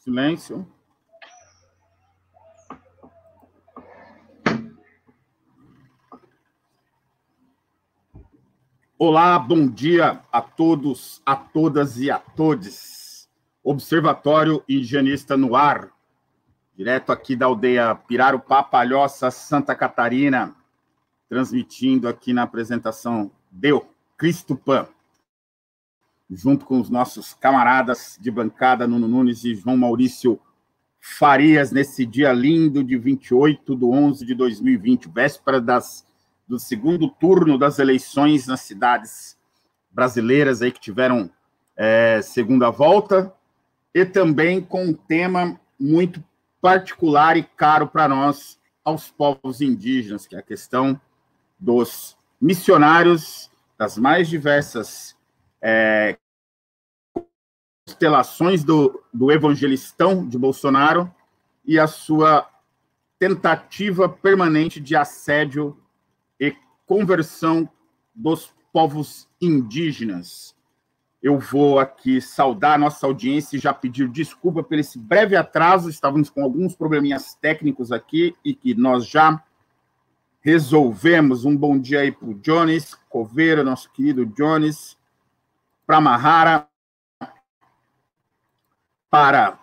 Silêncio. Olá, bom dia a todos, a todas e a todes. Observatório Higienista no ar, direto aqui da aldeia Pirarupa, Palhoça, Santa Catarina, transmitindo aqui na apresentação Deu Cristo Pan, junto com os nossos camaradas de bancada, Nuno Nunes e João Maurício Farias, nesse dia lindo de 28 de 11 de 2020, véspera das do segundo turno das eleições nas cidades brasileiras aí que tiveram é, segunda volta, e também com um tema muito particular e caro para nós, aos povos indígenas, que é a questão dos missionários das mais diversas é, constelações do, do evangelistão de Bolsonaro e a sua tentativa permanente de assédio e conversão dos povos indígenas. Eu vou aqui saudar a nossa audiência e já pedir desculpa por esse breve atraso. Estávamos com alguns probleminhas técnicos aqui e que nós já resolvemos. Um bom dia aí para o Jones Coveira, nosso querido Jones, para Mahara, para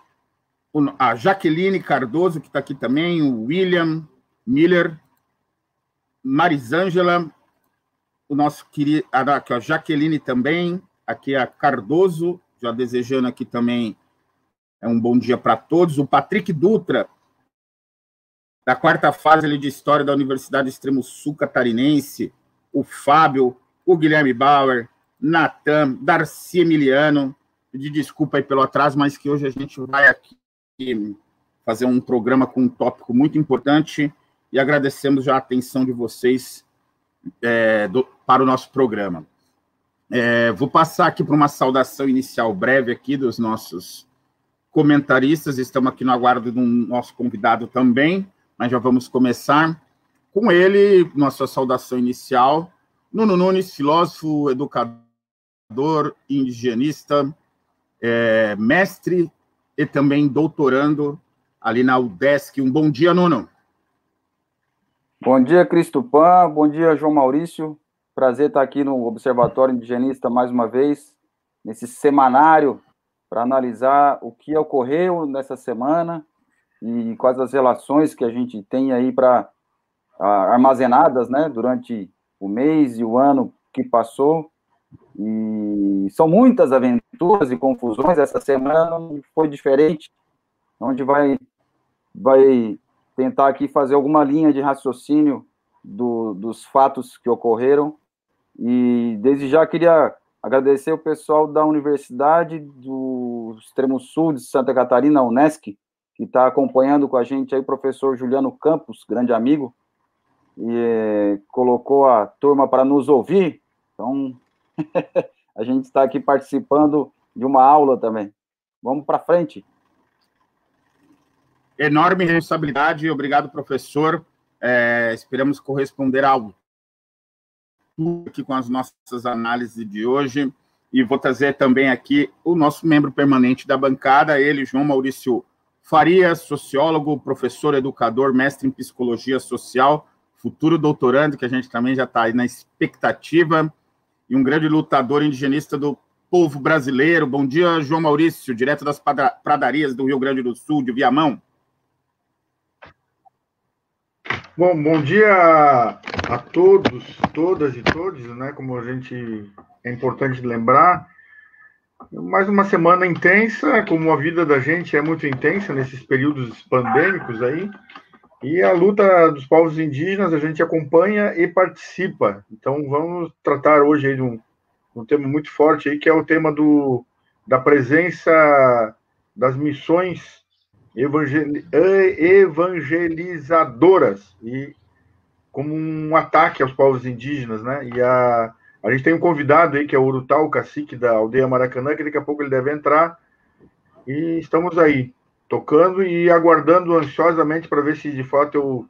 a Jaqueline Cardoso, que está aqui também, o William Miller, Marisângela, o nosso querido, aqui, a Jaqueline também, aqui a Cardoso, já desejando aqui também é um bom dia para todos. O Patrick Dutra, da quarta fase de História da Universidade Extremo Sul Catarinense, o Fábio, o Guilherme Bauer, Natan, Darcy Emiliano, pedir desculpa aí pelo atraso, mas que hoje a gente vai aqui fazer um programa com um tópico muito importante, e agradecemos já a atenção de vocês é, do, para o nosso programa. É, vou passar aqui para uma saudação inicial breve aqui dos nossos comentaristas. Estamos aqui no aguardo do nosso convidado também, mas já vamos começar com ele, nossa saudação inicial. Nuno Nunes, filósofo, educador, indigenista, é, mestre e também doutorando ali na UDESC. Um bom dia, Nuno. Bom dia, Cristo Pan. Bom dia, João Maurício. Prazer estar aqui no Observatório Indigenista mais uma vez, nesse semanário, para analisar o que ocorreu nessa semana e quais as relações que a gente tem aí para armazenadas, né, durante o mês e o ano que passou. E são muitas aventuras e confusões. Essa semana foi diferente, onde vai vai tentar aqui fazer alguma linha de raciocínio do, dos fatos que ocorreram. E desde já queria agradecer o pessoal da Universidade do Extremo Sul de Santa Catarina, Unesc, que está acompanhando com a gente aí, professor Juliano Campos, grande amigo, e eh, colocou a turma para nos ouvir. Então, a gente está aqui participando de uma aula também. Vamos para frente enorme responsabilidade. Obrigado, professor. É, esperamos corresponder ao aqui com as nossas análises de hoje. E vou trazer também aqui o nosso membro permanente da bancada, ele, João Maurício Farias, sociólogo, professor, educador, mestre em psicologia social, futuro doutorando, que a gente também já está aí na expectativa, e um grande lutador indigenista do povo brasileiro. Bom dia, João Maurício, direto das pradarias do Rio Grande do Sul, de Viamão. Bom, bom dia a todos, todas e todos, né? Como a gente é importante lembrar, mais uma semana intensa, como a vida da gente é muito intensa nesses períodos pandêmicos aí, e a luta dos povos indígenas a gente acompanha e participa. Então vamos tratar hoje de um, um tema muito forte aí, que é o tema do, da presença das missões evangelizadoras e como um ataque aos povos indígenas, né? E a, a gente tem um convidado aí que é o Urutá, o cacique da aldeia Maracanã, que daqui a pouco ele deve entrar. E estamos aí, tocando e aguardando ansiosamente para ver se de fato eu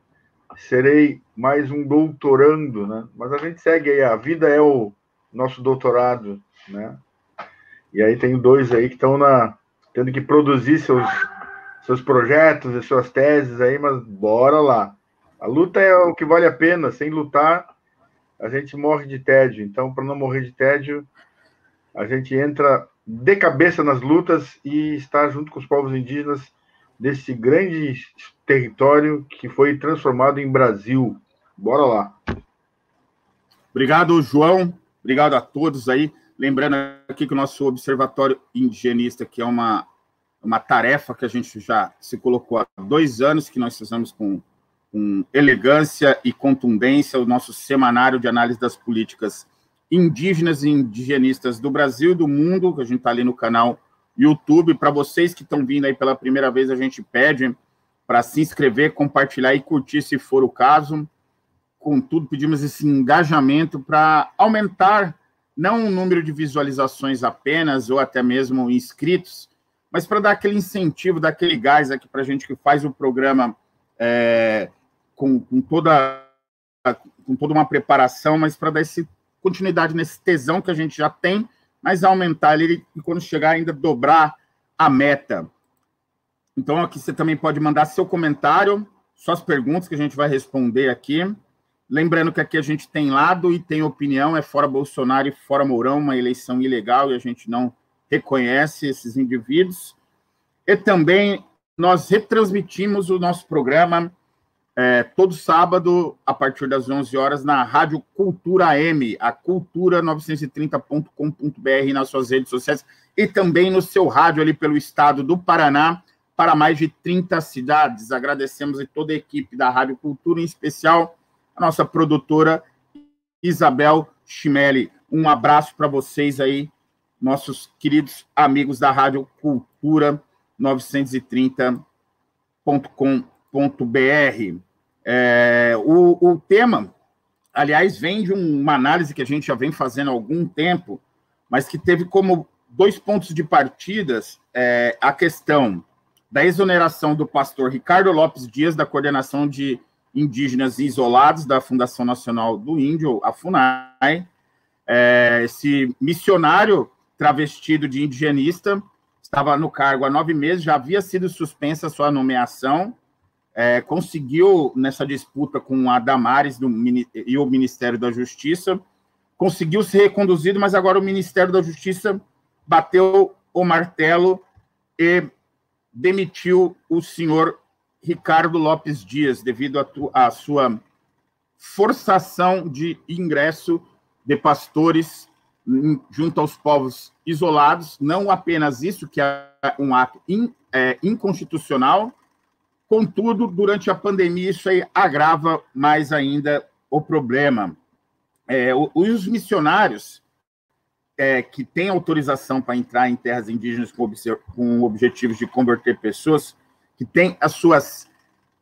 serei mais um doutorando, né? Mas a gente segue aí, a vida é o nosso doutorado, né? E aí tem dois aí que estão na tendo que produzir seus seus projetos e suas teses aí, mas bora lá. A luta é o que vale a pena. Sem lutar, a gente morre de tédio. Então, para não morrer de tédio, a gente entra de cabeça nas lutas e está junto com os povos indígenas desse grande território que foi transformado em Brasil. Bora lá. Obrigado, João. Obrigado a todos aí. Lembrando aqui que o nosso Observatório Indigenista, que é uma, uma tarefa que a gente já se colocou há dois anos, que nós fizemos com, com elegância e contundência, o nosso semanário de análise das políticas indígenas e indigenistas do Brasil e do mundo, que a gente está ali no canal YouTube. Para vocês que estão vindo aí pela primeira vez, a gente pede para se inscrever, compartilhar e curtir, se for o caso. Contudo, pedimos esse engajamento para aumentar não o número de visualizações apenas, ou até mesmo inscritos, mas para dar aquele incentivo, dar aquele gás aqui para a gente que faz o programa é, com, com, toda, com toda uma preparação, mas para dar esse continuidade nesse tesão que a gente já tem, mas aumentar ele e quando chegar ainda dobrar a meta. Então aqui você também pode mandar seu comentário, suas perguntas que a gente vai responder aqui. Lembrando que aqui a gente tem lado e tem opinião, é fora Bolsonaro e fora Mourão, uma eleição ilegal e a gente não reconhece esses indivíduos. E também nós retransmitimos o nosso programa é, todo sábado, a partir das 11 horas, na Rádio Cultura M, a cultura930.com.br, nas suas redes sociais, e também no seu rádio ali pelo estado do Paraná, para mais de 30 cidades. Agradecemos a toda a equipe da Rádio Cultura, em especial a nossa produtora Isabel Chimelli. Um abraço para vocês aí, nossos queridos amigos da Rádio Cultura 930.com.br. É, o, o tema, aliás, vem de uma análise que a gente já vem fazendo há algum tempo, mas que teve como dois pontos de partidas é, a questão da exoneração do pastor Ricardo Lopes Dias, da coordenação de indígenas isolados da Fundação Nacional do Índio, a FUNAI. É, esse missionário travestido de indigenista estava no cargo há nove meses, já havia sido suspensa sua nomeação é, conseguiu, nessa disputa com a Damares do, e o Ministério da Justiça, conseguiu ser reconduzido, mas agora o Ministério da Justiça bateu o martelo e demitiu o senhor Ricardo Lopes Dias, devido à sua forçação de ingresso de pastores junto aos povos isolados, não apenas isso, que é um ato in, é, inconstitucional, Contudo, durante a pandemia, isso aí agrava mais ainda o problema. É, os missionários é, que têm autorização para entrar em terras indígenas com, com objetivos de converter pessoas, que têm as suas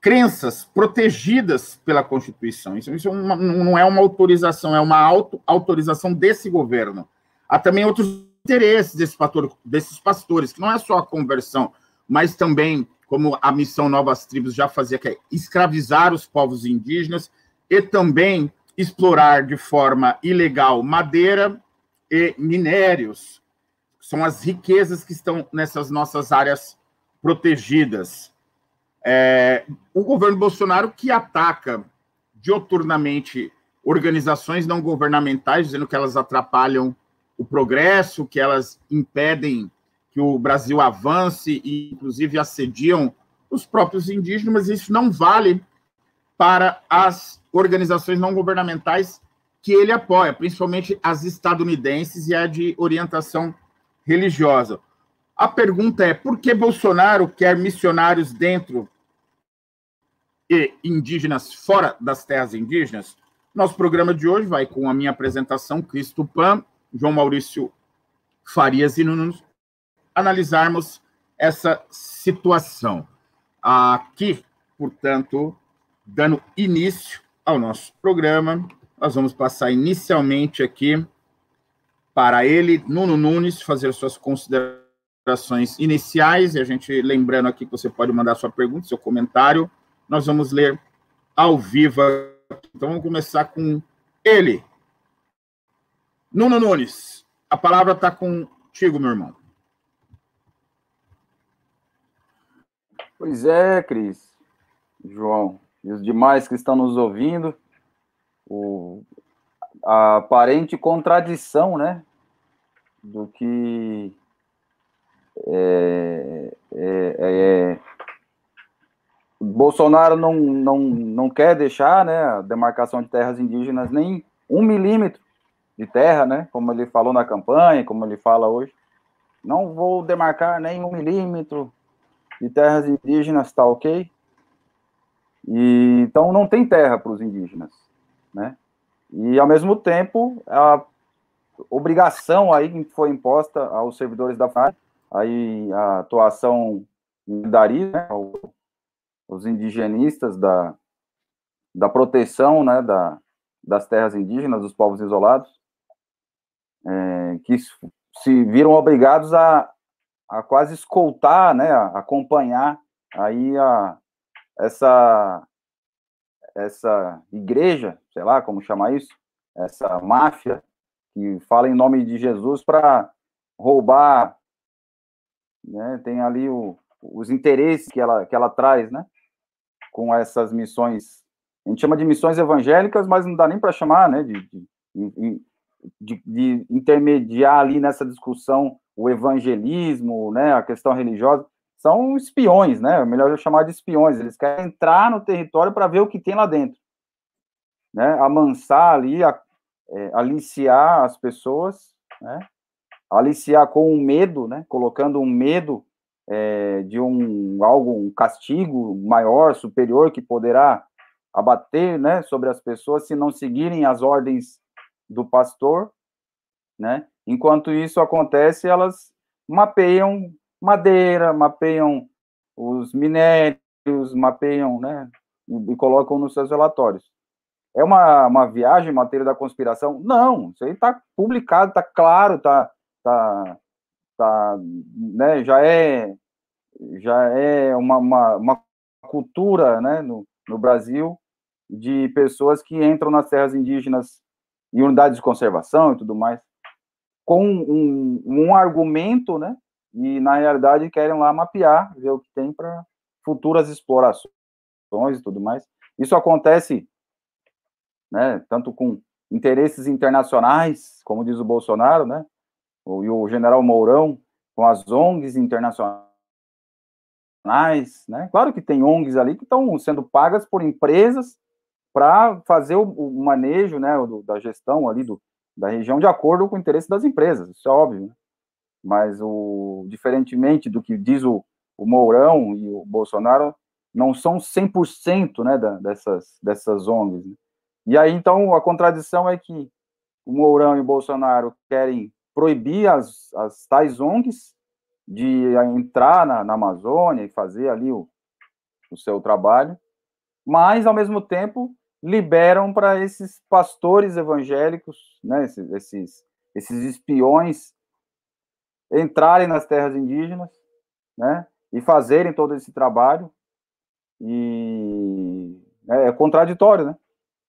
crenças protegidas pela Constituição. Isso, isso é uma, não é uma autorização, é uma auto, autorização desse governo. Há também outros interesses desse desses pastores, que não é só a conversão, mas também como a missão Novas Tribos já fazia, que é escravizar os povos indígenas e também explorar de forma ilegal madeira e minérios. São as riquezas que estão nessas nossas áreas protegidas. É, o governo Bolsonaro que ataca dioturnamente organizações não governamentais, dizendo que elas atrapalham o progresso, que elas impedem que o Brasil avance e, inclusive, assediam os próprios indígenas, mas isso não vale para as organizações não governamentais que ele apoia, principalmente as estadunidenses e a de orientação religiosa. A pergunta é: por que Bolsonaro quer missionários dentro e indígenas fora das terras indígenas? Nosso programa de hoje vai com a minha apresentação, Cristo Pan, João Maurício Farias e Nunes, analisarmos essa situação. Aqui, portanto, dando início ao nosso programa, nós vamos passar inicialmente aqui para ele, Nuno Nunes, fazer suas considerações iniciais, e a gente lembrando aqui que você pode mandar sua pergunta, seu comentário, nós vamos ler ao vivo. Então vamos começar com ele. Nuno Nunes, a palavra está contigo, meu irmão. Pois é, Cris, João, e os demais que estão nos ouvindo, o, a aparente contradição, né, do que é, é, é, Bolsonaro não, não, não quer deixar né, a demarcação de terras indígenas nem um milímetro de terra, né, como ele falou na campanha, como ele fala hoje. Não vou demarcar nem um milímetro de terras indígenas, tá ok? E, então não tem terra para os indígenas, né? E ao mesmo tempo a obrigação aí que foi imposta aos servidores da FARC, aí a atuação daria né, os indigenistas da, da proteção né, da, das terras indígenas, dos povos isolados, é, que se viram obrigados a, a quase escoltar, né, a acompanhar aí a, essa, essa igreja, sei lá como chamar isso, essa máfia que fala em nome de Jesus para roubar, né, tem ali o, os interesses que ela, que ela traz, né, com essas missões, a gente chama de missões evangélicas, mas não dá nem para chamar, né, de, de, de, de intermediar ali nessa discussão o evangelismo, né, a questão religiosa, são espiões, né? Melhor eu chamar de espiões. Eles querem entrar no território para ver o que tem lá dentro, né? Amansar ali, a, é, aliciar as pessoas, né? Aliciar com um medo, né? Colocando um medo é, de um algo, um castigo maior, superior que poderá abater, né? Sobre as pessoas se não seguirem as ordens do pastor, né? Enquanto isso acontece, elas mapeiam madeira, mapeiam os minérios, mapeiam, né, e, e colocam nos seus relatórios. É uma, uma viagem matéria da conspiração? Não, isso aí está publicado, está claro, está tá, tá, né, já é já é uma, uma, uma cultura né, no, no Brasil de pessoas que entram nas terras indígenas e unidades de conservação e tudo mais, com um, um argumento, né, e na realidade querem lá mapear, ver o que tem para futuras explorações e tudo mais. Isso acontece, né, tanto com interesses internacionais, como diz o Bolsonaro, né, e o general Mourão, com as ONGs internacionais, né, claro que tem ONGs ali que estão sendo pagas por empresas para fazer o, o, manejo, né, do, da gestão ali do, da região de acordo com o interesse das empresas, isso é óbvio, né? mas o diferentemente do que diz o, o Mourão e o Bolsonaro, não são 100% né, da, dessas, dessas ONGs. Né? E aí, então, a contradição é que o Mourão e o Bolsonaro querem proibir as, as tais ONGs de entrar na, na Amazônia e fazer ali o, o seu trabalho, mas, ao mesmo tempo, liberam para esses pastores evangélicos, né, esses, esses, esses espiões entrarem nas terras indígenas, né, e fazerem todo esse trabalho, e é, é contraditório, né?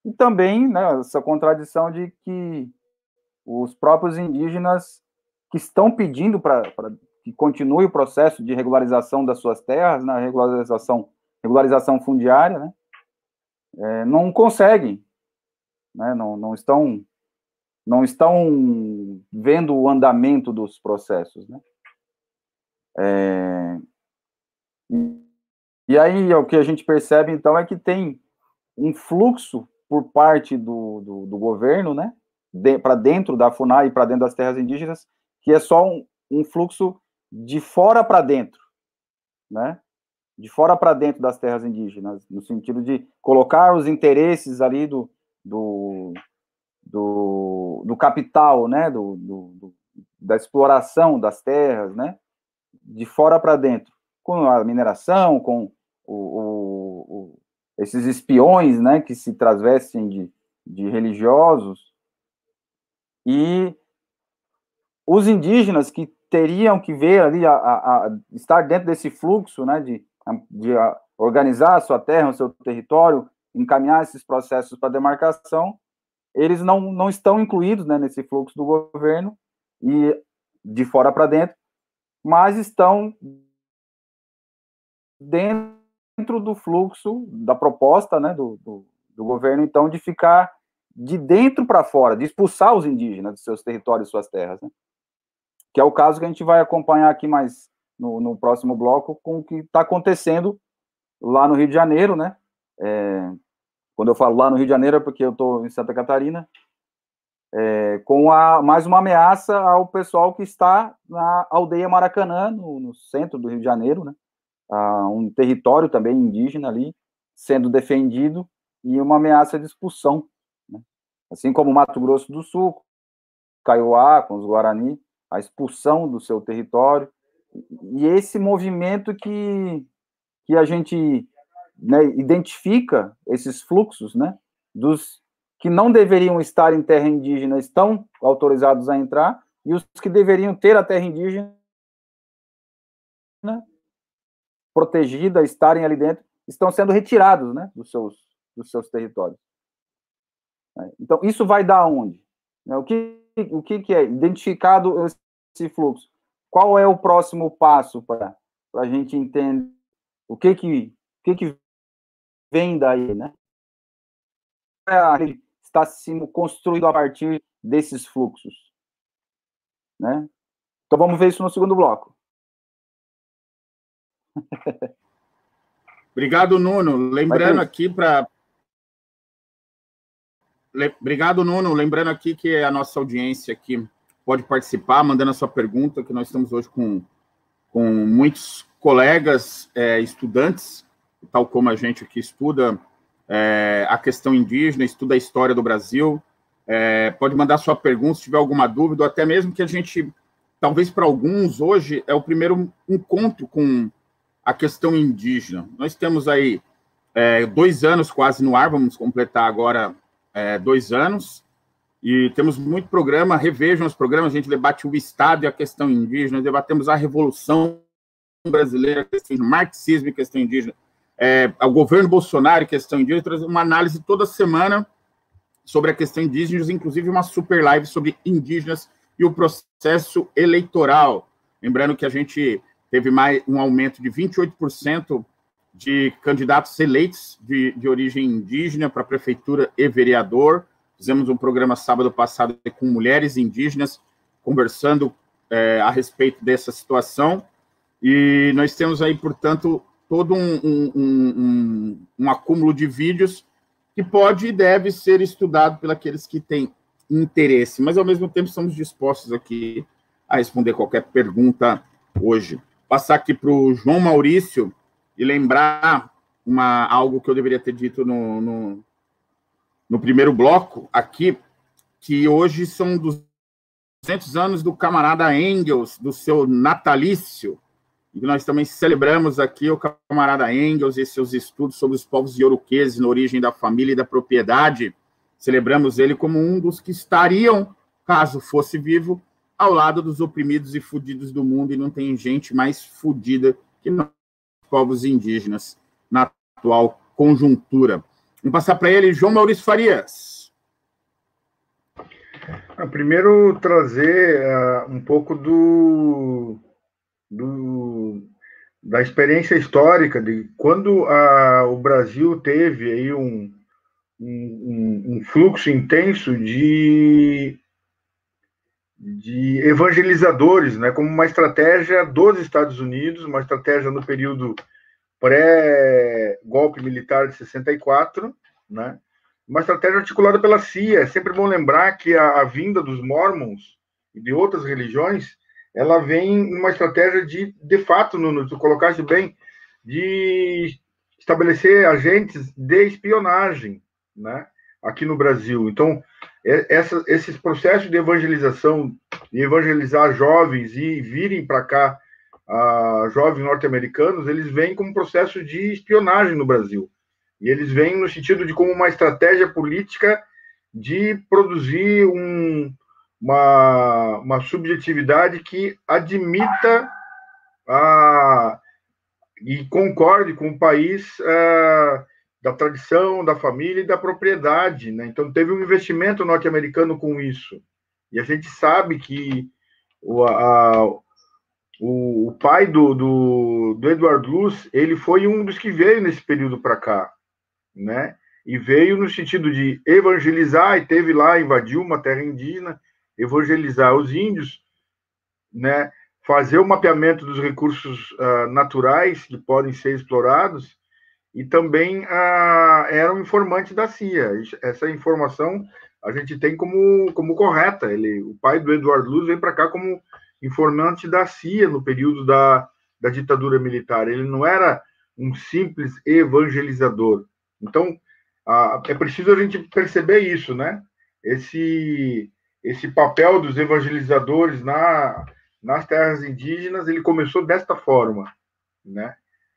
E também, né, essa contradição de que os próprios indígenas que estão pedindo para que continue o processo de regularização das suas terras, na né, regularização, regularização fundiária, né, é, não conseguem, né, não, não estão não estão vendo o andamento dos processos, né? É, e aí o que a gente percebe então é que tem um fluxo por parte do, do, do governo, né, de, para dentro da FUNAI e para dentro das terras indígenas, que é só um, um fluxo de fora para dentro, né, de fora para dentro das terras indígenas, no sentido de colocar os interesses ali do, do, do, do capital, né, do, do, da exploração das terras, né, de fora para dentro, com a mineração, com o, o, o, esses espiões, né, que se travestem de, de religiosos, e os indígenas que teriam que ver ali, a, a, a estar dentro desse fluxo, né, de, de organizar a sua terra, o seu território, encaminhar esses processos para demarcação, eles não, não estão incluídos né, nesse fluxo do governo e de fora para dentro, mas estão dentro do fluxo da proposta né, do, do, do governo, então, de ficar de dentro para fora, de expulsar os indígenas de seus territórios e suas terras. Né? Que é o caso que a gente vai acompanhar aqui mais no, no próximo bloco, com o que está acontecendo lá no Rio de Janeiro, né? É, quando eu falo lá no Rio de Janeiro é porque eu estou em Santa Catarina, é, com a, mais uma ameaça ao pessoal que está na aldeia Maracanã, no, no centro do Rio de Janeiro, né? Um território também indígena ali, sendo defendido, e uma ameaça de expulsão. Né? Assim como Mato Grosso do Sul, Kaiowá, com os Guarani, a expulsão do seu território, e esse movimento que, que a gente né, identifica esses fluxos, né, dos que não deveriam estar em terra indígena estão autorizados a entrar e os que deveriam ter a terra indígena protegida, estarem ali dentro, estão sendo retirados, né, dos seus dos seus territórios. Então isso vai dar onde? Né, o que o que, é identificado esse fluxo? Qual é o próximo passo para a gente entender o que que o que que vem daí, né? Está sendo construído a partir desses fluxos, né? Então vamos ver isso no segundo bloco. Obrigado, Nuno. Lembrando aqui para Obrigado, Nuno. Lembrando aqui que a nossa audiência aqui pode participar, mandando a sua pergunta, que nós estamos hoje com, com muitos colegas é, estudantes tal como a gente aqui estuda é, a questão indígena, estuda a história do Brasil. É, pode mandar sua pergunta se tiver alguma dúvida, ou até mesmo que a gente, talvez para alguns, hoje é o primeiro encontro com a questão indígena. Nós temos aí é, dois anos quase no ar, vamos completar agora é, dois anos, e temos muito programa, revejam os programas, a gente debate o Estado e a questão indígena, debatemos a Revolução Brasileira, a questão marxismo e questão indígena, é, ao governo Bolsonaro e questão indígena, trazer uma análise toda semana sobre a questão indígena, inclusive uma super live sobre indígenas e o processo eleitoral. Lembrando que a gente teve mais um aumento de 28% de candidatos eleitos de, de origem indígena para prefeitura e vereador. Fizemos um programa sábado passado com mulheres indígenas, conversando é, a respeito dessa situação. E nós temos aí, portanto, todo um, um, um, um, acúmulo de vídeos que pode e deve ser estudado pelos que têm interesse, mas ao mesmo tempo estamos dispostos aqui a responder qualquer pergunta hoje. Passar aqui para o João Maurício e lembrar uma, algo que eu deveria ter dito no, no, no primeiro bloco aqui, que hoje são 200 anos do camarada Engels, do seu natalício, e nós também celebramos aqui o camarada Engels e seus estudos sobre os povos ioroqueses na origem da família e da propriedade. Celebramos ele como um dos que estariam, caso fosse vivo, ao lado dos oprimidos e fudidos do mundo, e não tem gente mais fudida que nós, povos indígenas, na atual conjuntura. Vamos passar para ele, João Maurício Farias. Ah, primeiro, trazer uh, um pouco do, do, da experiência histórica de quando a, o Brasil teve aí um, um, um fluxo intenso de, de evangelizadores, né, como uma estratégia dos Estados Unidos, uma estratégia no período pré-golpe militar de 64, né, uma estratégia articulada pela CIA. É sempre bom lembrar que a, a vinda dos mormons e de outras religiões ela vem numa estratégia de, de fato, Nuno, tu colocaste bem, de estabelecer agentes de espionagem, né, aqui no Brasil. Então, essa, esses processos de evangelização, de evangelizar jovens e virem para cá, uh, jovens norte-americanos, eles vêm como processo de espionagem no Brasil. E eles vêm no sentido de como uma estratégia política de produzir um, uma, uma subjetividade que admita a, e concorde com o país a, da tradição, da família e da propriedade. Né? Então, teve um investimento norte-americano com isso. E a gente sabe que o, a, o, o pai do, do, do Eduardo Luz, ele foi um dos que veio nesse período para cá, né? E veio no sentido de evangelizar, e teve lá, invadiu uma terra indígena, evangelizar os índios, né? Fazer o mapeamento dos recursos uh, naturais que podem ser explorados, e também uh, era um informante da CIA. Essa informação a gente tem como, como correta. Ele, o pai do Eduardo Luz veio para cá como informante da CIA no período da, da ditadura militar. Ele não era um simples evangelizador. Então, ah, é preciso a gente perceber isso, né? Esse, esse papel dos evangelizadores na, nas terras indígenas, ele começou desta forma, né?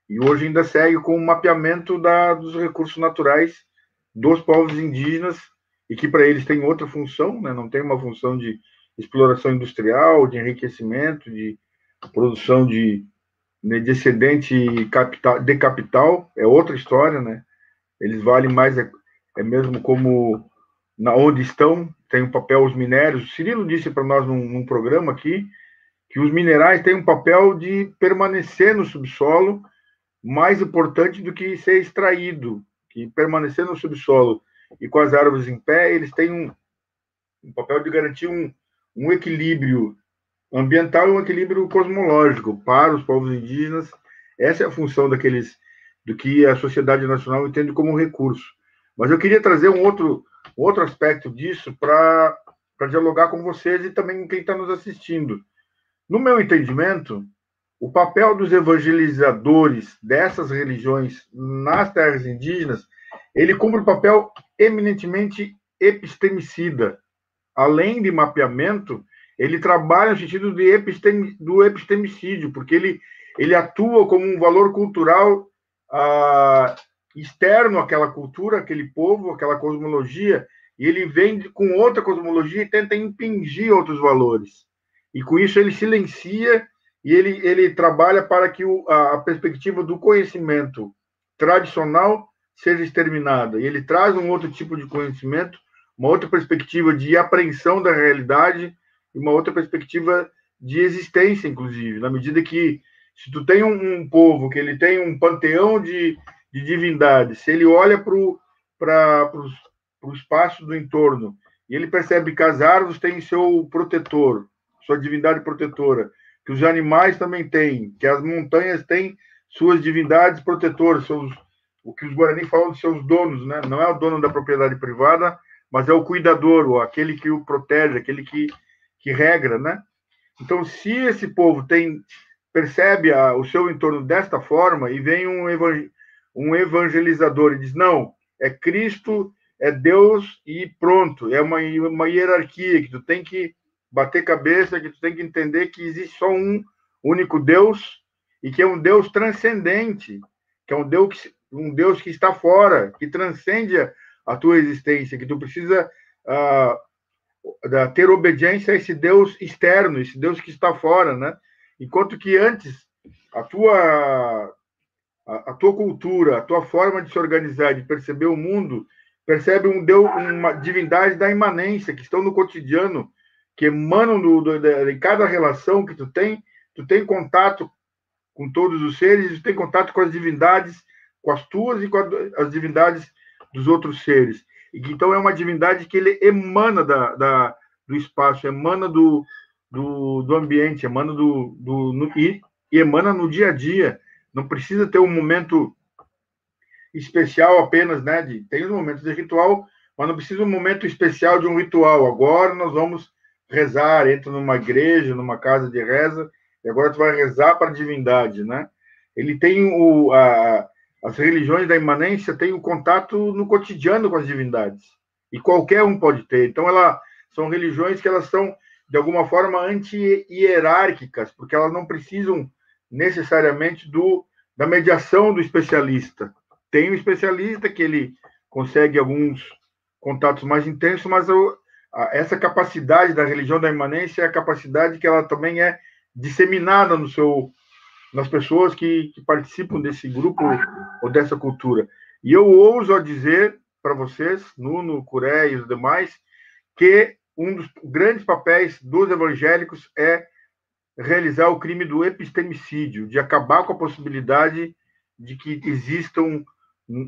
E hoje ainda segue com o mapeamento da, dos recursos naturais dos povos indígenas, e que para eles tem outra função, né? não tem uma função de exploração industrial, de enriquecimento, de produção de, né, de excedente capital, de capital, é outra história, né? Eles valem mais, é, é mesmo como na onde estão, tem um papel os minérios. O Cirilo disse para nós num, num programa aqui que os minerais têm um papel de permanecer no subsolo mais importante do que ser extraído, que permanecer no subsolo e com as árvores em pé, eles têm um, um papel de garantir um, um equilíbrio ambiental e um equilíbrio cosmológico para os povos indígenas. Essa é a função daqueles do que a sociedade nacional entende como recurso. Mas eu queria trazer um outro, outro aspecto disso para dialogar com vocês e também quem está nos assistindo. No meu entendimento, o papel dos evangelizadores dessas religiões nas terras indígenas, ele cumpre um papel eminentemente epistemicida, além de mapeamento, ele trabalha no sentido de do epistemicídio, porque ele, ele atua como um valor cultural ah, externo àquela cultura, aquele povo, aquela cosmologia, e ele vem com outra cosmologia e tenta impingir outros valores. E com isso ele silencia e ele, ele trabalha para que o, a, a perspectiva do conhecimento tradicional seja exterminada. E ele traz um outro tipo de conhecimento uma outra perspectiva de apreensão da realidade e uma outra perspectiva de existência, inclusive, na medida que se tu tem um, um povo que ele tem um panteão de, de divindades, se ele olha para o espaço do entorno e ele percebe que as árvores têm seu protetor, sua divindade protetora, que os animais também têm, que as montanhas têm suas divindades protetoras, seus, o que os Guarani falam de seus donos, né? não é o dono da propriedade privada, mas é o cuidador, ou aquele que o protege, aquele que, que regra, né? Então, se esse povo tem percebe a, o seu entorno desta forma e vem um, um evangelizador e diz não, é Cristo, é Deus e pronto, é uma, uma hierarquia que tu tem que bater cabeça, que tu tem que entender que existe só um único Deus e que é um Deus transcendente, que é um Deus um Deus que está fora, que transcende a tua existência, que tu precisa uh, ter obediência a esse Deus externo, esse Deus que está fora, né? Enquanto que antes a tua a, a tua cultura, a tua forma de se organizar, de perceber o mundo, percebe um Deus, uma divindade da imanência que estão no cotidiano, que emanam do, do, de, cada relação que tu tem, tu tem contato com todos os seres, tu tem contato com as divindades, com as tuas e com as divindades dos outros seres. E então é uma divindade que ele emana da, da do espaço, emana do, do, do ambiente, emana do, do no, e, e emana no dia a dia. Não precisa ter um momento especial apenas, né? De, tem os momentos de ritual, mas não precisa um momento especial de um ritual. Agora nós vamos rezar, entra numa igreja, numa casa de reza, e agora tu vai rezar para a divindade, né? Ele tem o, a, as religiões da imanência têm o um contato no cotidiano com as divindades. E qualquer um pode ter. Então, ela, são religiões que elas são, de alguma forma, anti-hierárquicas, porque elas não precisam necessariamente do, da mediação do especialista. Tem um especialista que ele consegue alguns contatos mais intensos, mas o, a, essa capacidade da religião da imanência é a capacidade que ela também é disseminada no seu nas pessoas que, que participam desse grupo ou dessa cultura. E eu ouso dizer para vocês, Nuno, Curé e os demais, que um dos grandes papéis dos evangélicos é, realizar o crime do epistemicídio, de acabar com a possibilidade de que existam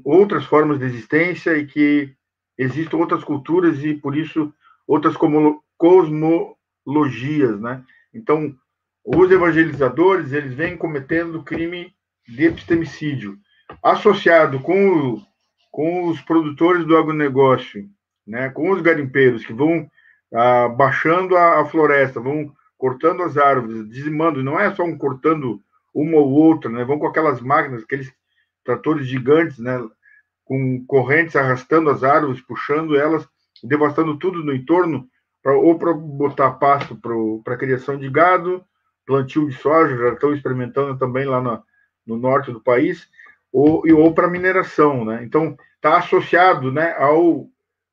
outras formas de existência e que existam outras culturas e, por isso, outras cosmologias, né? Então, os evangelizadores, eles vêm cometendo crime de epistemicídio, associado com, o, com os produtores do agronegócio, né? com os garimpeiros que vão ah, baixando a, a floresta, vão cortando as árvores, dizimando, não é só um cortando uma ou outra, né? Vão com aquelas máquinas, aqueles tratores gigantes, né? Com correntes arrastando as árvores, puxando elas, devastando tudo no entorno, pra, ou para botar pasto para a criação de gado, plantio de soja, já estão experimentando também lá no, no norte do país, ou, ou para mineração, né? Então, está associado, né, ao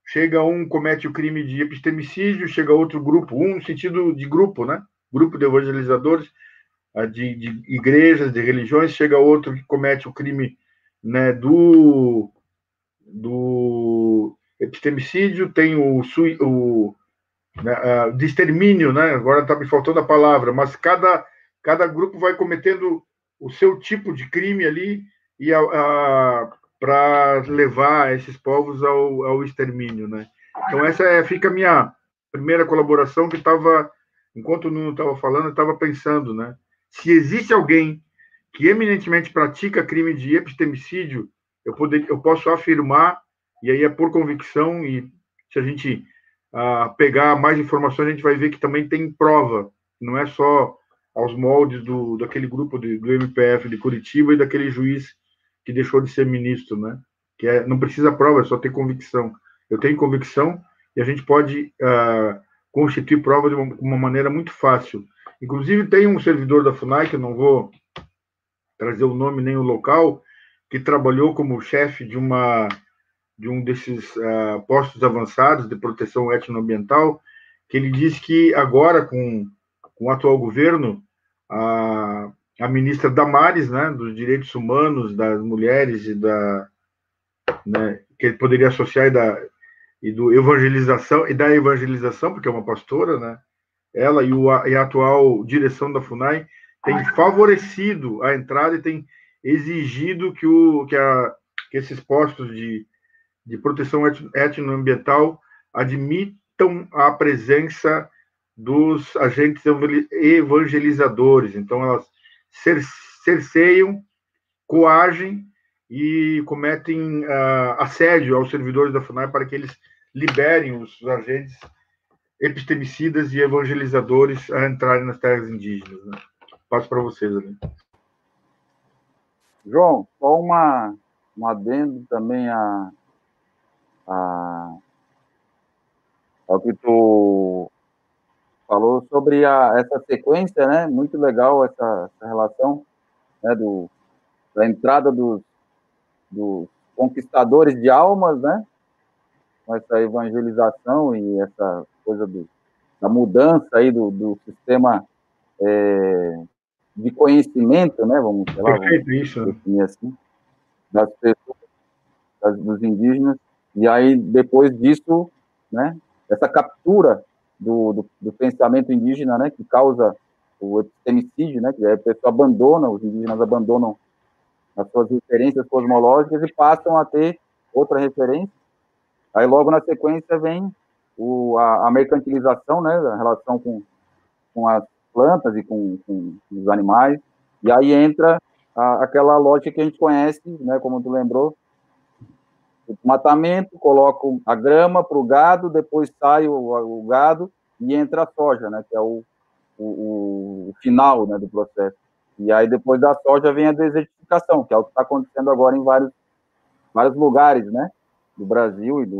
chega um, comete o crime de epistemicídio, chega outro grupo, um no sentido de grupo, né? Grupo de evangelizadores, ah, de, de igrejas, de religiões, chega outro que comete o crime né, do, do epistemicídio, tem o, o né, uh, de extermínio, né? Agora está me faltando a palavra, mas cada, cada grupo vai cometendo o seu tipo de crime ali e para levar esses povos ao, ao extermínio, né? Então essa é, fica a minha primeira colaboração que estava, enquanto o Nuno estava falando, eu estava pensando, né? Se existe alguém que eminentemente pratica crime de epistemicídio, eu, poder, eu posso afirmar, e aí é por convicção, e se a gente ah, pegar mais informações, a gente vai ver que também tem prova, não é só aos moldes do, daquele grupo de, do MPF de Curitiba e daquele juiz que deixou de ser ministro, né? Que é, não precisa prova, é só ter convicção. Eu tenho convicção e a gente pode uh, constituir prova de uma, uma, maneira muito fácil. Inclusive, tem um servidor da FUNAI, que eu não vou trazer o nome nem o local, que trabalhou como chefe de uma de um desses uh, postos avançados de proteção etnoambiental, que ele disse que agora, com, com o atual governo, a, a ministra Damares, né, dos direitos humanos, das mulheres e da, né, que ele poderia associar e da e do evangelização e da evangelização, porque é uma pastora, né? Ela e, o, e a atual direção da Funai tem favorecido a entrada e tem exigido que, o, que, a, que esses postos de, de proteção etnoambiental admitam a presença dos agentes evangelizadores. Então, elas cerceiam, coagem e cometem uh, assédio aos servidores da FUNAI para que eles liberem os agentes epistemicidas e evangelizadores a entrarem nas terras indígenas. Né? Passo para vocês ali. João, só uma, um adendo também a, a, ao que tu falou sobre a, essa sequência, né? Muito legal essa, essa relação né? Do, da entrada dos, dos conquistadores de almas, né? Com essa evangelização e essa coisa do, da mudança aí do, do sistema é, de conhecimento, né? Vamos, sei lá, vamos isso. definir assim, das pessoas, das, dos indígenas. E aí, depois disso, né? Essa captura do, do, do, pensamento indígena, né, que causa o epistemicídio, né, que a pessoa abandona, os indígenas abandonam as suas referências cosmológicas e passam a ter outra referência. Aí logo na sequência vem o, a, a mercantilização, né, a relação com, com as plantas e com, com os animais, e aí entra a, aquela lógica que a gente conhece, né, como tu lembrou, matamento, coloco a grama para o gado, depois sai o, o, gado e entra a soja, né, que é o, o, o, final né, do processo. E aí depois da soja vem a desertificação, que é o que está acontecendo agora em vários, vários lugares, né, do Brasil e do,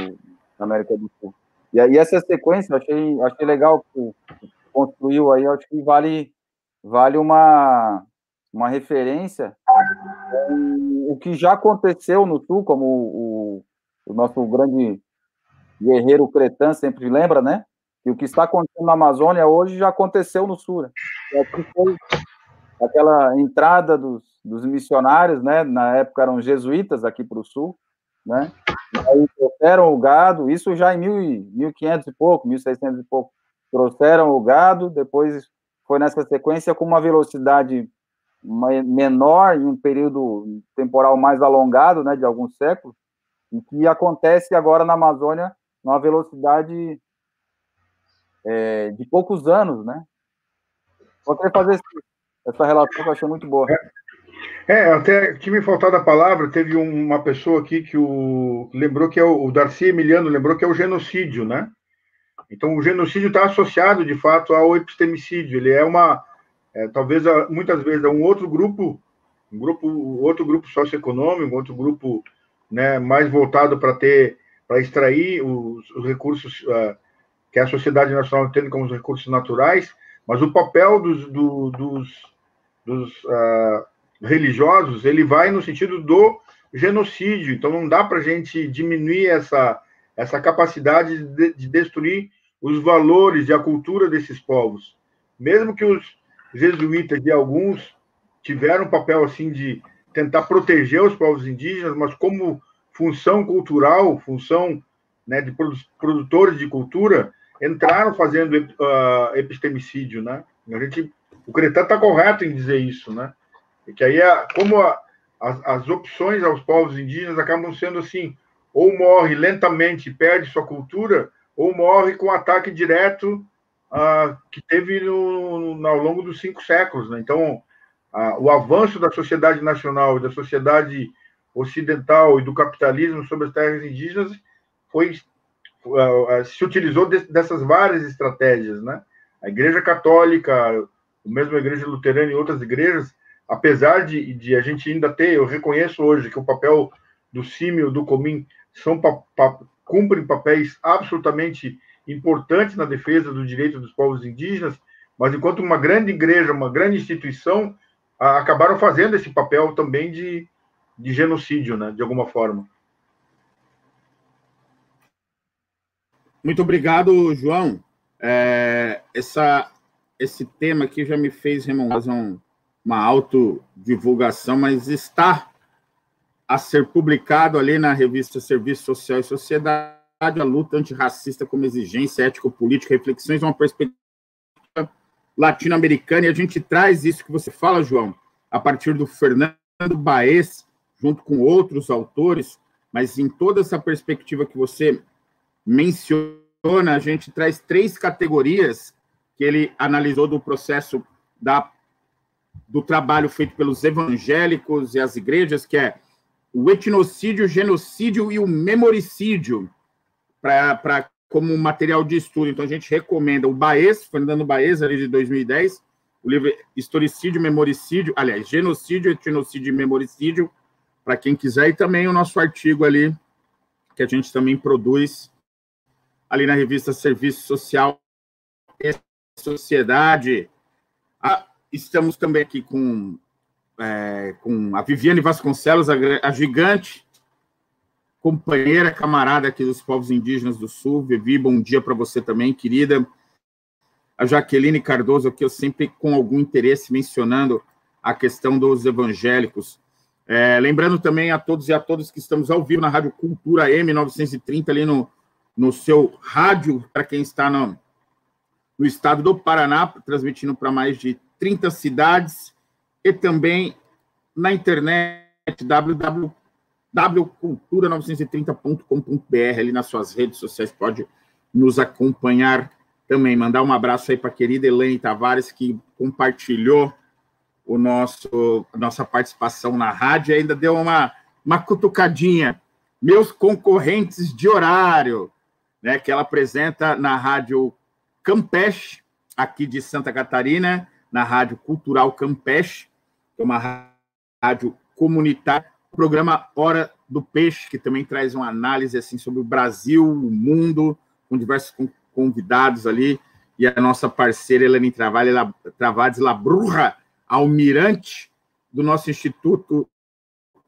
da América do Sul. E aí essa sequência, achei, achei legal que construiu aí, acho que vale, vale uma, uma referência o que já aconteceu no Sul, como o, o nosso grande guerreiro Cretan sempre lembra, né? Que o que está acontecendo na Amazônia hoje já aconteceu no Sul. Né? aquela entrada dos, dos missionários, né? Na época eram jesuítas aqui para o Sul, né? E aí trouxeram o gado, isso já em mil, 1500 e pouco, 1600 e pouco. Trouxeram o gado, depois foi nessa sequência com uma velocidade menor em um período temporal mais alongado, né, de alguns séculos, e que acontece agora na Amazônia numa velocidade é, de poucos anos, né? Só queria fazer essa relação que eu achei muito boa. É, até tinha me faltado a palavra, teve uma pessoa aqui que o lembrou que é o, o Darcy Emiliano lembrou que é o genocídio, né? Então o genocídio está associado de fato ao epistemicídio. Ele é uma, é, talvez muitas vezes é um outro grupo, um grupo, outro grupo socioeconômico, outro grupo, né, mais voltado para ter, para extrair os, os recursos uh, que a sociedade nacional entende como os recursos naturais, mas o papel dos, do, dos, dos uh, religiosos ele vai no sentido do genocídio. Então não dá para a gente diminuir essa essa capacidade de, de, destruir os valores e a cultura desses povos. Mesmo que os jesuítas e alguns tiveram um papel assim de tentar proteger os povos indígenas, mas como função cultural, função né, de produtores de cultura, entraram fazendo uh, epistemicídio, né? A gente, o Cretan está correto em dizer isso, né? E que aí, é, como a, as, as opções aos povos indígenas acabam sendo assim, ou morre lentamente, perde sua cultura, ou morre com ataque direto que teve no, no, ao longo dos cinco séculos. Né? Então, o avanço da sociedade nacional e da sociedade ocidental e do capitalismo sobre as terras indígenas foi se utilizou de, dessas várias estratégias, né? A Igreja Católica, o mesmo a Igreja Luterana e outras igrejas, apesar de, de a gente ainda ter, eu reconheço hoje que o papel do símio, do comim, são pa, pa, cumprem papéis absolutamente importantes na defesa do direito dos povos indígenas, mas enquanto uma grande igreja, uma grande instituição, acabaram fazendo esse papel também de, de genocídio, né, de alguma forma. Muito obrigado, João. É, essa, esse tema aqui já me fez, Ramon, fazer um, uma autodivulgação, mas está a ser publicado ali na revista Serviço Social e Sociedade a luta antirracista como exigência ético-política, reflexões, uma perspectiva latino-americana, e a gente traz isso que você fala, João, a partir do Fernando Baez, junto com outros autores, mas em toda essa perspectiva que você menciona, a gente traz três categorias que ele analisou do processo da, do trabalho feito pelos evangélicos e as igrejas, que é o etnocídio, o genocídio e o memoricídio para como material de estudo. Então, a gente recomenda o Baez, Fernando Baez, ali de 2010, o livro Historicídio, Memoricídio, aliás, Genocídio, Etnocídio e Memoricídio, para quem quiser, e também o nosso artigo ali, que a gente também produz ali na revista Serviço Social e Sociedade. Ah, estamos também aqui com, é, com a Viviane Vasconcelos, a, a gigante companheira, camarada aqui dos povos indígenas do Sul. Vivi, bom dia para você também, querida. A Jaqueline Cardoso, que eu sempre com algum interesse mencionando a questão dos evangélicos. É, lembrando também a todos e a todas que estamos ao vivo na Rádio Cultura M930, ali no, no seu rádio, para quem está no, no estado do Paraná, transmitindo para mais de 30 cidades, e também na internet, www wcultura930.com.br, ali nas suas redes sociais, pode nos acompanhar também. Mandar um abraço aí para a querida Elaine Tavares, que compartilhou o nosso, a nossa participação na rádio, ainda deu uma, uma cutucadinha. Meus concorrentes de horário, né, que ela apresenta na rádio Campeche, aqui de Santa Catarina, na Rádio Cultural Campeche, que é uma rádio comunitária programa Hora do Peixe, que também traz uma análise assim sobre o Brasil, o mundo, com diversos convidados ali, e a nossa parceira Elane Travades Labrurra, almirante do nosso Instituto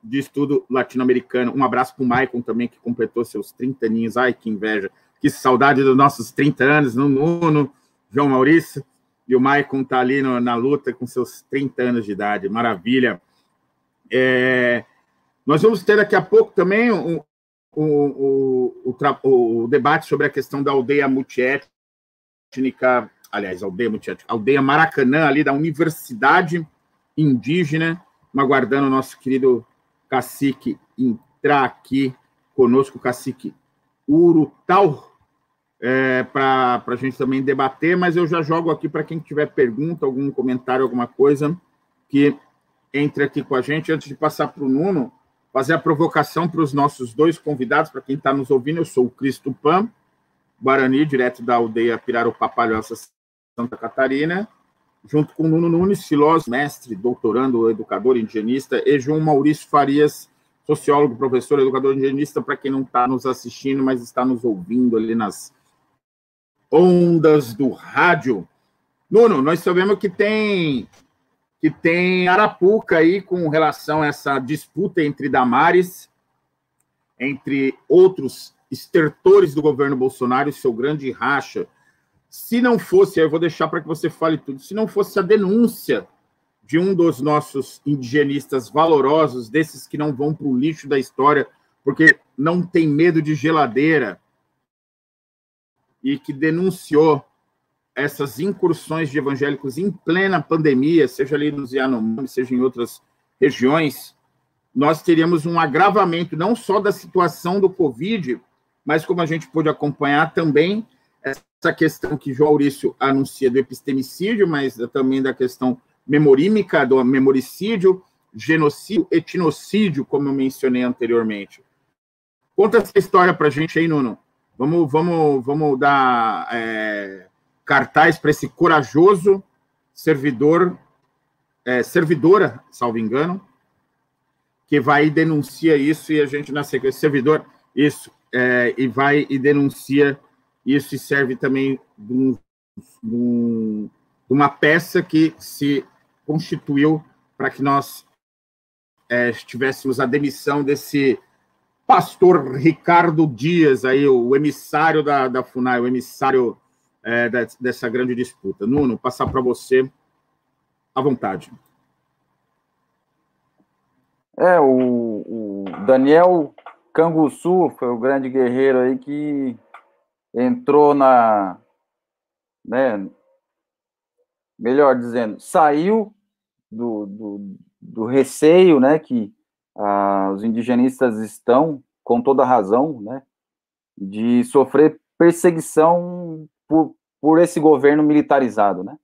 de Estudo Latino-Americano. Um abraço para o Maicon também, que completou seus 30 aninhos. Ai, que inveja. Que saudade dos nossos 30 anos, no Nuno, João Maurício. E o Maicon está ali no, na luta com seus 30 anos de idade. Maravilha. É, nós vamos ter daqui a pouco também o, o, o, o, debate sobre a questão da aldeia multiétnica aliás, aldeia Mutiante, aldeia Maracanã, ali da Universidade Indígena, aguardando o nosso querido cacique entrar aqui conosco, o cacique Urutal, é, para a gente também debater, mas eu já jogo aqui para quem tiver pergunta, algum comentário, alguma coisa, que entre aqui com a gente. Antes de passar para o Nuno, fazer a provocação para os nossos dois convidados, para quem está nos ouvindo, eu sou o Cristo Pan, Guarani, direto da aldeia Pirarupa Palhoça, Santa Catarina, junto com Nuno Nunes, filósofo, mestre, doutorando, educador, indigenista, e João Maurício Farias, sociólogo, professor, educador indigenista, para quem não está nos assistindo, mas está nos ouvindo ali nas ondas do rádio. Nuno, nós sabemos que tem que tem Arapuca aí com relação a essa disputa entre Damares, entre outros estertores do governo Bolsonaro seu grande racha. Se não fosse, eu vou deixar para que você fale tudo, se não fosse a denúncia de um dos nossos indigenistas valorosos, desses que não vão para o lixo da história, porque não tem medo de geladeira, e que denunciou essas incursões de evangélicos em plena pandemia, seja ali nos Yanomami, seja em outras regiões, nós teríamos um agravamento não só da situação do Covid, mas como a gente pôde acompanhar também essa questão que João Maurício anuncia do epistemicídio, mas também da questão memorímica, do memoricídio, genocídio, etnocídio, como eu mencionei anteriormente. Conta essa história para a gente aí, Nuno. Vamos, vamos, vamos dar é, cartaz para esse corajoso servidor, é, servidora, salvo engano, que vai e denuncia isso e a gente na sequência, servidor, isso, é, e vai e denuncia isso e serve também de, um, de uma peça que se constituiu para que nós é, tivéssemos a demissão desse pastor Ricardo Dias, aí, o emissário da, da FUNAI, o emissário é, dessa grande disputa. Nuno, passar para você à vontade. É, o, o, Daniel Canguçu foi o grande guerreiro aí que entrou na. Né, melhor dizendo, saiu do, do, do receio né, que ah, os indigenistas estão, com toda razão, né, de sofrer perseguição por, por esse governo militarizado, né?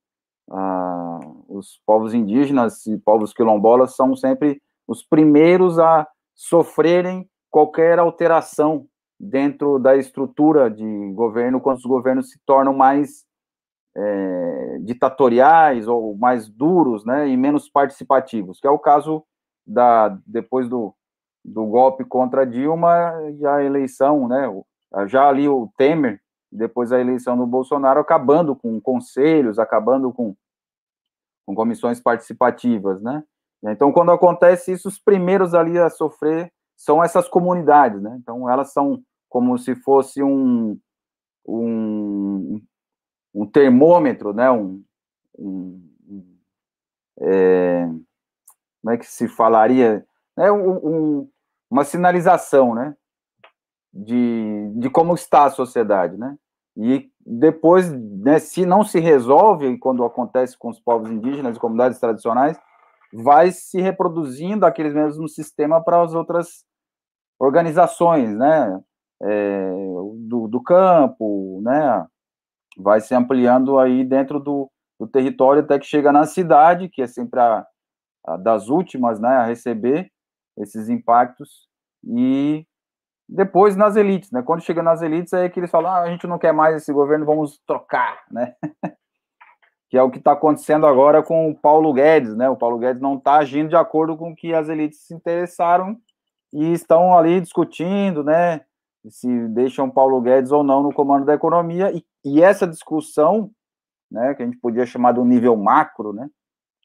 Ah, os povos indígenas e povos quilombolas são sempre os primeiros a sofrerem qualquer alteração dentro da estrutura de governo quando os governos se tornam mais é, ditatoriais ou mais duros, né, e menos participativos, que é o caso da, depois do, do golpe contra Dilma e a eleição, né? Já ali o Temer, depois a eleição do Bolsonaro, acabando com conselhos, acabando com, com comissões participativas, né? Então, quando acontece isso, os primeiros ali a sofrer são essas comunidades, né? Então, elas são como se fosse um, um, um termômetro, né? Um, um é, como é que se falaria, é um, um, uma sinalização, né, de, de como está a sociedade, né, e depois, né, se não se resolve, quando acontece com os povos indígenas e comunidades tradicionais, vai se reproduzindo aqueles mesmos sistema para as outras organizações, né, é, do, do campo, né, vai se ampliando aí dentro do, do território até que chega na cidade, que é sempre a, das últimas né, a receber esses impactos, e depois nas elites, né? Quando chega nas elites, é que eles falam, ah, a gente não quer mais esse governo, vamos trocar, né? que é o que está acontecendo agora com o Paulo Guedes, né? O Paulo Guedes não está agindo de acordo com o que as elites se interessaram e estão ali discutindo, né? Se deixam Paulo Guedes ou não no comando da economia, e, e essa discussão, né, que a gente podia chamar de um nível macro, né?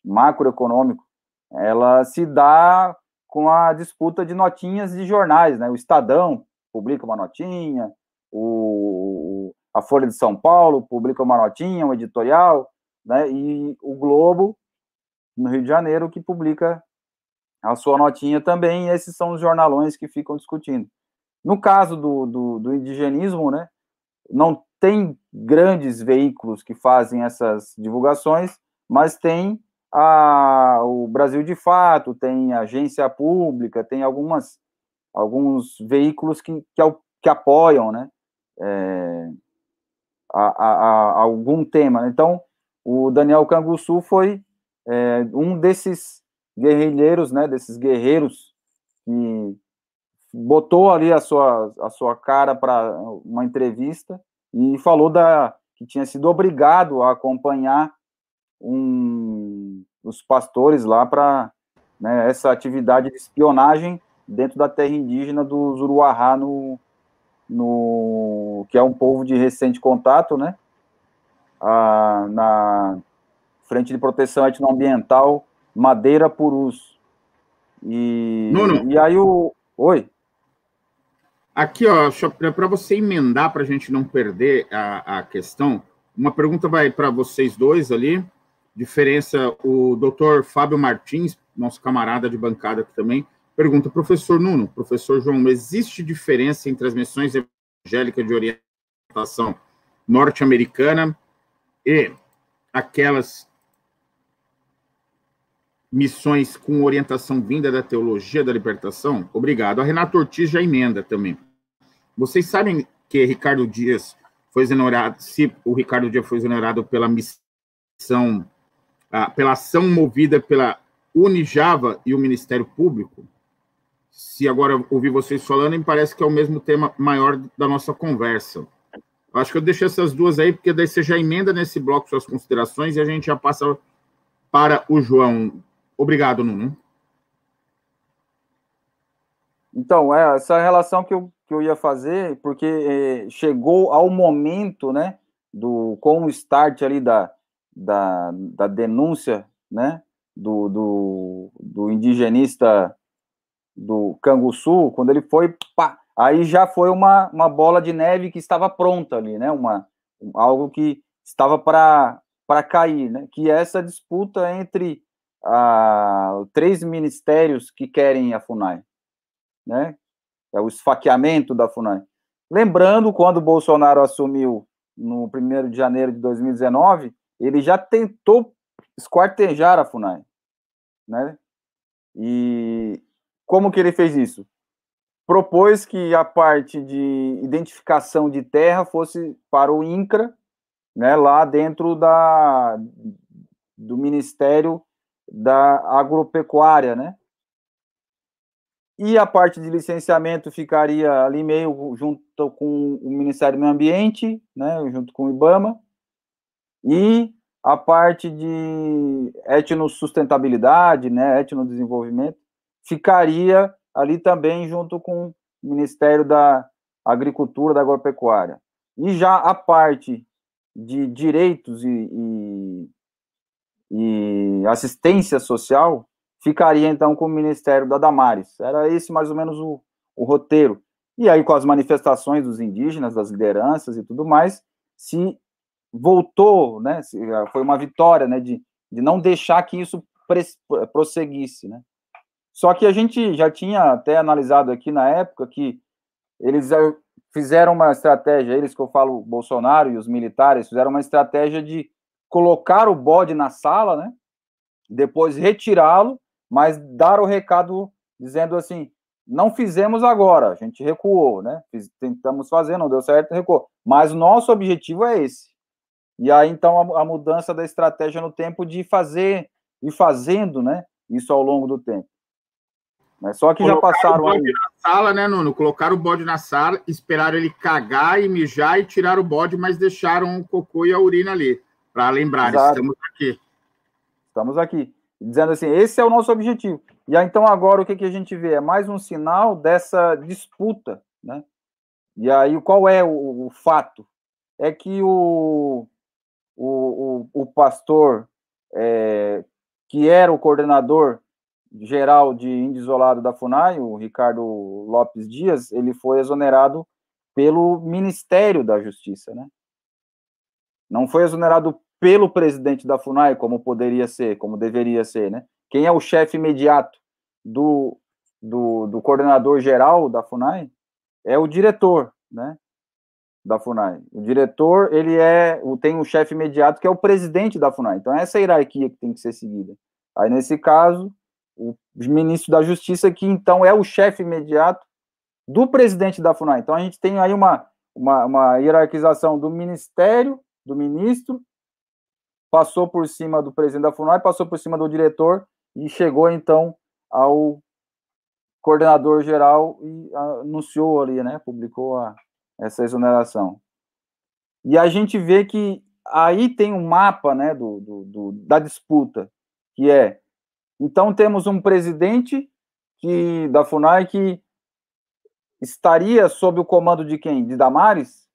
Macroeconômico, ela se dá com a disputa de notinhas de jornais, né? O Estadão publica uma notinha, o, a Folha de São Paulo publica uma notinha, um editorial, né? E o Globo, no Rio de Janeiro, que publica a sua notinha também, esses são os jornalões que ficam discutindo. No caso do, do, do indigenismo, né, não tem grandes veículos que fazem essas divulgações, mas tem a, o Brasil de Fato, tem agência pública, tem algumas, alguns veículos que, que, que apoiam né, é, a, a, a, algum tema. Então, o Daniel Canguçu foi é, um desses guerrilheiros, né, desses guerreiros que botou ali a sua, a sua cara para uma entrevista e falou da que tinha sido obrigado a acompanhar um, os pastores lá para né, essa atividade de espionagem dentro da terra indígena do Zuruahá, no, no, que é um povo de recente contato, né, a, na Frente de Proteção Etnoambiental Madeira Purus. E, Nuno. e aí o... Oi? Aqui, ó, para você emendar, para a gente não perder a, a questão, uma pergunta vai para vocês dois ali diferença, o doutor Fábio Martins, nosso camarada de bancada aqui também, pergunta, professor Nuno, professor João, existe diferença entre as missões evangélicas de orientação norte-americana e aquelas missões com orientação vinda da teologia da libertação? Obrigado. A Renato Ortiz já emenda também. Vocês sabem que Ricardo Dias foi exonerado, se o Ricardo Dias foi exonerado pela missão pela ação movida pela Unijava e o Ministério Público, se agora ouvir vocês falando, me parece que é o mesmo tema maior da nossa conversa. Acho que eu deixo essas duas aí, porque daí você já emenda nesse bloco suas considerações e a gente já passa para o João. Obrigado, Nuno. Então, é, essa relação que eu, que eu ia fazer, porque é, chegou ao momento, né, do, com o start ali da, da, da denúncia né, do, do, do indigenista do Canguçu, quando ele foi, pá, aí já foi uma, uma bola de neve que estava pronta ali, né, uma, algo que estava para cair, né, que é essa disputa entre ah, três ministérios que querem a FUNAI, né, é o esfaqueamento da FUNAI. Lembrando, quando Bolsonaro assumiu no 1 de janeiro de 2019, ele já tentou esquartejar a FUNAI, né? E como que ele fez isso? Propôs que a parte de identificação de terra fosse para o INCRA, né, lá dentro da, do Ministério da Agropecuária, né? E a parte de licenciamento ficaria ali meio junto com o Ministério do Meio Ambiente, né, junto com o IBAMA, e a parte de etnossustentabilidade, né, etnodesenvolvimento, ficaria ali também junto com o Ministério da Agricultura, da Agropecuária. E já a parte de direitos e, e, e assistência social ficaria então com o Ministério da Damares. Era esse mais ou menos o, o roteiro. E aí, com as manifestações dos indígenas, das lideranças e tudo mais, se voltou, né, foi uma vitória, né, de, de não deixar que isso prosseguisse, né. Só que a gente já tinha até analisado aqui na época que eles fizeram uma estratégia, eles que eu falo, Bolsonaro e os militares, fizeram uma estratégia de colocar o bode na sala, né, depois retirá-lo, mas dar o recado dizendo assim, não fizemos agora, a gente recuou, né, tentamos fazer, não deu certo, recuou, mas o nosso objetivo é esse, e aí, então, a, a mudança da estratégia no tempo de fazer e fazendo, né? Isso ao longo do tempo. Mas só que Colocaram já passaram. O bode aí... na sala, né, Nuno? Colocaram o bode na sala, esperaram ele cagar e mijar e tiraram o bode, mas deixaram o cocô e a urina ali. Para lembrar, Exato. estamos aqui. Estamos aqui. Dizendo assim, esse é o nosso objetivo. E aí, então, agora o que, que a gente vê? É mais um sinal dessa disputa, né? E aí, qual é o, o fato? É que o, o, o, o pastor, é, que era o coordenador geral de índio isolado da FUNAI, o Ricardo Lopes Dias, ele foi exonerado pelo Ministério da Justiça, né? Não foi exonerado pelo presidente da FUNAI, como poderia ser, como deveria ser, né? Quem é o chefe imediato do, do, do coordenador geral da FUNAI é o diretor, né? Da FUNAI. O diretor, ele é, tem um chefe imediato que é o presidente da FUNAI. Então, essa é a hierarquia que tem que ser seguida. Aí, nesse caso, o ministro da Justiça, que então é o chefe imediato do presidente da FUNAI. Então, a gente tem aí uma, uma, uma hierarquização do ministério, do ministro, passou por cima do presidente da FUNAI, passou por cima do diretor e chegou, então, ao coordenador geral e anunciou ali, né, publicou a, essa exoneração. E a gente vê que aí tem um mapa né, do, do, do, da disputa, que é, então temos um presidente que, da FUNAI que estaria sob o comando de quem? De Damares?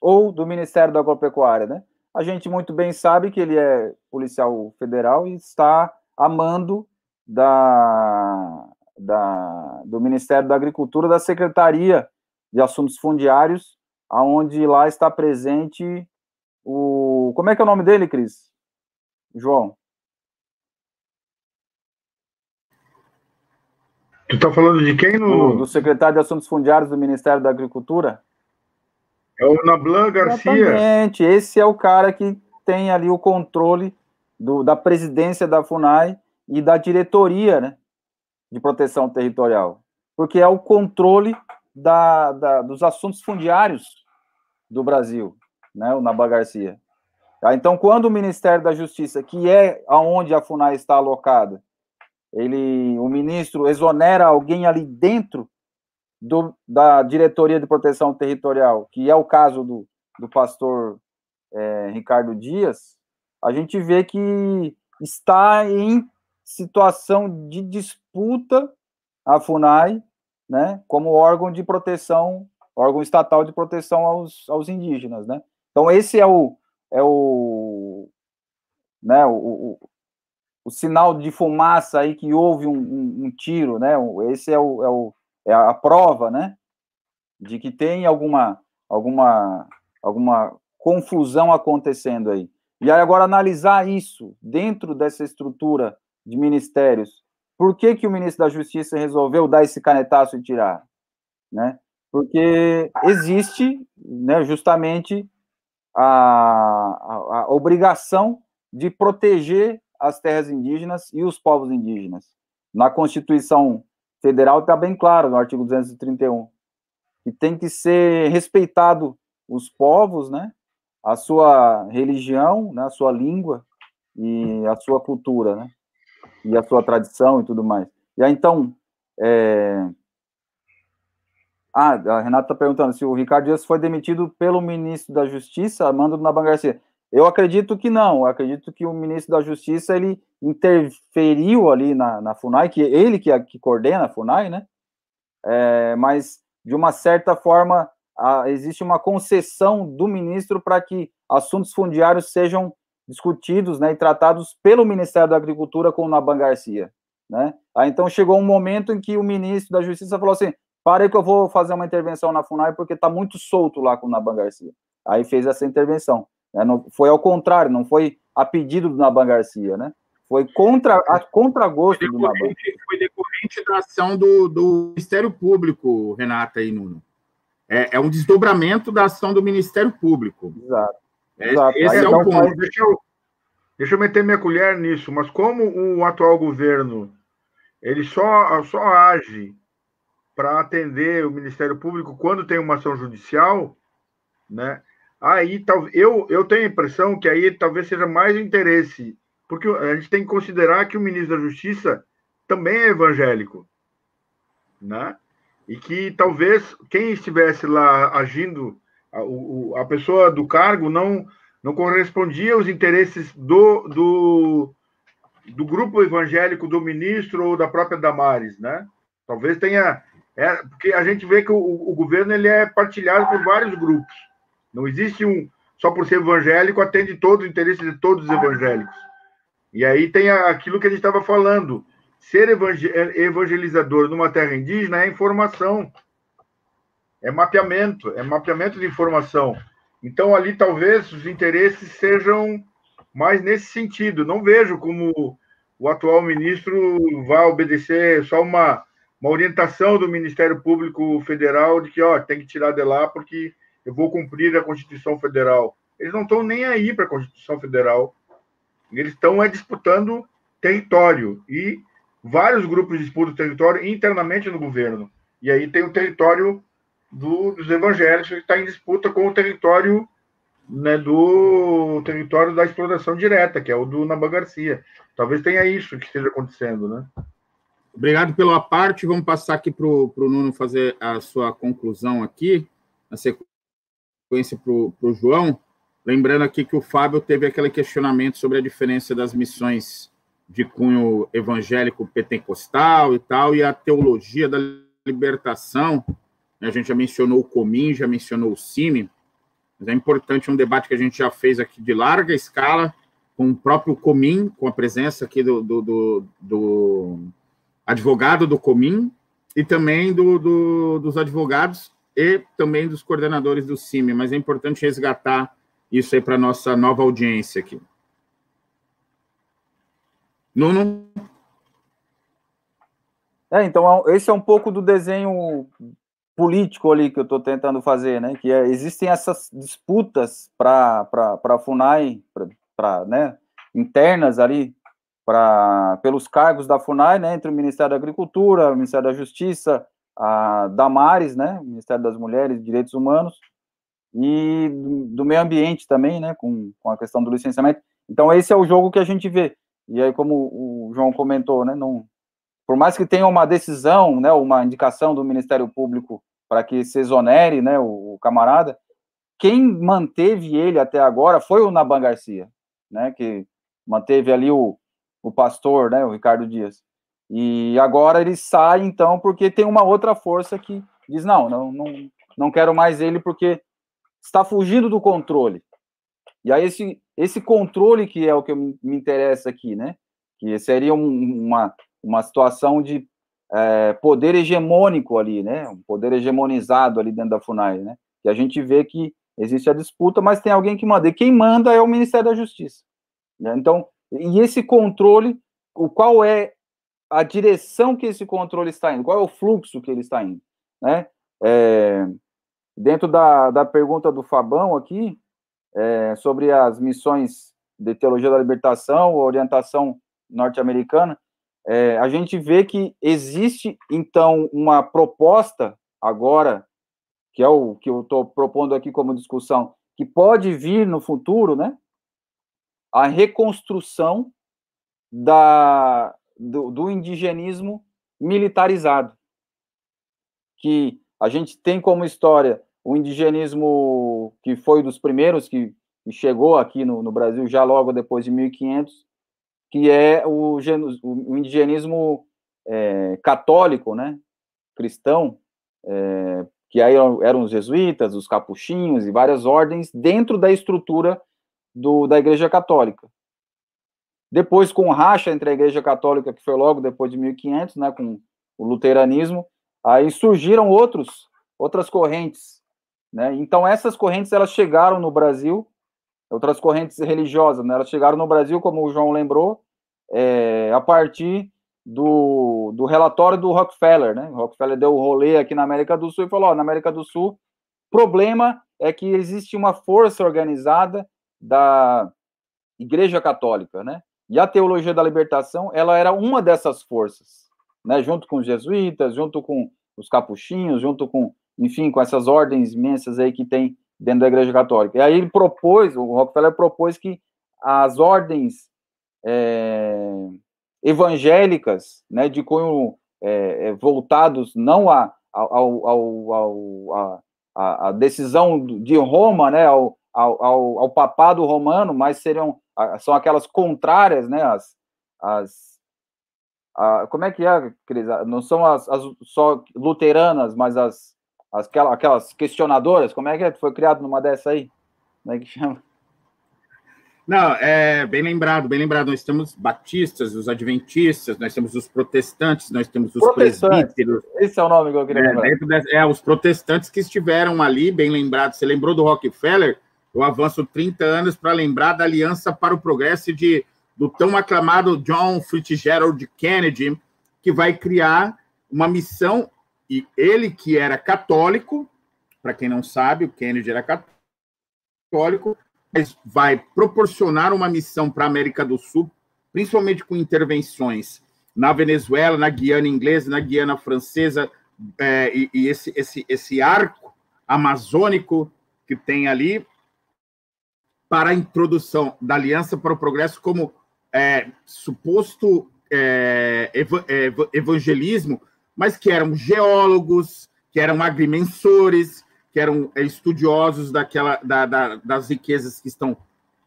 Ou do Ministério da Agropecuária, né? A gente muito bem sabe que ele é policial federal e está a mando da, da, do Ministério da Agricultura, da Secretaria de Assuntos Fundiários, aonde lá está presente o... Como é que é o nome dele, Cris? João? Tu está falando de quem? No... Do, do, secretário de Assuntos Fundiários do Ministério da Agricultura? É o Nablan Garcia. Exatamente, esse é o cara que tem ali o controle do, da presidência da FUNAI e da diretoria né, de proteção territorial, porque é o controle da, da, dos assuntos fundiários do Brasil, né, o Nabá Garcia. Tá? Então, quando o Ministério da Justiça, que é aonde a FUNAI está alocada, ele, o ministro exonera alguém ali dentro do, da diretoria de proteção territorial, que é o caso do, do pastor é, Ricardo Dias, a gente vê que está em situação de disputa a FUNAI né, como órgão de proteção, órgão estatal de proteção aos, aos indígenas, né? Então esse é o é o né, o, o, o sinal de fumaça aí que houve um, um, um tiro, né? Esse é o, é o é a prova, né, de que tem alguma alguma alguma confusão acontecendo aí. E aí agora analisar isso dentro dessa estrutura de ministérios por que, que o ministro da Justiça resolveu dar esse canetaço e tirar? Né? Porque existe né, justamente a, a, a obrigação de proteger as terras indígenas e os povos indígenas. Na Constituição Federal está bem claro, no artigo 231, que tem que ser respeitado os povos, né, a sua religião, né, a sua língua e a sua cultura, né e a sua tradição e tudo mais. E aí, então, é... ah, a Renata está perguntando se o Ricardo Dias foi demitido pelo ministro da Justiça, Armando Naban Garcia. Eu acredito que não, eu acredito que o ministro da Justiça, ele interferiu ali na, na FUNAI, que ele que, que coordena a FUNAI, né? É, mas, de uma certa forma, a, existe uma concessão do ministro para que assuntos fundiários sejam discutidos né, e tratados pelo Ministério da Agricultura com o Naban Garcia. Né? Aí, então chegou um momento em que o ministro da Justiça falou assim: parei que eu vou fazer uma intervenção na FUNAI porque está muito solto lá com o Naban Garcia. Aí fez essa intervenção. Né? Não, foi ao contrário, não foi a pedido do Naban Garcia, né? Foi contra, a contragosto do Naban. Foi decorrente da ação do, do Ministério Público, Renata e Nuno. É, é um desdobramento da ação do Ministério Público. Exato. Exato. Esse Aí, é o então, ponto. Deixa eu, deixa eu meter minha colher nisso, mas como o atual governo ele só, só age para atender o Ministério Público quando tem uma ação judicial, né? Aí eu, eu tenho a impressão que aí talvez seja mais interesse, porque a gente tem que considerar que o ministro da Justiça também é evangélico, né? E que talvez quem estivesse lá agindo a, o, a pessoa do cargo não, não correspondia aos interesses do, do, do grupo evangélico do ministro ou da própria Damares, né? Talvez tenha. É, porque a gente vê que o, o governo ele é partilhado por vários grupos. Não existe um. Só por ser evangélico, atende todos os interesses de todos os evangélicos. E aí tem aquilo que a gente estava falando. Ser evangelizador numa terra indígena é informação é mapeamento, é mapeamento de informação. Então, ali talvez os interesses sejam mais nesse sentido. Não vejo como o atual ministro vai obedecer só uma, uma orientação do Ministério Público Federal de que ó, tem que tirar de lá porque eu vou cumprir a Constituição Federal. Eles não estão nem aí para a Constituição Federal. Eles estão é, disputando território e vários grupos disputam território internamente no governo. E aí tem o território do, dos evangélicos que está em disputa com o território né, do território da exploração direta, que é o do Naban Garcia. Talvez tenha isso que esteja acontecendo, né? Obrigado pela parte. Vamos passar aqui para o Nuno fazer a sua conclusão aqui, na sequência para o João. Lembrando aqui que o Fábio teve aquele questionamento sobre a diferença das missões de cunho evangélico pentecostal e tal, e a teologia da libertação. A gente já mencionou o Comim, já mencionou o CIMI, mas é importante um debate que a gente já fez aqui de larga escala, com o próprio Comim, com a presença aqui do, do, do, do advogado do Comim e também do, do, dos advogados e também dos coordenadores do CIMI, mas é importante resgatar isso aí para nossa nova audiência aqui. Nuno? É, então, esse é um pouco do desenho político ali que eu estou tentando fazer, né? Que é, existem essas disputas para a FUNAI, para né, internas ali, para pelos cargos da FUNAI, né? Entre o Ministério da Agricultura, o Ministério da Justiça, a Damares, né? Ministério das Mulheres e Direitos Humanos e do, do meio ambiente também, né? Com, com a questão do licenciamento. Então esse é o jogo que a gente vê. E aí, como o João comentou, né? Não, por mais que tenha uma decisão, né, uma indicação do Ministério Público para que se exonere, né, o, o, camarada, quem manteve ele até agora foi o Naban Garcia, né, que manteve ali o, o pastor, né, o Ricardo Dias. E agora ele sai, então, porque tem uma outra força que diz, não, não, não, não quero mais ele porque está fugindo do controle. E aí esse, esse controle que é o que me, interessa aqui, né, que seria um, uma, uma situação de é, poder hegemônico ali, né? Um poder hegemonizado ali dentro da FUNAI, né? E a gente vê que existe a disputa, mas tem alguém que manda. E quem manda é o Ministério da Justiça. Né? Então, e esse controle, o qual é a direção que esse controle está indo? Qual é o fluxo que ele está indo? Né? É, dentro da, da pergunta do Fabão aqui, é, sobre as missões de teologia da libertação, orientação norte-americana, é, a gente vê que existe, então, uma proposta agora, que é o que eu estou propondo aqui como discussão, que pode vir no futuro, né? A reconstrução da, do, do indigenismo militarizado. Que a gente tem como história o indigenismo que foi dos primeiros que, chegou aqui no, no Brasil já logo depois de 1500, que é o, o indigenismo é, católico, né, cristão, é, que aí eram os jesuítas, os capuchinhos e várias ordens dentro da estrutura do, da Igreja Católica. Depois, com o racha entre a Igreja Católica, que foi logo depois de 1500, né, com o luteranismo, aí surgiram outros, outras correntes. Né? Então, essas correntes elas chegaram no Brasil outras correntes religiosas, né? Elas chegaram no Brasil, como o João lembrou, é, a partir do, do relatório do Rockefeller, né? O Rockefeller deu o rolê aqui na América do Sul e falou: ó, na América do Sul, problema é que existe uma força organizada da Igreja Católica, né? E a teologia da libertação, ela era uma dessas forças, né? Junto com os jesuítas, junto com os capuchinhos, junto com, enfim, com essas ordens imensas aí que tem dentro da Igreja Católica. E aí ele propôs, o Rockefeller propôs que as ordens é, evangélicas, né, de cunho é, voltados não a, ao, a, a, decisão de Roma, né, ao, ao, ao, papado romano, mas seriam são aquelas contrárias, né, as, as a, como é que é, Cris? Não são as, as só luteranas, mas as aquelas, aquelas questionadoras, como é que é? foi criado numa dessa aí? Como é que chama? Não, é bem lembrado, bem lembrado. Nós temos batistas, os adventistas, nós temos os protestantes, nós temos os presbíteros. Esse é o nome que eu queria é, lembrar. é, os protestantes que estiveram ali, bem lembrado. Você lembrou do Rockefeller? Eu avanço 30 anos para lembrar da Aliança para o Progresso de, do tão aclamado John Fitzgerald Kennedy, que vai criar uma missão e ele que era católico, para quem não sabe, o Kennedy era católico, vai proporcionar uma missão para a América do Sul, principalmente com intervenções na Venezuela, na Guiana inglesa, na Guiana francesa, é, e, e esse, esse, esse arco amazônico que tem ali, para a introdução da Aliança para o Progresso como é, suposto é, é evangelismo, mas que eram geólogos, que eram agrimensores, que eram é, estudiosos daquela, da, da, das riquezas que estão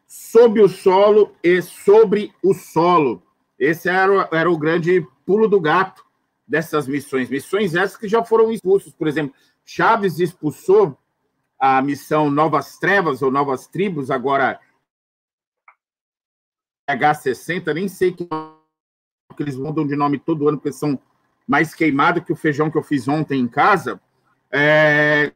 sob o solo e sobre o solo. Esse era, era o grande pulo do gato dessas missões. Missões essas que já foram expulsos. Por exemplo, Chaves expulsou a missão Novas Trevas ou Novas Tribos, agora H60, nem sei que, eles mudam de nome todo ano, porque são mais queimados que o feijão que eu fiz ontem em casa. É,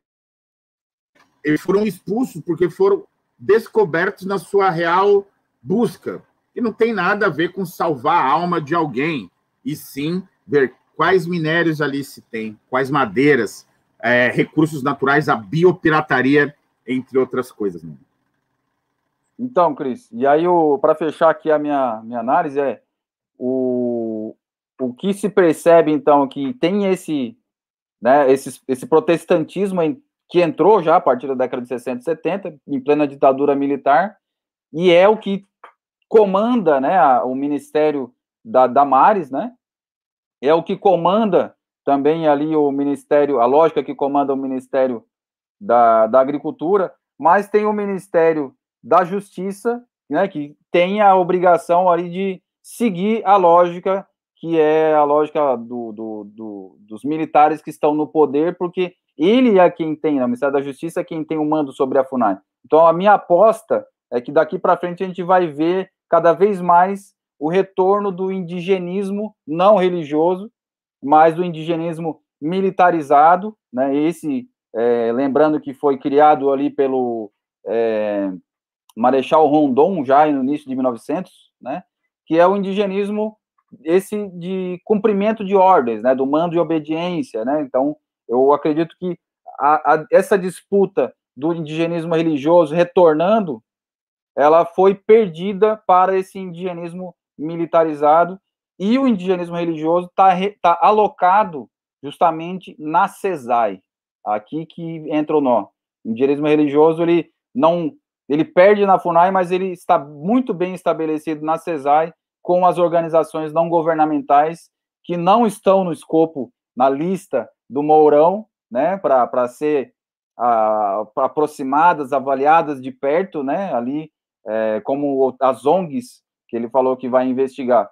eles foram expulsos porque foram descobertos na sua real busca. E não tem nada a ver com salvar a alma de alguém, e sim ver quais minérios ali se tem, quais madeiras, é, recursos naturais, a biopirataria, entre outras coisas. Né? Então, Cris, e aí para fechar aqui a minha, minha análise é o, o que se percebe, então, que tem esse, né, esse, esse protestantismo que entrou já a partir da década de 60 e 70, em plena ditadura militar, e é o que comanda né, a, o Ministério da Damares, né? É o que comanda também ali o Ministério, a lógica que comanda o Ministério da, da Agricultura, mas tem o Ministério da Justiça, né, que tem a obrigação ali de seguir a lógica que é a lógica do, do, do, dos militares que estão no poder, porque ele é quem tem, o Ministério da Justiça é quem tem o mando sobre a FUNAI. Então, a minha aposta é que daqui para frente a gente vai ver cada vez mais o retorno do indigenismo não religioso, mas do indigenismo militarizado, né? Esse, é, lembrando que foi criado ali pelo é, Marechal Rondon já no início de 1900, né? Que é o indigenismo esse de cumprimento de ordens, né? Do mando e obediência, né? Então, eu acredito que a, a, essa disputa do indigenismo religioso retornando, ela foi perdida para esse indigenismo militarizado e o indigenismo religioso está tá alocado justamente na CESAI, aqui que entra o nó. O indigenismo religioso, ele não, ele perde na FUNAI, mas ele está muito bem estabelecido na CESAI, com as organizações não governamentais que não estão no escopo, na lista do Mourão, né, para ser a, aproximadas, avaliadas de perto, né, ali, é, como as ONGs que ele falou que vai investigar.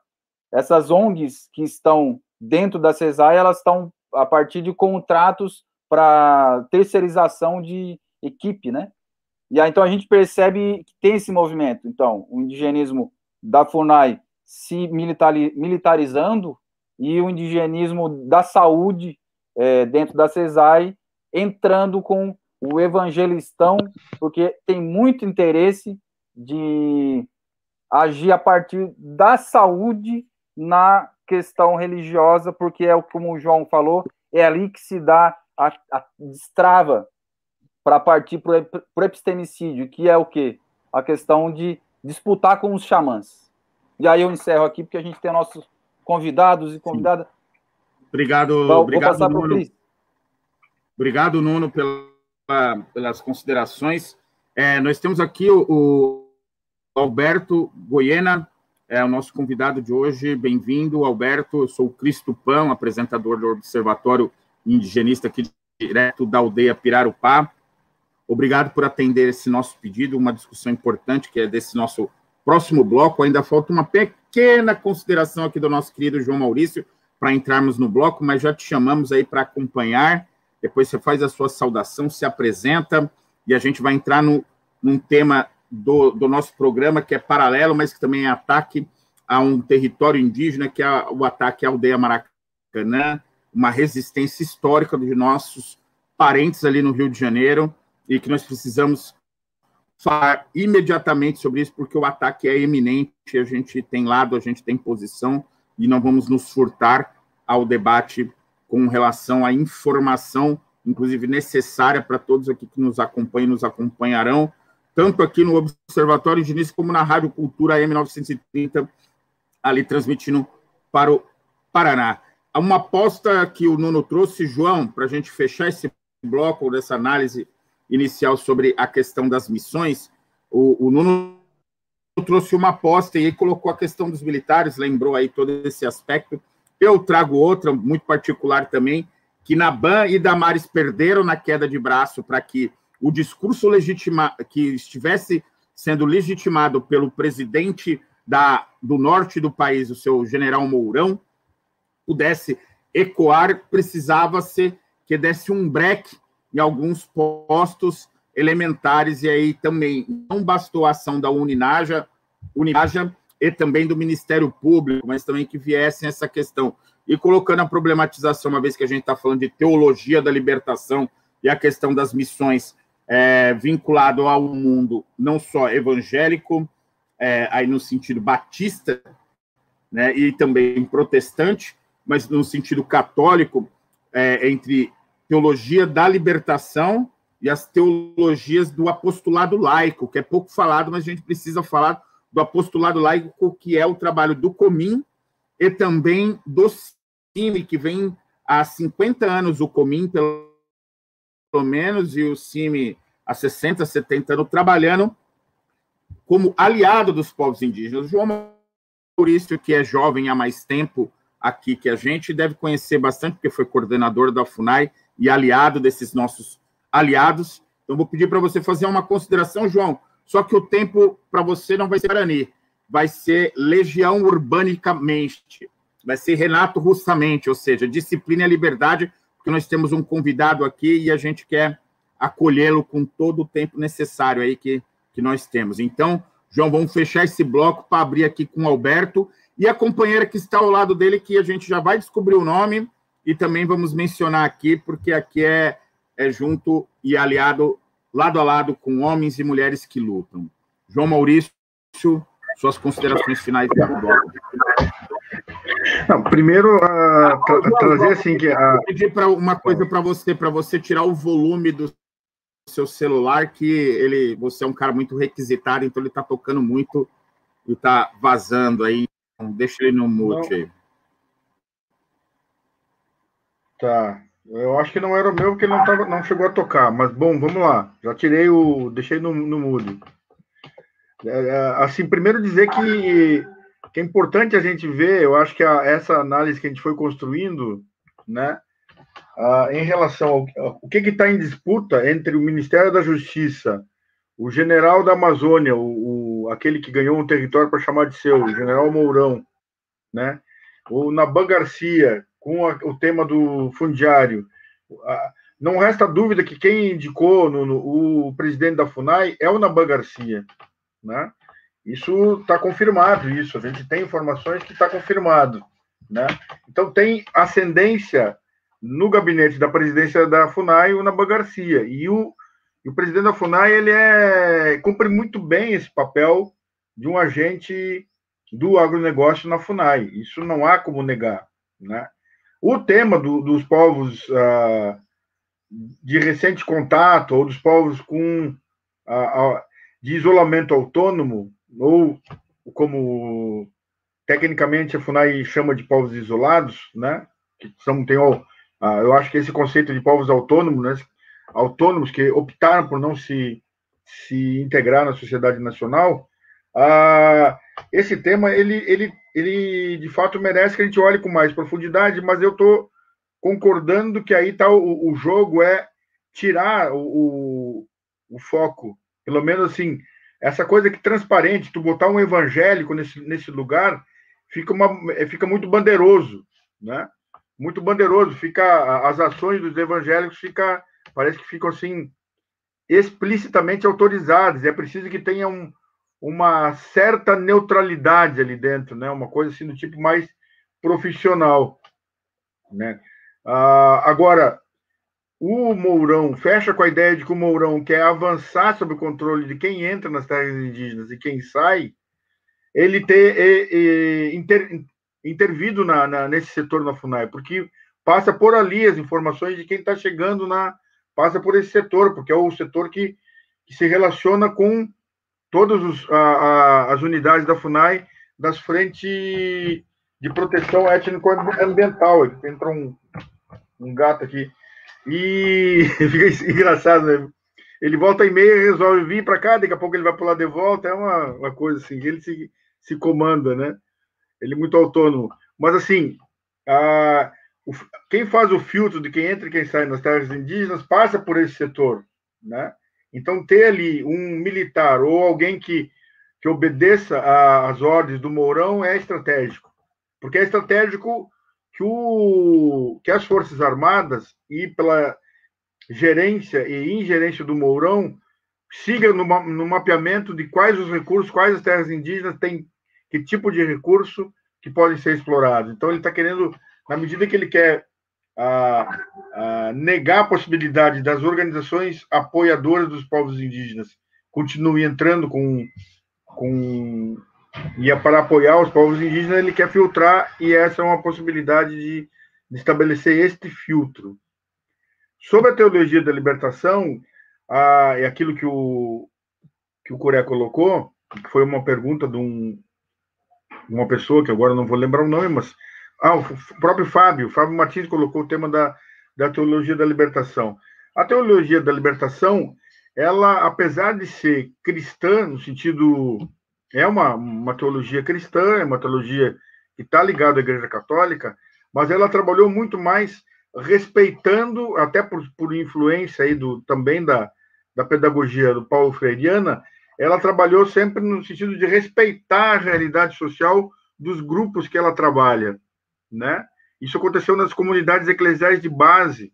Essas ONGs que estão dentro da CESAI, elas estão a partir de contratos para terceirização de equipe, né? E aí, então, a gente percebe que tem esse movimento. Então, o indigenismo da FUNAI se militarizando e o indigenismo da saúde é, dentro da CESAI entrando com o evangelistão, porque tem muito interesse de agir a partir da saúde na questão religiosa, porque é o como o João falou, é ali que se dá a, a destrava para partir para o epistemicídio, que é o quê? A questão de disputar com os xamãs. E aí eu encerro aqui, porque a gente tem nossos convidados e convidadas. Obrigado, Vou, obrigado Nuno. Obrigado, Nuno, pela, pelas considerações. É, nós temos aqui o, o Alberto Goiena, é o nosso convidado de hoje. Bem-vindo, Alberto. Eu sou o Cristo Pão, apresentador do Observatório Indigenista aqui direto da aldeia Pirarupá. Obrigado por atender esse nosso pedido, uma discussão importante que é desse nosso próximo bloco. Ainda falta uma pequena consideração aqui do nosso querido João Maurício para entrarmos no bloco, mas já te chamamos aí para acompanhar. Depois você faz a sua saudação, se apresenta e a gente vai entrar no, num tema do, do nosso programa, que é paralelo, mas que também é ataque a um território indígena, que é o ataque à aldeia Maracanã, uma resistência histórica de nossos parentes ali no Rio de Janeiro, e que nós precisamos falar imediatamente sobre isso, porque o ataque é iminente, a gente tem lado, a gente tem posição, e não vamos nos furtar ao debate com relação à informação inclusive necessária para todos aqui que nos acompanham e nos acompanharão, tanto aqui no Observatório de Nice como na Rádio Cultura M930, ali transmitindo para o Paraná. Uma aposta que o Nuno trouxe, João, para a gente fechar esse bloco dessa análise inicial sobre a questão das missões, o, o Nuno trouxe uma aposta e colocou a questão dos militares, lembrou aí todo esse aspecto. Eu trago outra, muito particular também, que Naban e Damares perderam na queda de braço para que o discurso legitima, que estivesse sendo legitimado pelo presidente da, do norte do país, o seu general Mourão, pudesse ecoar, precisava ser que desse um break em alguns postos elementares, e aí também não bastou a ação da Uninaja, Uninaja e também do Ministério Público, mas também que viessem essa questão. E colocando a problematização, uma vez que a gente está falando de teologia da libertação e a questão das missões é, vinculado ao mundo não só evangélico, é, aí no sentido batista, né, e também protestante, mas no sentido católico, é, entre teologia da libertação e as teologias do apostolado laico, que é pouco falado, mas a gente precisa falar do apostolado laico, que é o trabalho do Comim e também do CIMI, que vem há 50 anos o Comim, pelo, menos, e o CIMI há 60, 70 anos, trabalhando como aliado dos povos indígenas. João Maurício, que é jovem há mais tempo aqui que a gente, deve conhecer bastante, porque foi coordenador da FUNAI e aliado desses nossos aliados. Então, vou pedir para você fazer uma consideração, João. Só que o tempo para você não vai ser Guarani, vai ser Legião Urbanicamente, vai ser Renato Russamente, ou seja, disciplina e liberdade, porque nós temos um convidado aqui e a gente quer acolhê-lo com todo o tempo necessário aí que, que nós temos. Então, João, vamos fechar esse bloco para abrir aqui com o Alberto e a companheira que está ao lado dele, que a gente já vai descobrir o nome e também vamos mencionar aqui, porque aqui é é junto e aliado lado a lado com homens e mulheres que lutam. João Maurício, suas considerações finais do bloco. Não, primeiro, uh, tra trazer assim que. Uh... Vou pedir para uma coisa para você, para você tirar o volume do seu celular, que ele, você é um cara muito requisitado, então ele está tocando muito e está vazando aí. Então deixa ele no mute aí. Tá. Eu acho que não era o meu, porque não, tava, não chegou a tocar. Mas, bom, vamos lá. Já tirei o. Deixei no, no mudo. É, é, assim, primeiro dizer que, que é importante a gente ver, eu acho que a, essa análise que a gente foi construindo, né, em relação ao o que está em disputa entre o Ministério da Justiça, o general da Amazônia, o, o aquele que ganhou um território para chamar de seu, o general Mourão, né, o Naban Garcia, com a, o tema do fundiário. Não resta dúvida que quem indicou no, no, o presidente da FUNAI é o Naban Garcia. Né? Isso está confirmado, isso. A gente tem informações que está confirmado. Né? Então, tem ascendência no gabinete da presidência da FUNAI o Naban Garcia. E o, e o presidente da FUNAI ele é, cumpre muito bem esse papel de um agente do agronegócio na FUNAI. Isso não há como negar. Né? O tema do, dos povos uh, de recente contato, ou dos povos com uh, uh, de isolamento autônomo, ou como tecnicamente a FUNAI chama de povos isolados, né? Que são, tem, eu acho que esse conceito de povos autônomos, né? autônomos que optaram por não se, se integrar na sociedade nacional, esse tema ele, ele ele de fato merece que a gente olhe com mais profundidade, mas eu estou concordando que aí tá o, o jogo é tirar o, o, foco, pelo menos assim, essa coisa que transparente, tu botar um evangélico nesse, nesse lugar, fica, uma, fica muito bandeiroso, né? Muito bandeiroso, fica as ações dos evangélicos fica parece que ficam assim explicitamente autorizadas. É preciso que tenha um, uma certa neutralidade ali dentro, né? Uma coisa assim do tipo mais profissional, né? Ah, agora, o Mourão fecha com a ideia de que o Mourão quer avançar sobre o controle de quem entra nas terras indígenas e quem sai, ele ter inter, intervido na, na, nesse setor na FUNAI, porque passa por ali as informações de quem está chegando na. passa por esse setor, porque é o setor que, que se relaciona com todas as unidades da FUNAI das frentes de proteção étnico-ambiental. Entra um, um gato aqui. E fica engraçado, né? Ele volta e meia, resolve vir para cá, daqui a pouco ele vai pular de volta. É uma, uma coisa assim, ele se, se comanda, né? Ele é muito autônomo. Mas, assim, a, o, quem faz o filtro de quem entra e quem sai nas terras indígenas passa por esse setor, né? Então, ter ali um militar ou alguém que, que obedeça às ordens do Mourão é estratégico. Porque é estratégico que, o, que as Forças Armadas, e pela gerência e ingerência do Mourão, siga no, no mapeamento de quais os recursos, quais as terras indígenas têm que tipo de recurso que podem ser explorados. Então, ele está querendo, na medida que ele quer a, a negar a possibilidade das organizações apoiadoras dos povos indígenas continuem entrando com, com e para apoiar os povos indígenas, ele quer filtrar, e essa é uma possibilidade de, de estabelecer este filtro. Sobre a teologia da libertação, a, é aquilo que o, que o Coré colocou, que foi uma pergunta de um, uma pessoa, que agora não vou lembrar o nome, mas ah, o próprio Fábio, Fábio Martins colocou o tema da, da teologia da libertação. A teologia da libertação, ela, apesar de ser cristã, no sentido. É uma, uma teologia cristã, é uma teologia que está ligada à Igreja Católica, mas ela trabalhou muito mais respeitando, até por, por influência aí do, também da, da pedagogia do Paulo Freireana, ela trabalhou sempre no sentido de respeitar a realidade social dos grupos que ela trabalha né? Isso aconteceu nas comunidades eclesiais de base,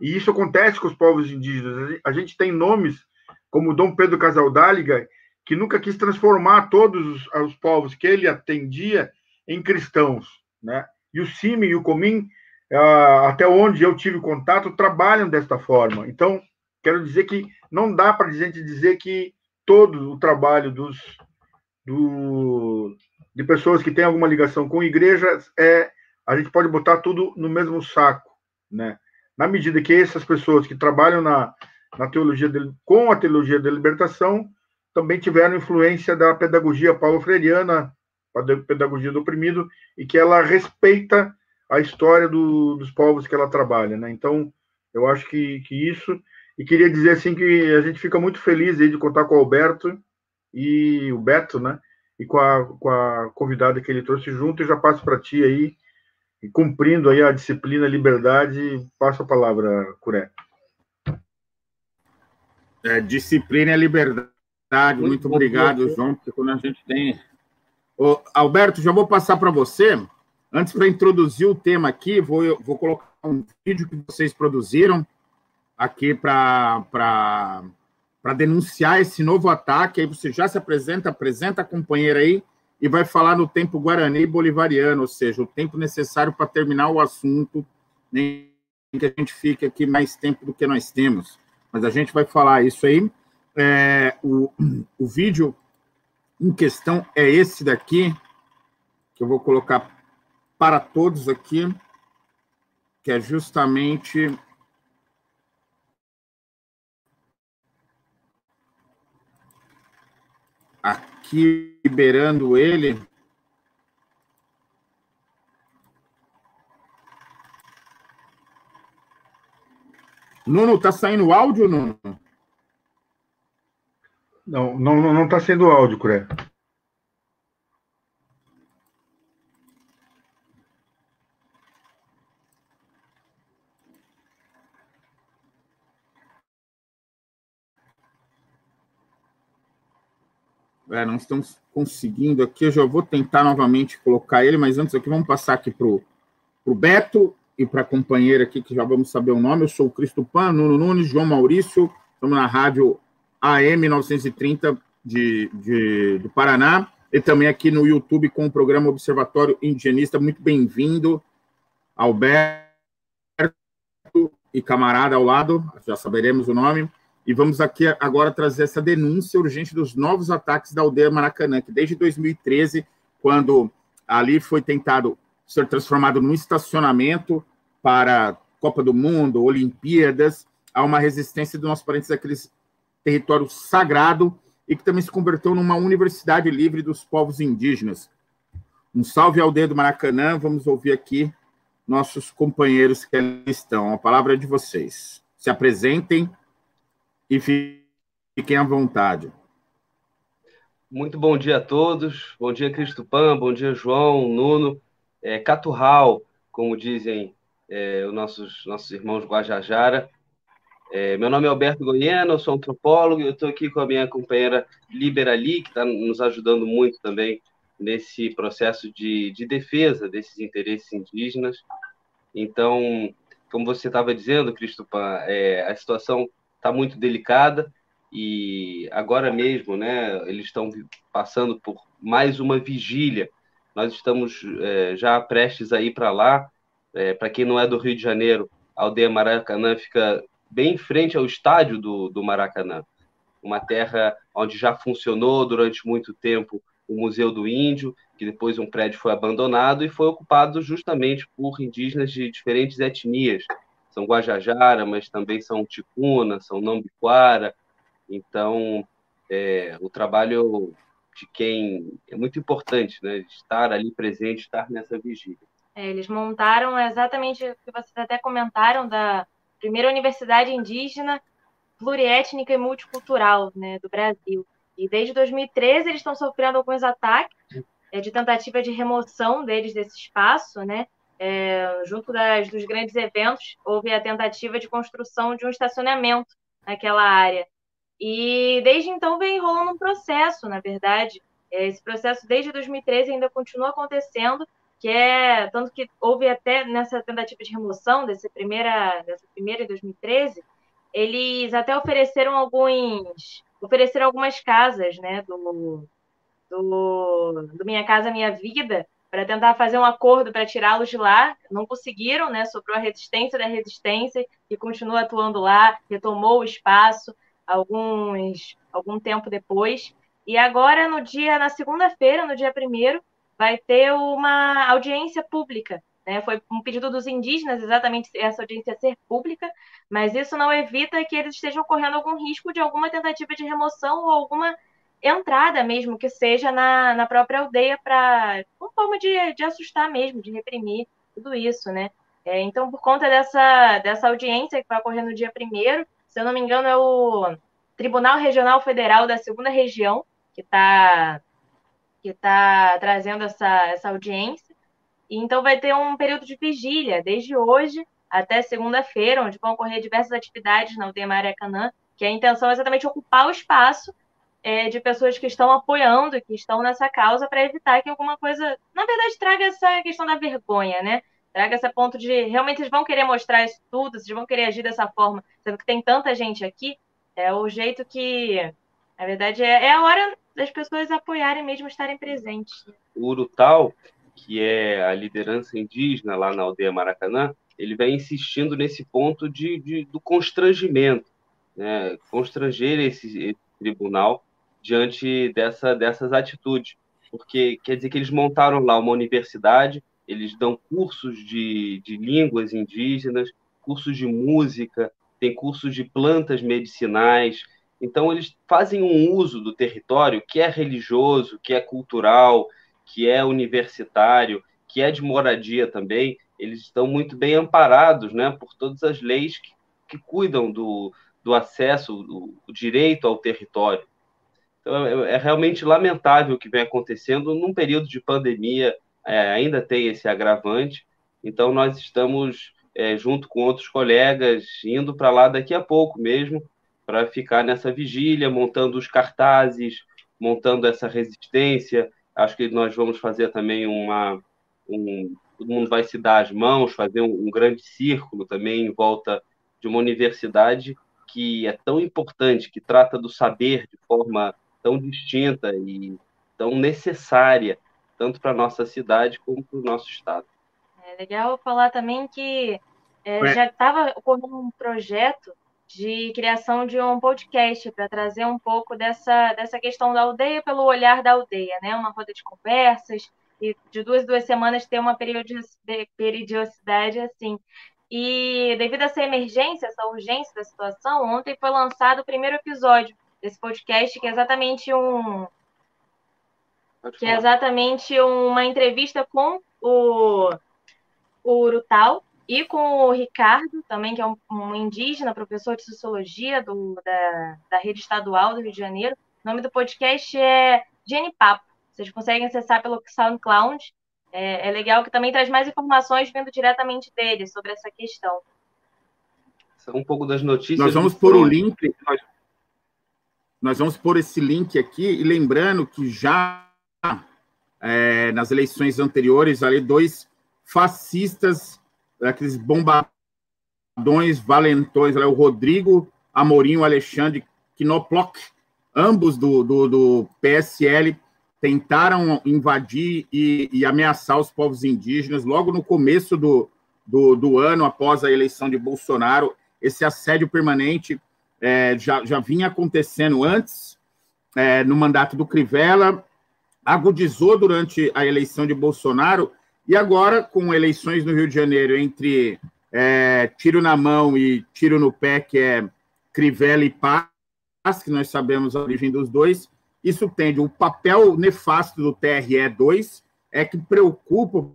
e isso acontece com os povos indígenas. A gente tem nomes como Dom Pedro Casaldáliga, que nunca quis transformar todos os, os povos que ele atendia em cristãos, né? E o CIMI e o COMIN, ah, até onde eu tive contato, trabalham desta forma. Então, quero dizer que não dá para a gente dizer que todo o trabalho dos, do, de pessoas que têm alguma ligação com igrejas é a gente pode botar tudo no mesmo saco, né? Na medida que essas pessoas que trabalham na, na teologia de, com a teologia da libertação também tiveram influência da pedagogia paulo-freiriana, a pedagogia do oprimido, e que ela respeita a história do, dos povos que ela trabalha, né? Então, eu acho que, que isso e queria dizer assim que a gente fica muito feliz aí de contar com o Alberto e o Beto, né? E com a, com a convidada que ele trouxe junto, e já passo para ti aí e cumprindo aí a disciplina liberdade, passo a palavra, Curé. É, disciplina e liberdade. Muito, muito obrigado, bom. João, porque quando a gente tem. Ô, Alberto, já vou passar para você. Antes, para introduzir o tema aqui, vou, vou colocar um vídeo que vocês produziram aqui para denunciar esse novo ataque. Aí você já se apresenta, apresenta a companheira aí e vai falar no tempo guarani bolivariano, ou seja, o tempo necessário para terminar o assunto, nem que a gente fique aqui mais tempo do que nós temos. Mas a gente vai falar isso aí. É, o, o vídeo em questão é esse daqui, que eu vou colocar para todos aqui, que é justamente aqui liberando ele. Nuno, tá saindo áudio, Nuno? Não, não, não tá sendo áudio, Curé. É, não estamos conseguindo aqui. Eu já vou tentar novamente colocar ele, mas antes aqui vamos passar aqui para o Beto e para a companheira aqui, que já vamos saber o nome. Eu sou o Cristo Pan, Nuno Nunes, João Maurício. Estamos na rádio AM 930 de, de, do Paraná. E também aqui no YouTube com o programa Observatório Indigenista. Muito bem-vindo, Alberto e camarada ao lado, já saberemos o nome. E vamos aqui agora trazer essa denúncia urgente dos novos ataques da aldeia Maracanã, que desde 2013, quando ali foi tentado ser transformado num estacionamento, para Copa do Mundo, Olimpíadas, há uma resistência dos nossos parentes daqueles território sagrado e que também se converteu numa universidade livre dos povos indígenas. Um salve aldeia do Maracanã. Vamos ouvir aqui nossos companheiros que ali estão. A palavra é de vocês. Se apresentem e fiquem à vontade. Muito bom dia a todos. Bom dia, Cristo Pan. Bom dia, João, Nuno. É, Caturral, como dizem é, os nossos, nossos irmãos Guajajara. É, meu nome é Alberto Goiano, eu sou antropólogo e eu estou aqui com a minha companheira Liberali, que está nos ajudando muito também nesse processo de, de defesa desses interesses indígenas. Então, como você estava dizendo, Cristopan, é, a situação está muito delicada e agora mesmo, né, eles estão passando por mais uma vigília. Nós estamos é, já prestes a ir para lá. É, para quem não é do Rio de Janeiro, a aldeia Maracanã fica bem em frente ao estádio do, do Maracanã, uma terra onde já funcionou durante muito tempo o Museu do Índio, que depois um prédio foi abandonado e foi ocupado justamente por indígenas de diferentes etnias. São Guajajara, mas também são Ticuna, são Nambiquara. Então, é, o trabalho de quem é muito importante, né? Estar ali presente, estar nessa vigília. É, eles montaram exatamente o que vocês até comentaram da primeira universidade indígena pluriétnica e multicultural né, do Brasil. E desde 2013 eles estão sofrendo alguns ataques é, de tentativa de remoção deles desse espaço, né? É, junto das, dos grandes eventos, houve a tentativa de construção de um estacionamento naquela área. E desde então vem rolando um processo, na verdade. É, esse processo, desde 2013, ainda continua acontecendo, que é tanto que houve até nessa tentativa de remoção dessa primeira dessa primeira em 2013 eles até ofereceram alguns ofereceram algumas casas né do, do, do minha casa minha vida para tentar fazer um acordo para tirá-los de lá não conseguiram né sobrou a resistência da resistência que continua atuando lá retomou o espaço alguns algum tempo depois e agora no dia na segunda-feira no dia primeiro vai ter uma audiência pública. Né? Foi um pedido dos indígenas exatamente essa audiência ser pública, mas isso não evita que eles estejam correndo algum risco de alguma tentativa de remoção ou alguma entrada mesmo que seja na, na própria aldeia para uma forma de, de assustar mesmo, de reprimir tudo isso, né? É, então, por conta dessa, dessa audiência que vai ocorrer no dia primeiro, se eu não me engano, é o Tribunal Regional Federal da Segunda Região, que está que está trazendo essa, essa audiência. E então vai ter um período de vigília, desde hoje até segunda-feira, onde vão ocorrer diversas atividades na aldeia Maracanã, que a intenção é exatamente ocupar o espaço é, de pessoas que estão apoiando, que estão nessa causa, para evitar que alguma coisa, na verdade, traga essa questão da vergonha, né? Traga esse ponto de realmente eles vão querer mostrar isso tudo, vocês vão querer agir dessa forma, sendo que tem tanta gente aqui, é o jeito que, na verdade, é, é a hora das pessoas apoiarem mesmo estarem presentes. O Urutau, que é a liderança indígena lá na aldeia Maracanã, ele vem insistindo nesse ponto de, de do constrangimento, né? constranger esse, esse, tribunal diante dessa, dessas atitudes, porque quer dizer que eles montaram lá uma universidade, eles dão cursos de, de línguas indígenas, cursos de música, tem cursos de plantas medicinais, então, eles fazem um uso do território que é religioso, que é cultural, que é universitário, que é de moradia também. Eles estão muito bem amparados né, por todas as leis que, que cuidam do, do acesso, do, do, direito ao território. Então, é, é, realmente lamentável o que vem acontecendo num período de pandemia, é, ainda tem esse agravante. Então, nós estamos, é, junto com outros colegas, indo para lá daqui a pouco mesmo, para ficar nessa vigília, montando os cartazes, montando essa resistência. Acho que nós vamos fazer também uma. Um, todo mundo vai se dar as mãos, fazer um, um grande círculo também em volta de uma universidade que é tão importante, que trata do saber de forma tão distinta e tão necessária, tanto para a nossa cidade como para o nosso estado. É legal falar também que é, já estava ocorrendo um projeto de criação de um podcast para trazer um pouco dessa, dessa questão da aldeia pelo olhar da aldeia, né? Uma roda de conversas e de duas duas semanas ter uma periodicidade assim. E devido a essa emergência, essa urgência da situação, ontem foi lançado o primeiro episódio desse podcast, que é exatamente um que é exatamente uma entrevista com o, o Urutau e com o Ricardo, também, que é um, um indígena, professor de sociologia do, da, da rede estadual do Rio de Janeiro. O nome do podcast é Gene Papo. Vocês conseguem acessar pelo SoundCloud. É, é legal que também traz mais informações vindo diretamente dele sobre essa questão. Um pouco das notícias. Nós vamos pôr o link. Nós, vamos pôr esse link aqui e lembrando que já é, nas eleições anteriores ali dois fascistas, aqueles bombadões valentões, ali, o Rodrigo Amorim, o Alexandre Knoploch, ambos do, do, do PSL tentaram invadir e, e, ameaçar os povos indígenas logo no começo do, do, do, ano, após a eleição de Bolsonaro. Esse assédio permanente é, já, já vinha acontecendo antes, é, no mandato do Crivella, agudizou durante a eleição de Bolsonaro, e agora, com eleições no Rio de Janeiro entre é, tiro na mão e tiro no pé, que é Crivella e Paz, que nós sabemos a origem dos dois, isso tende. O papel nefasto do TRE2 é que preocupa,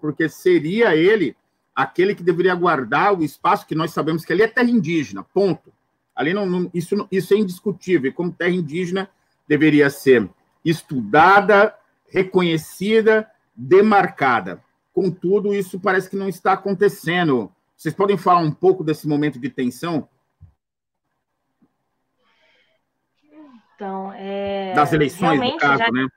porque seria ele aquele que deveria guardar o espaço que nós sabemos que ali é terra indígena, ponto. Ali não, não isso, isso é indiscutível. E como terra indígena deveria ser estudada, reconhecida, demarcada. Contudo, isso parece que não está acontecendo. Vocês podem falar um pouco desse momento de tensão? Então, é... Das eleições, no caso, já... né?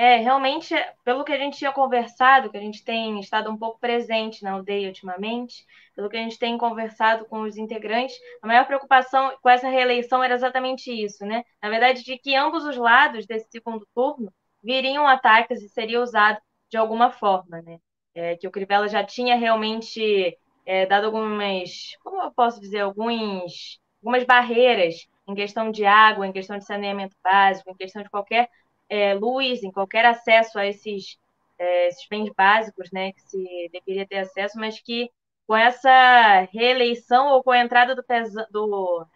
É, realmente, pelo que a gente tinha conversado, que a gente tem estado um pouco presente na aldeia ultimamente, pelo que a gente tem conversado com os integrantes, a maior preocupação com essa reeleição era exatamente isso, né? Na verdade, de que ambos os lados desse segundo turno viriam ataques e seria usado de alguma forma, né? É, que o Crivella já tinha realmente é, dado algumas, como eu posso dizer, alguns, algumas barreiras em questão de água, em questão de saneamento básico, em questão de qualquer é, luz, em qualquer acesso a esses, é, esses bens básicos, né, que se deveria ter acesso, mas que com essa reeleição ou com a entrada do do,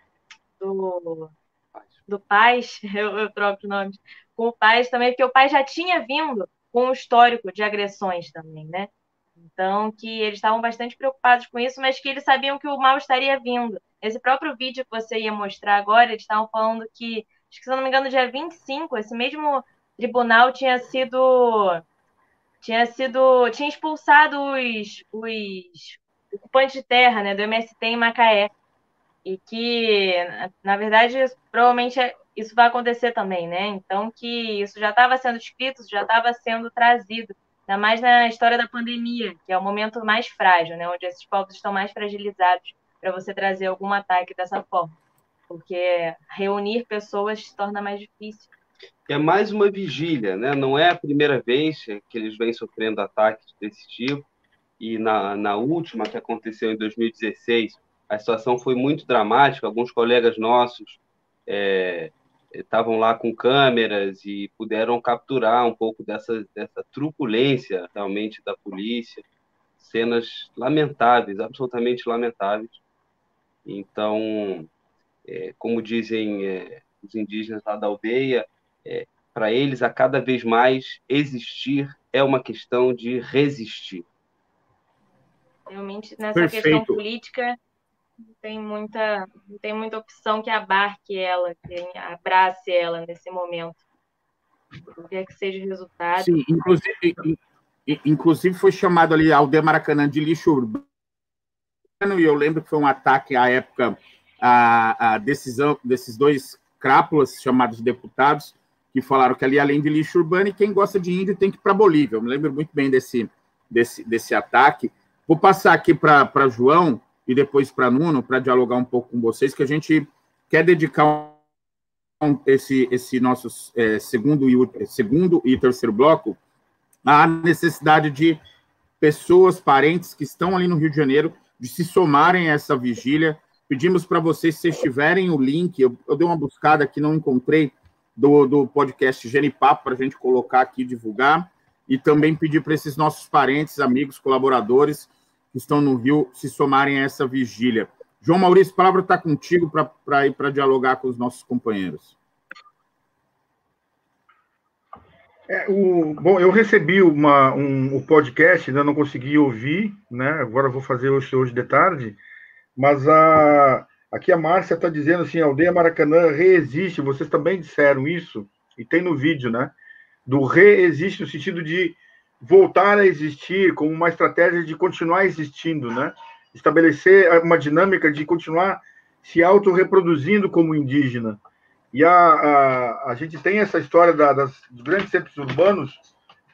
do, do Paz, eu, eu troco nomes, com o Paz também, porque o Paz já tinha vindo com um histórico de agressões também, né? Então, que eles estavam bastante preocupados com isso, mas que eles sabiam que o mal estaria vindo. Esse próprio vídeo que você ia mostrar agora, eles estavam falando que, acho que se eu não me engano, dia 25, esse mesmo tribunal tinha sido tinha sido tinha expulsado os, os ocupantes de terra, né, do MST em Macaé. E que, na verdade, provavelmente isso vai acontecer também, né? Então, que isso já estava sendo escrito, já estava sendo trazido, ainda mais na história da pandemia, que é o momento mais frágil, né? Onde esses povos estão mais fragilizados para você trazer algum ataque dessa forma. Porque reunir pessoas se torna mais difícil. É mais uma vigília, né? Não é a primeira vez que eles vêm sofrendo ataques desse tipo. E na, na última, que aconteceu em 2016, a situação foi muito dramática. Alguns colegas nossos é, estavam lá com câmeras e puderam capturar um pouco dessa, dessa truculência realmente da polícia. Cenas lamentáveis, absolutamente lamentáveis. Então, é, como dizem é, os indígenas lá da aldeia, é, para eles, a cada vez mais, existir é uma questão de resistir. Realmente, nessa Perfeito. questão política, não tem muita, não tem muita opção que abarque ela, que abrace ela nesse momento. O que é que seja o resultado. Sim, inclusive, inclusive foi chamado ali Aldeia Maracanã de lixo urbano e eu lembro que foi um ataque à época a, a decisão desses dois crápulas chamados deputados que falaram que ali além de lixo urbano e quem gosta de índio tem que ir para Bolívia. Eu me lembro muito bem desse desse, desse ataque. Vou passar aqui para João e depois para Nuno para dialogar um pouco com vocês que a gente quer dedicar esse esse nosso é, segundo e segundo e terceiro bloco à necessidade de pessoas parentes que estão ali no Rio de Janeiro de se somarem a essa vigília. Pedimos para vocês, se vocês tiverem o link, eu, eu dei uma buscada aqui, não encontrei, do, do podcast Genipapo para a gente colocar aqui, divulgar, e também pedir para esses nossos parentes, amigos, colaboradores que estão no Rio se somarem a essa vigília. João Maurício, a palavra está contigo para ir para dialogar com os nossos companheiros. É, o, bom, eu recebi uma, um, o podcast, ainda não consegui ouvir, né? Agora vou fazer hoje, hoje de tarde, mas a, aqui a Márcia está dizendo assim: a aldeia Maracanã reexiste, vocês também disseram isso, e tem no vídeo, né? Do reexiste no sentido de voltar a existir como uma estratégia de continuar existindo, né? Estabelecer uma dinâmica de continuar se autorreproduzindo como indígena. E a, a, a gente tem essa história da, das, dos grandes centros urbanos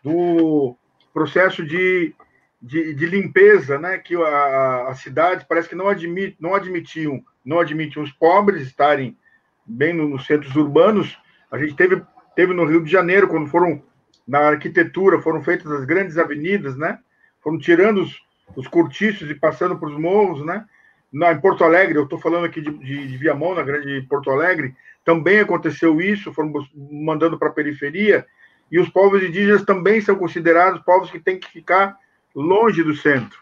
do processo de, de, de limpeza, né? Que a, a cidade parece que não admite, não admitiam, não admitiam os pobres estarem bem no, nos centros urbanos. A gente teve, teve no Rio de Janeiro, quando foram na arquitetura, foram feitas as grandes avenidas, né? Foram tirando os, os cortiços e passando para os morros, né? Na, em Porto Alegre, eu estou falando aqui de, de, de Viamão, na grande Porto Alegre, também aconteceu isso, foram mandando para a periferia, e os povos indígenas também são considerados povos que têm que ficar longe do centro.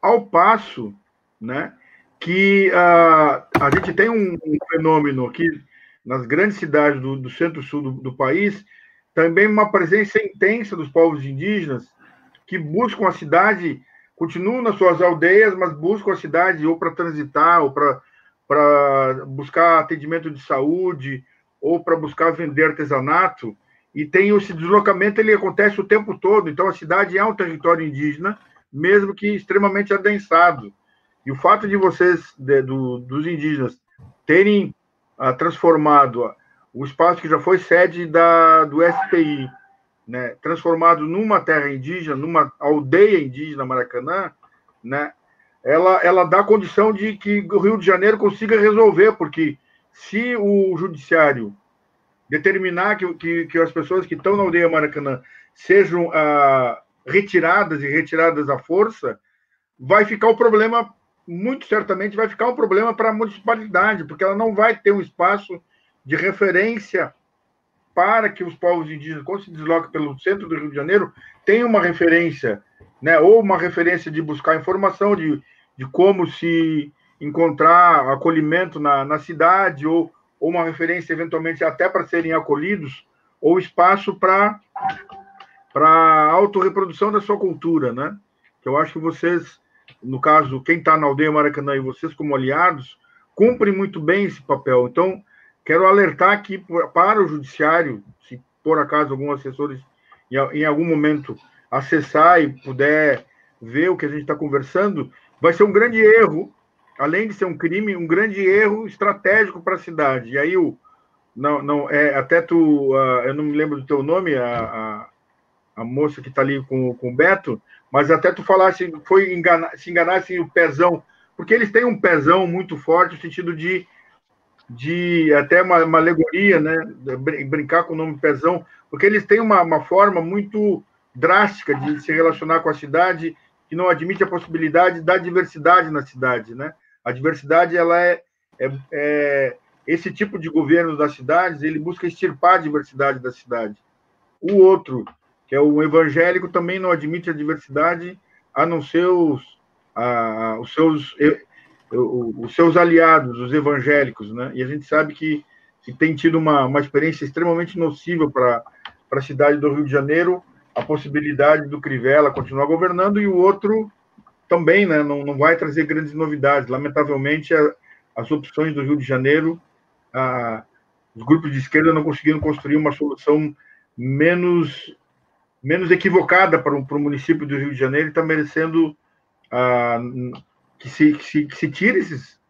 Ao passo né, que uh, a gente tem um, um, fenômeno aqui nas grandes cidades do, do centro-sul do, do país, também uma presença intensa dos povos indígenas que buscam a cidade, continuam nas suas aldeias, mas buscam a cidade ou para transitar, ou para buscar atendimento de saúde ou para buscar vender artesanato, e tem esse deslocamento, ele acontece o tempo todo, então a cidade é um território indígena, mesmo que extremamente adensado. E o fato de vocês, de, do, dos indígenas, terem ah, transformado o espaço que já foi sede da, do SPI, né, transformado numa terra indígena, numa aldeia indígena Maracanã, né, ela, ela dá condição de que o Rio de Janeiro consiga resolver, porque se o judiciário determinar que, que, que as pessoas que estão na aldeia Maracanã sejam ah, retiradas e retiradas à força, vai ficar o problema, muito certamente vai ficar um problema para a municipalidade, porque ela não vai ter um espaço de referência para que os povos indígenas, quando se deslocam pelo centro do Rio de Janeiro, tenham uma referência né? ou uma referência de buscar informação de, de como se encontrar acolhimento na, na cidade, ou, ou uma referência, eventualmente, até para serem acolhidos, ou espaço para para autorreprodução da sua cultura, né? Que eu acho que vocês, no caso, quem está na aldeia Maracanã e vocês como aliados, cumprem muito bem esse papel. Então, quero alertar aqui para o judiciário, se por acaso alguns assessores em algum momento acessar e puder ver o que a gente está conversando, vai ser um grande erro, além de ser um crime, um grande erro estratégico para a cidade. E aí o não, não é até tu, uh, eu não me lembro do teu nome, a, a, a moça que está ali com, com o Beto, mas até tu falasse, foi enganar, se enganasse o pezão, porque eles têm um pezão muito forte no sentido de de até uma, uma alegoria, né, brincar com o nome pezão, porque eles têm uma, uma forma muito drástica de se relacionar com a cidade, que não admite a possibilidade da diversidade na cidade, né? A diversidade, ela é, é, é esse tipo de governo das cidades, ele busca extirpar a diversidade da cidade. O outro, que é o evangélico, também não admite a diversidade, a não ser os, a, os seus os seus aliados, os evangélicos, né? E a gente sabe que, que tem tido uma, uma experiência extremamente nociva para a cidade do Rio de Janeiro, a possibilidade do Crivella continuar governando e o outro também né, não, não vai trazer grandes novidades. Lamentavelmente, a, as opções do Rio de Janeiro, a, os grupos de esquerda não conseguiram construir uma solução menos, menos equivocada para o, para o município do Rio de Janeiro e está merecendo a, que, se, que, se, que se tire esses,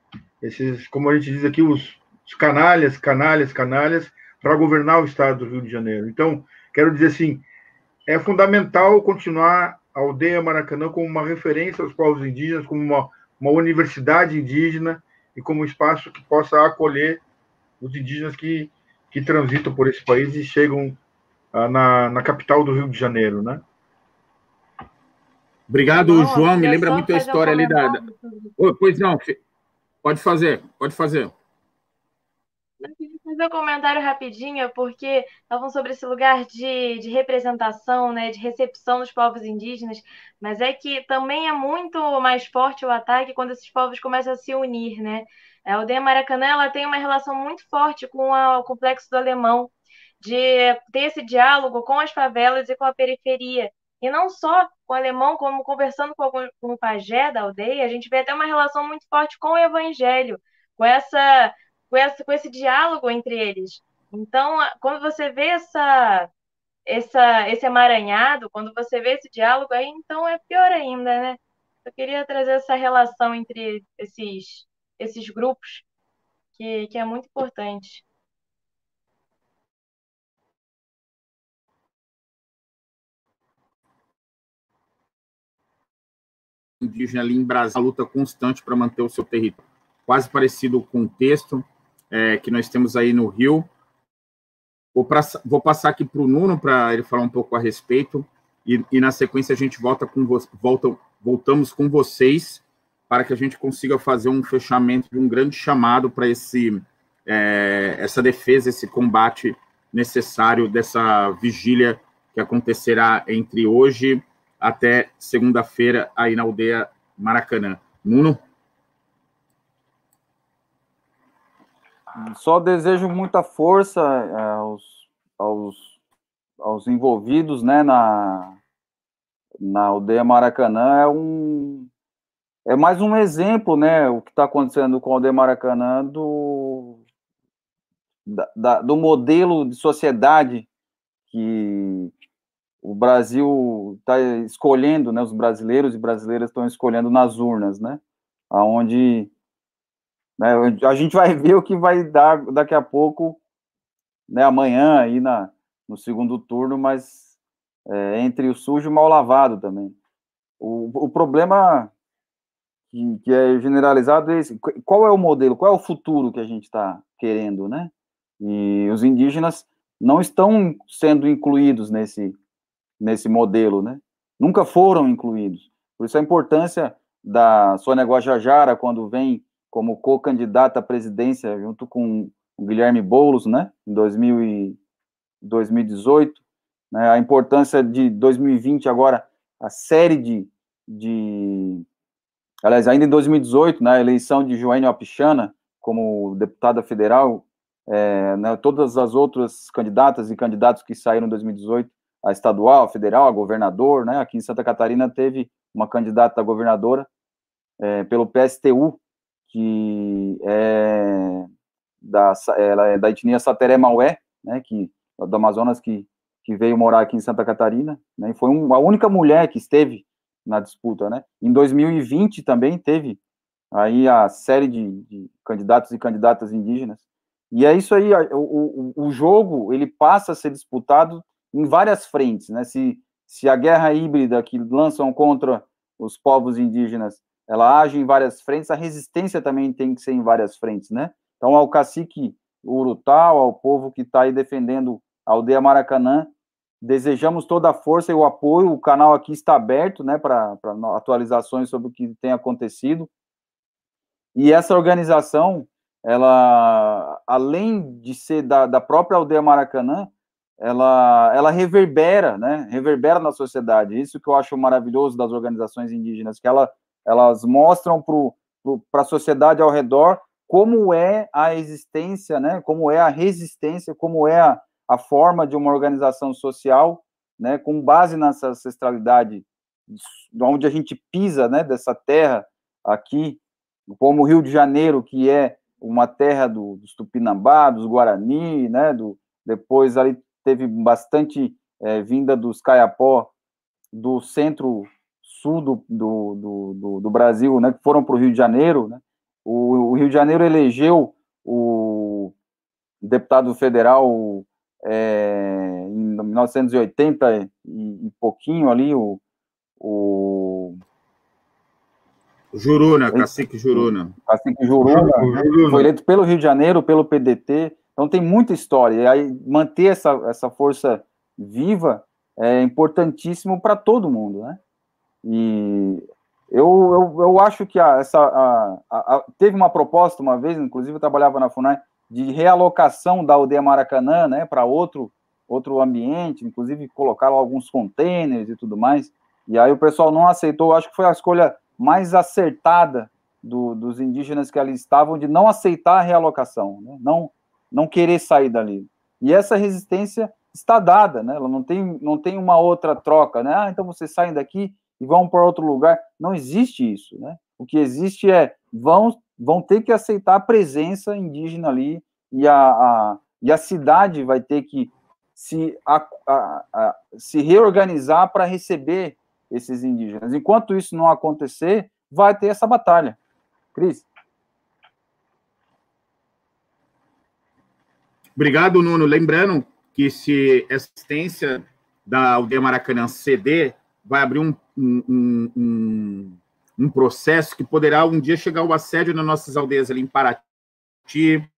esses, como a gente diz aqui, os, os canalhas, canalhas, canalhas, para governar o estado do Rio de Janeiro. Então, quero dizer assim, é fundamental continuar aldeia Maracanã como uma referência aos povos indígenas, como uma, uma universidade indígena e como um espaço que possa acolher os indígenas que, que transitam por esse país e chegam ah, na, na capital do Rio de Janeiro, né? Obrigado, Bom, João. Me lembra muito a história ali da. da... Oh, pois não, pode fazer, pode fazer. Um comentário rapidinho, porque estavam sobre esse lugar de, de representação, né, de recepção dos povos indígenas, mas é que também é muito mais forte o ataque quando esses povos começam a se unir, né? A aldeia Maracanã ela tem uma relação muito forte com a, o complexo do Alemão, de ter esse diálogo com as favelas e com a periferia. E não só com o alemão, como conversando com, algum, com o pajé da aldeia, a gente vê até uma relação muito forte com o evangelho, com essa, com com esse diálogo entre eles. Então, quando você vê essa, essa, esse emaranhado, quando você vê esse diálogo, aí então é pior ainda, né? Eu queria trazer essa relação entre esses, esses grupos, que, que é muito importante. indígena ali em Brasília, luta constante para manter o seu território. Quase parecido com o texto é, que nós temos aí no Rio. Vou, pra, vou passar aqui para o Nuno para ele falar um pouco a respeito e, e na sequência a gente volta com volta, voltamos com vocês para que a gente consiga fazer um fechamento de um grande chamado para esse é, essa defesa, esse combate necessário dessa vigília que acontecerá entre hoje até segunda-feira aí na aldeia Maracanã. Nuno? Só desejo muita força é, aos, aos, aos envolvidos né, na, na aldeia Maracanã. É, um, é mais um exemplo, né, o que está acontecendo com a aldeia Maracanã do, da, da, do modelo de sociedade que o Brasil está escolhendo, né, os brasileiros e brasileiras estão escolhendo nas urnas, né, aonde né, a gente vai ver o que vai dar daqui a pouco, né, amanhã aí na, no segundo turno, mas é, entre o sujo e o mal lavado também. O, o problema que, que, é generalizado é esse, qual é o modelo, qual é o futuro que a gente está querendo, né, e os indígenas não estão sendo incluídos nesse nesse modelo, né? Nunca foram incluídos. Por isso a importância da Sônia Guajajara, quando vem como co-candidata à presidência, junto com o Guilherme Boulos, né, em 2000 e 2018, né, a importância de 2020 agora, a série de, de aliás, ainda em 2018, na né, eleição de Joênia Apichana como deputada federal, é, né, todas as outras candidatas e candidatos que saíram em 2018 a estadual, a federal, a governador, né? Aqui em Santa Catarina teve uma candidata a governadora é, pelo PSTU, que é da, ela é da etnia Sateré Maué, né? Que, do Amazonas, que, que veio morar aqui em Santa Catarina, né? E foi uma, a única mulher que esteve na disputa, né? Em 2020 também teve aí a série de, de candidatos e candidatas indígenas. E é isso aí, o, o, o jogo, ele passa a ser disputado em várias frentes, né? Se, se a guerra híbrida que lançam contra os povos indígenas, ela age em várias frentes, a resistência também tem que ser em várias frentes, né? Então, ao cacique Urutau, ao povo que está aí defendendo a aldeia Maracanã, desejamos toda a força e o apoio. O canal aqui está aberto, né, para atualizações sobre o que tem acontecido. E essa organização, ela, além de ser da, da própria aldeia Maracanã, ela, ela reverbera, né? Reverbera na sociedade. Isso que eu acho maravilhoso das organizações indígenas, que ela, elas mostram para a sociedade ao redor como é a existência, né? Como é a resistência, como é a, a forma de uma organização social, né? Com base nessa ancestralidade, onde a gente pisa, né? Dessa terra aqui, como o Rio de Janeiro, que é uma terra do, dos Tupinambá, dos Guarani, né? Do, depois ali teve bastante é, vinda dos Caiapó do centro-sul do, do, do, do, Brasil, né, que foram para o Rio de Janeiro. Né? O, o, Rio de Janeiro elegeu o deputado federal é, em 1980 e, e, pouquinho ali, o, o Juruna, Cacique Juruna. Cacique Juruna, né? foi eleito pelo Rio de Janeiro, pelo PDT, então tem muita história. E aí manter essa, essa força viva é importantíssimo para todo mundo, né? E Eu, eu, eu acho que a, essa, a, a, teve uma proposta uma vez, inclusive eu trabalhava na FUNAI, de realocação da aldeia Maracanã né, para outro, outro ambiente, inclusive colocaram alguns containers e tudo mais. E aí o pessoal não aceitou, acho que foi a escolha mais acertada do, dos indígenas que ali estavam de não aceitar a realocação, né, não, não querer sair dali. E essa resistência está dada, né? Ela não tem, não tem uma outra troca, né? Ah, então vocês saem daqui e vão para outro lugar. Não existe isso, né? O que existe é vão vão ter que aceitar a presença indígena ali e a, a e a cidade vai ter que se, a, a, a se reorganizar para receber esses indígenas. Enquanto isso não acontecer, vai ter essa batalha. Cris? Obrigado, Nuno. Lembrando que se a assistência da aldeia Maracanã ceder, vai abrir um, um, um, processo que poderá um dia chegar ao assédio nas nossas aldeias ali em Paraty,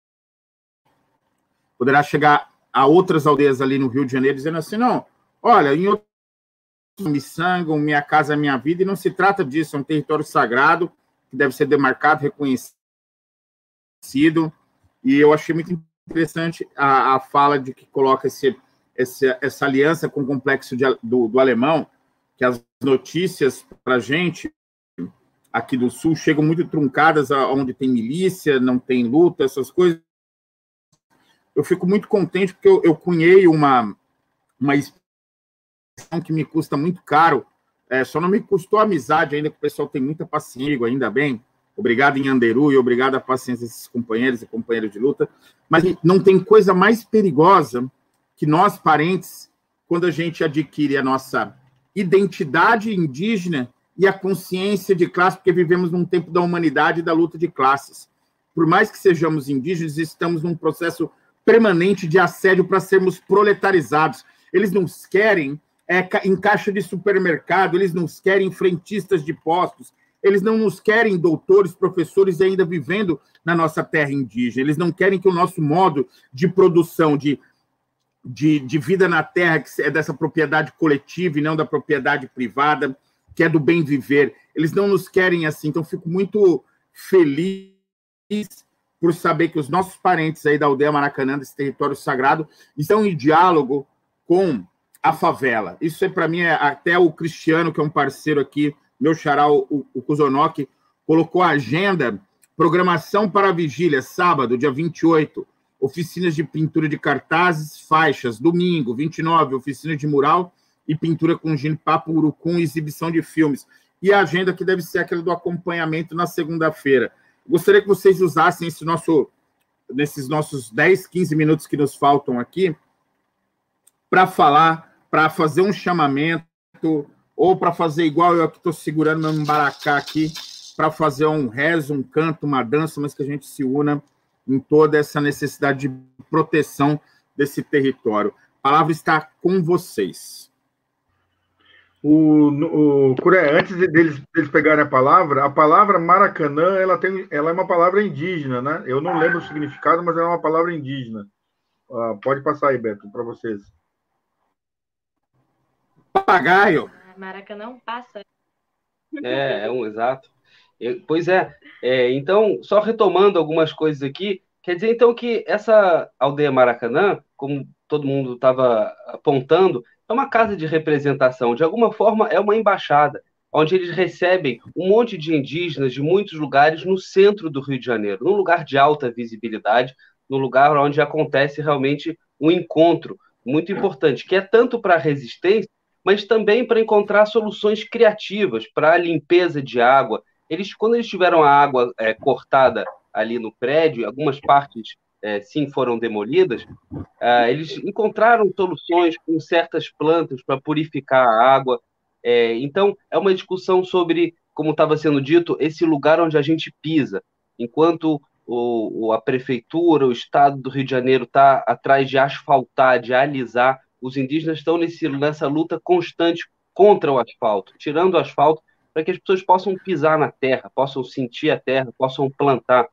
poderá chegar a outras aldeias ali no Rio de Janeiro, dizendo assim, não, olha, em outros me sangam, minha casa é minha vida, e não se trata disso, é um território sagrado que deve ser demarcado, reconhecido, e eu achei muito interessante a, a fala de que coloca esse, esse, essa aliança com o complexo de, do, do alemão, que as notícias para a gente aqui do Sul chegam muito truncadas, onde tem milícia, não tem luta, essas coisas. Eu fico muito contente porque eu, eu cunhei uma, uma expressão que me custa muito caro, é, só não me custou amizade ainda, que o pessoal tem muita paciência, ainda bem, Obrigado em Anderu e obrigado à paciência desses companheiros e companheiras de luta. Mas não tem coisa mais perigosa que nós, parentes, quando a gente adquire a nossa identidade indígena e a consciência de classe, porque vivemos num tempo da humanidade e da luta de classes. Por mais que sejamos indígenas, estamos num processo permanente de assédio para sermos proletarizados. Eles nos querem é, em caixa de supermercado, eles nos querem frentistas de postos, eles não nos querem doutores, professores ainda vivendo na nossa terra indígena. Eles não querem que o nosso modo de produção, de, de, de vida na terra, que é dessa propriedade coletiva e não da propriedade privada, que é do bem viver, eles não nos querem assim. Então, fico muito feliz por saber que os nossos parentes aí da aldeia Maracanã, desse território sagrado, estão em diálogo com a favela. Isso é para mim é até o Cristiano, que é um parceiro aqui meu xará, o, o Kuzonoki, colocou a agenda, programação para a vigília, sábado, dia 28, oficinas de pintura de cartazes, faixas, domingo, 29, oficina de mural e pintura com papo urucum exibição de filmes. E a agenda que deve ser aquela do acompanhamento na segunda-feira. Gostaria que vocês usassem esse nosso, nesses nossos 10, 15 minutos que nos faltam aqui, para falar, para fazer um chamamento ou para fazer igual eu que estou segurando meu embaracá aqui, para fazer um rezo, um canto, uma dança, mas que a gente se una em toda essa necessidade de proteção desse território. A palavra está com vocês. O, o Curé, antes deles, deles pegarem a palavra, a palavra Maracanã, ela, tem, ela é uma palavra indígena, né? Eu não lembro o significado, mas ela é uma palavra indígena. Uh, pode passar aí, Beto, para vocês. Papagaio. Maracanã passa. É, é um exato. Pois é, é, então, só retomando algumas coisas aqui, quer dizer então que essa aldeia Maracanã, como todo mundo estava apontando, é uma casa de representação, de alguma forma é uma embaixada, onde eles recebem um monte de indígenas de muitos lugares no centro do Rio de Janeiro, num lugar de alta visibilidade, num lugar onde acontece realmente um encontro muito importante, que é tanto para a resistência, mas também para encontrar soluções criativas para a limpeza de água. Eles, quando eles tiveram a água é, cortada ali no prédio, algumas partes é, sim foram demolidas, é, eles encontraram soluções com certas plantas para purificar a água. É, então, é uma discussão sobre, como estava sendo dito, esse lugar onde a gente pisa. Enquanto o, a prefeitura, o estado do Rio de Janeiro está atrás de asfaltar, de alisar, os indígenas estão nesse, nessa luta constante contra o asfalto, tirando o asfalto para que as pessoas possam pisar na terra, possam sentir a terra, possam plantar.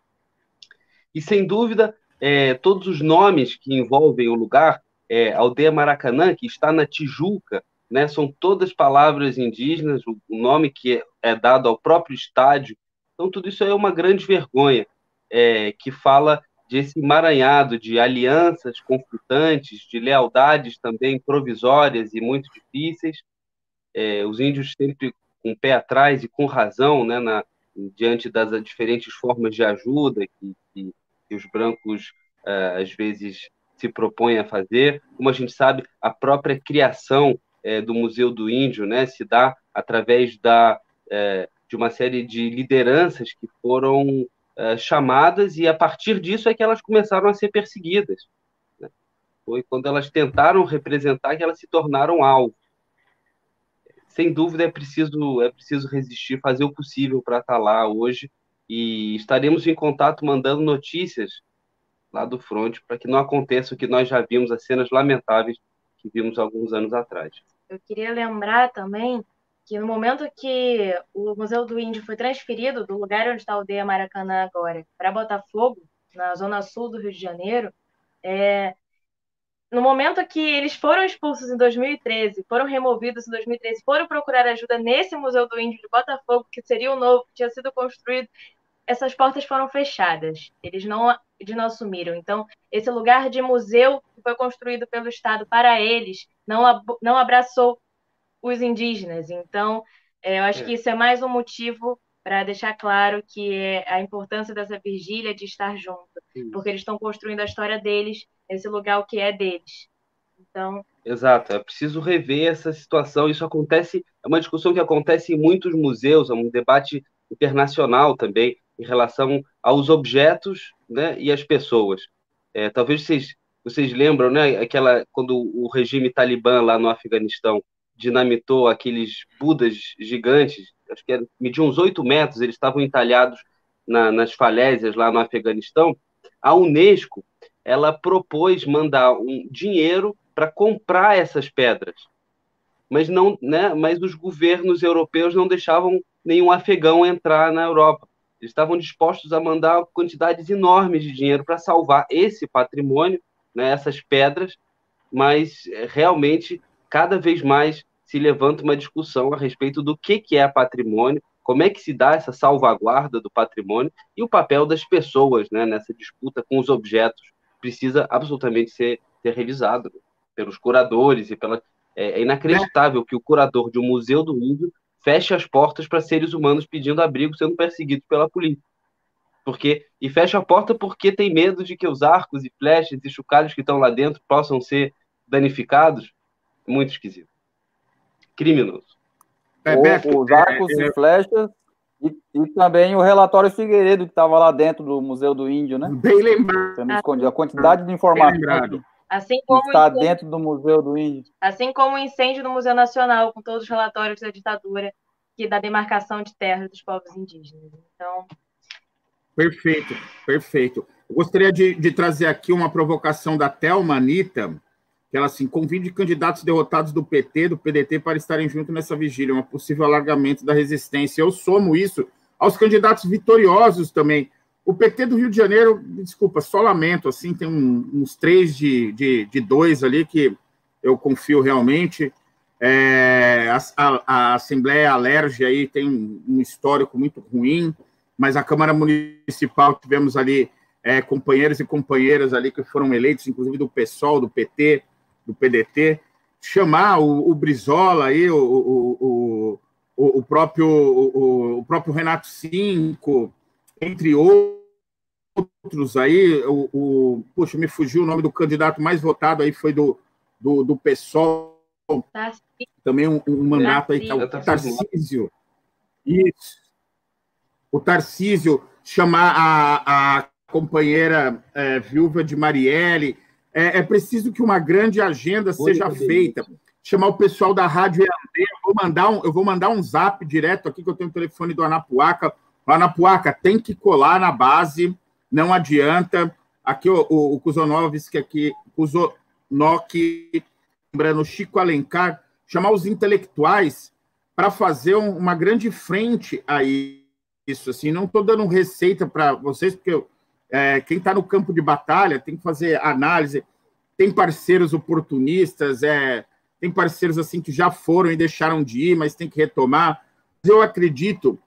E sem dúvida, é, todos os nomes que envolvem o lugar, é, Aldeia Maracanã, que está na Tijuca, né? São todas palavras indígenas, o nome que é dado ao próprio estádio. Então, tudo isso é uma grande vergonha, é, que fala desse emaranhado de alianças conflitantes, de lealdades também provisórias e muito difíceis. É, os índios sempre com o pé atrás e com razão, né, na, diante das diferentes formas de ajuda que, que, que os brancos uh, às vezes se propõem a fazer. Como a gente sabe, a própria criação é, do Museu do Índio né, se dá através da, é, de uma série de lideranças que foram chamadas e a partir disso é que elas começaram a ser perseguidas. Né? Foi quando elas tentaram representar que elas se tornaram alvo. Sem dúvida é preciso é preciso resistir, fazer o possível para estar lá hoje e estaremos em contato mandando notícias lá do front para que não aconteça o que nós já vimos, as cenas lamentáveis que vimos alguns anos atrás. Eu queria lembrar também que no momento que o Museu do Índio foi transferido do lugar onde está a aldeia Maracanã agora para Botafogo, na zona sul do Rio de Janeiro, é, no momento que eles foram expulsos em 2013, foram removidos em 2013, foram procurar ajuda nesse Museu do Índio de Botafogo, que seria o novo, que tinha sido construído, essas portas foram fechadas. Eles não, de não assumiram. Então, esse lugar de museu que foi construído pelo Estado para eles não, não abraçou os indígenas. Então, é, eu acho é. que isso é mais um motivo para deixar claro que é a importância dessa vigília de estar junto, Sim. porque eles estão construindo a história deles nesse lugar que é deles. Então, Exato, é preciso rever essa situação. Isso acontece, é uma discussão que acontece em muitos museus, é um debate internacional também em relação aos objetos né, e às pessoas. É, talvez vocês, vocês lembram, né, aquela quando o regime talibã lá no Afeganistão dinamitou aqueles budas gigantes, acho que mediam uns oito metros, eles estavam entalhados na, nas falésias lá no Afeganistão. A Unesco ela propôs mandar um dinheiro para comprar essas pedras, mas não, né, mas os governos europeus não deixavam nenhum afegão entrar na Europa. Eles estavam dispostos a mandar quantidades enormes de dinheiro para salvar esse patrimônio, né, essas pedras, mas eh, realmente cada vez mais se levanta uma discussão a respeito do que, que é patrimônio, como é que se dá essa salvaguarda do patrimônio e o papel das pessoas né, nessa disputa com os objetos precisa absolutamente ser, ser revisado pelos curadores e pela é, é inacreditável que o curador de um museu do índio feche as portas para seres humanos pedindo abrigo sendo perseguidos pela polícia. Porque e fecha a porta porque tem medo de que os arcos e flechas e chocalhos que estão lá dentro possam ser danificados. Muito esquisito. Criminoso. É, o, os arcos é, é... e flechas e, e, também o relatório Figueiredo que estava lá dentro do Museu do Índio, né? Bem lembrado. A quantidade de informação Assim como está incêndio, dentro do Museu do Índio. Assim como o incêndio do Museu Nacional, com todos os relatórios da ditadura que da demarcação de terras dos povos indígenas. Então. Perfeito, perfeito. Eu gostaria de, de trazer aqui uma provocação da Thelma Anitta, que ela assim, convide candidatos derrotados do PT, do PDT, para estarem juntos nessa vigília, um possível alargamento da resistência. Eu somo isso aos candidatos vitoriosos também, o PT do Rio de Janeiro, desculpa, só lamento, assim, tem um, uns três de, de, de, dois ali que eu confio realmente. É, a, a, Assembleia Alerge aí tem um, um, histórico muito ruim, mas a Câmara Municipal tivemos ali é, companheiros e companheiras ali que foram eleitos, inclusive do PSOL, do PT, do PDT, chamar o, o Brizola aí, o, o, o, o próprio, o, o próprio Renato Cinco, entre outros, aí, o, o, poxa, me fugiu o nome do candidato mais votado aí, foi do, do, do PSOL, também um, um mandato aí, tá, o Tarcísio. Isso. O Tarcísio chamar a, a companheira é, viúva de Marielle. É, é, preciso que uma grande agenda seja feita. Chamar o pessoal da Rádio EAD. Eu vou mandar um, eu vou mandar um zap direto aqui, que eu tenho o telefone do Anapuaca. O Anapuaca tem que colar na base não adianta. Aqui o, o, o Kuzonovski, aqui, Kuzonok, lembrando Chico Alencar, chamar os intelectuais para fazer um, uma grande frente a isso. Assim, não estou dando receita para vocês, porque é, quem está no campo de batalha tem que fazer análise. Tem parceiros oportunistas, é, tem parceiros assim que já foram e deixaram de ir, mas tem que retomar. Eu acredito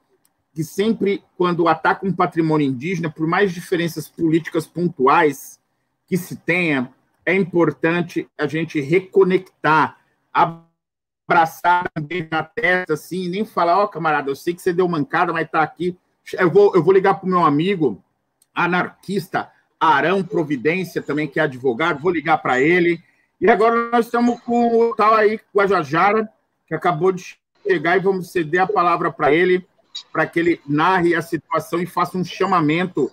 que sempre quando ataca um patrimônio indígena, por mais diferenças políticas pontuais que se tenha, é importante a gente reconectar, abraçar também na testa, assim, nem falar, ó, oh, camarada, eu sei que você deu mancada, mas tá aqui. Eu vou, eu vou ligar para o meu amigo anarquista Arão Providência, também, que é advogado, vou ligar para ele. E agora nós estamos com o tal aí, Guajajara, que acabou de chegar, e vamos ceder a palavra para ele, para que ele narre a situação e faça um chamamento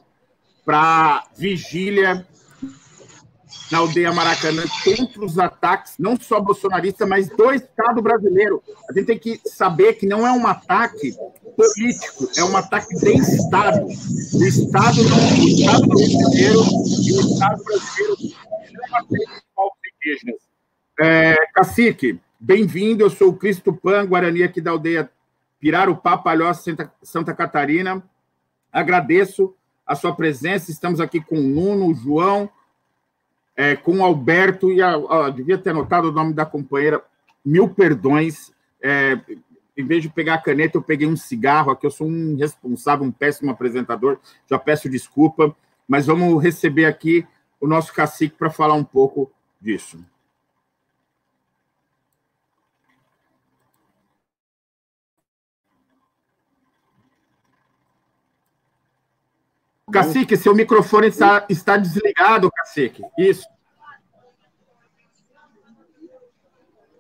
para vigília na aldeia Maracanã contra os ataques, não só bolsonaristas, mas do Estado brasileiro. A gente tem que saber que não é um ataque político, é um ataque de Estado. O Estado, o Estado brasileiro e o Estado brasileiro não atende aos indígenas. É, cacique, bem-vindo, eu sou o Cristo Pan, Guarani aqui da aldeia Pirarupá, Palhoça, Santa, Santa Catarina. Agradeço a sua presença, estamos aqui com o Nuno, o João, é, com o Alberto, e a, a, devia ter anotado o nome da companheira, mil perdões. É, em vez de pegar a caneta, eu peguei um cigarro aqui. Eu sou um responsável, um péssimo apresentador, já peço desculpa, mas vamos receber aqui o nosso cacique para falar um pouco disso. Cacique, seu microfone está, está desligado, Cacique. Isso.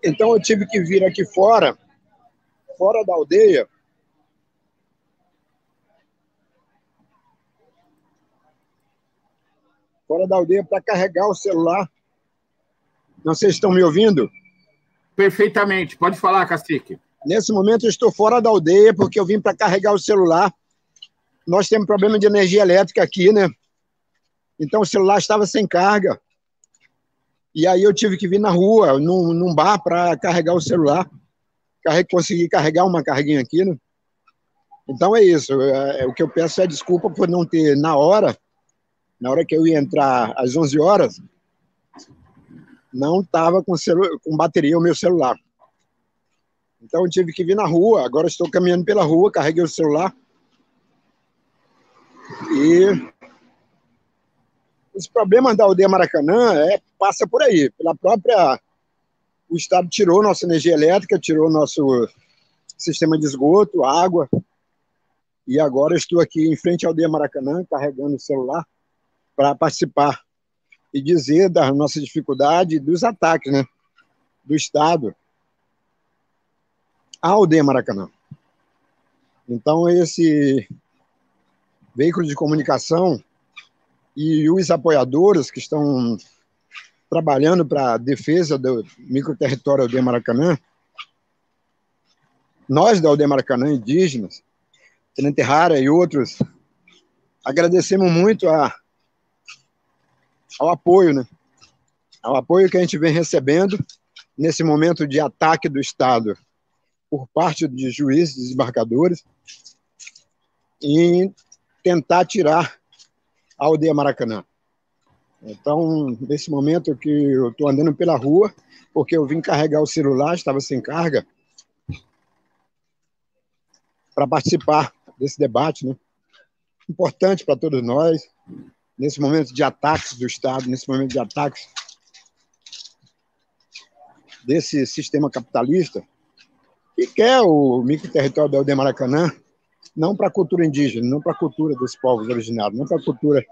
Então eu tive que vir aqui fora, fora da aldeia, fora da aldeia para carregar o celular. Não sei se estão me ouvindo. Perfeitamente. Pode falar, Cacique. Nesse momento eu estou fora da aldeia porque eu vim para carregar o celular nós temos problema de energia elétrica aqui, né? Então o celular estava sem carga. E aí eu tive que vir na rua, num, num bar, para carregar o celular. Carre... Consegui carregar uma carguinha aqui, né? Então é isso. É, é, o que eu peço é desculpa por não ter, na hora, na hora que eu ia entrar às 11 horas, não estava com, com bateria o meu celular. Então eu tive que vir na rua. Agora estou caminhando pela rua, carreguei o celular e os problemas da aldeia Maracanã é, passa por aí, pela própria. O Estado tirou nossa energia elétrica, tirou nosso sistema de esgoto, água. E agora estou aqui em frente à aldeia Maracanã, carregando o celular para participar e dizer da nossa dificuldade dos ataques né, do Estado à aldeia Maracanã. Então, esse veículos de comunicação e os apoiadores que estão trabalhando para a defesa do microterritório Aldeia Maracanã, nós da Aldeia Maracanã, indígenas, Tenente Rara e outros, agradecemos muito a, ao apoio, né? ao apoio que a gente vem recebendo nesse momento de ataque do Estado por parte de juízes, desembarcadores, e tentar tirar a aldeia Maracanã. Então, nesse momento que eu estou andando pela rua, porque eu vim carregar o celular, estava sem carga, para participar desse debate, né? Importante para todos nós, nesse momento de ataques do Estado, nesse momento de ataques desse sistema capitalista, que quer o microterritório da aldeia Maracanã não para a cultura indígena, não para a cultura dos povos originários, não para a cultura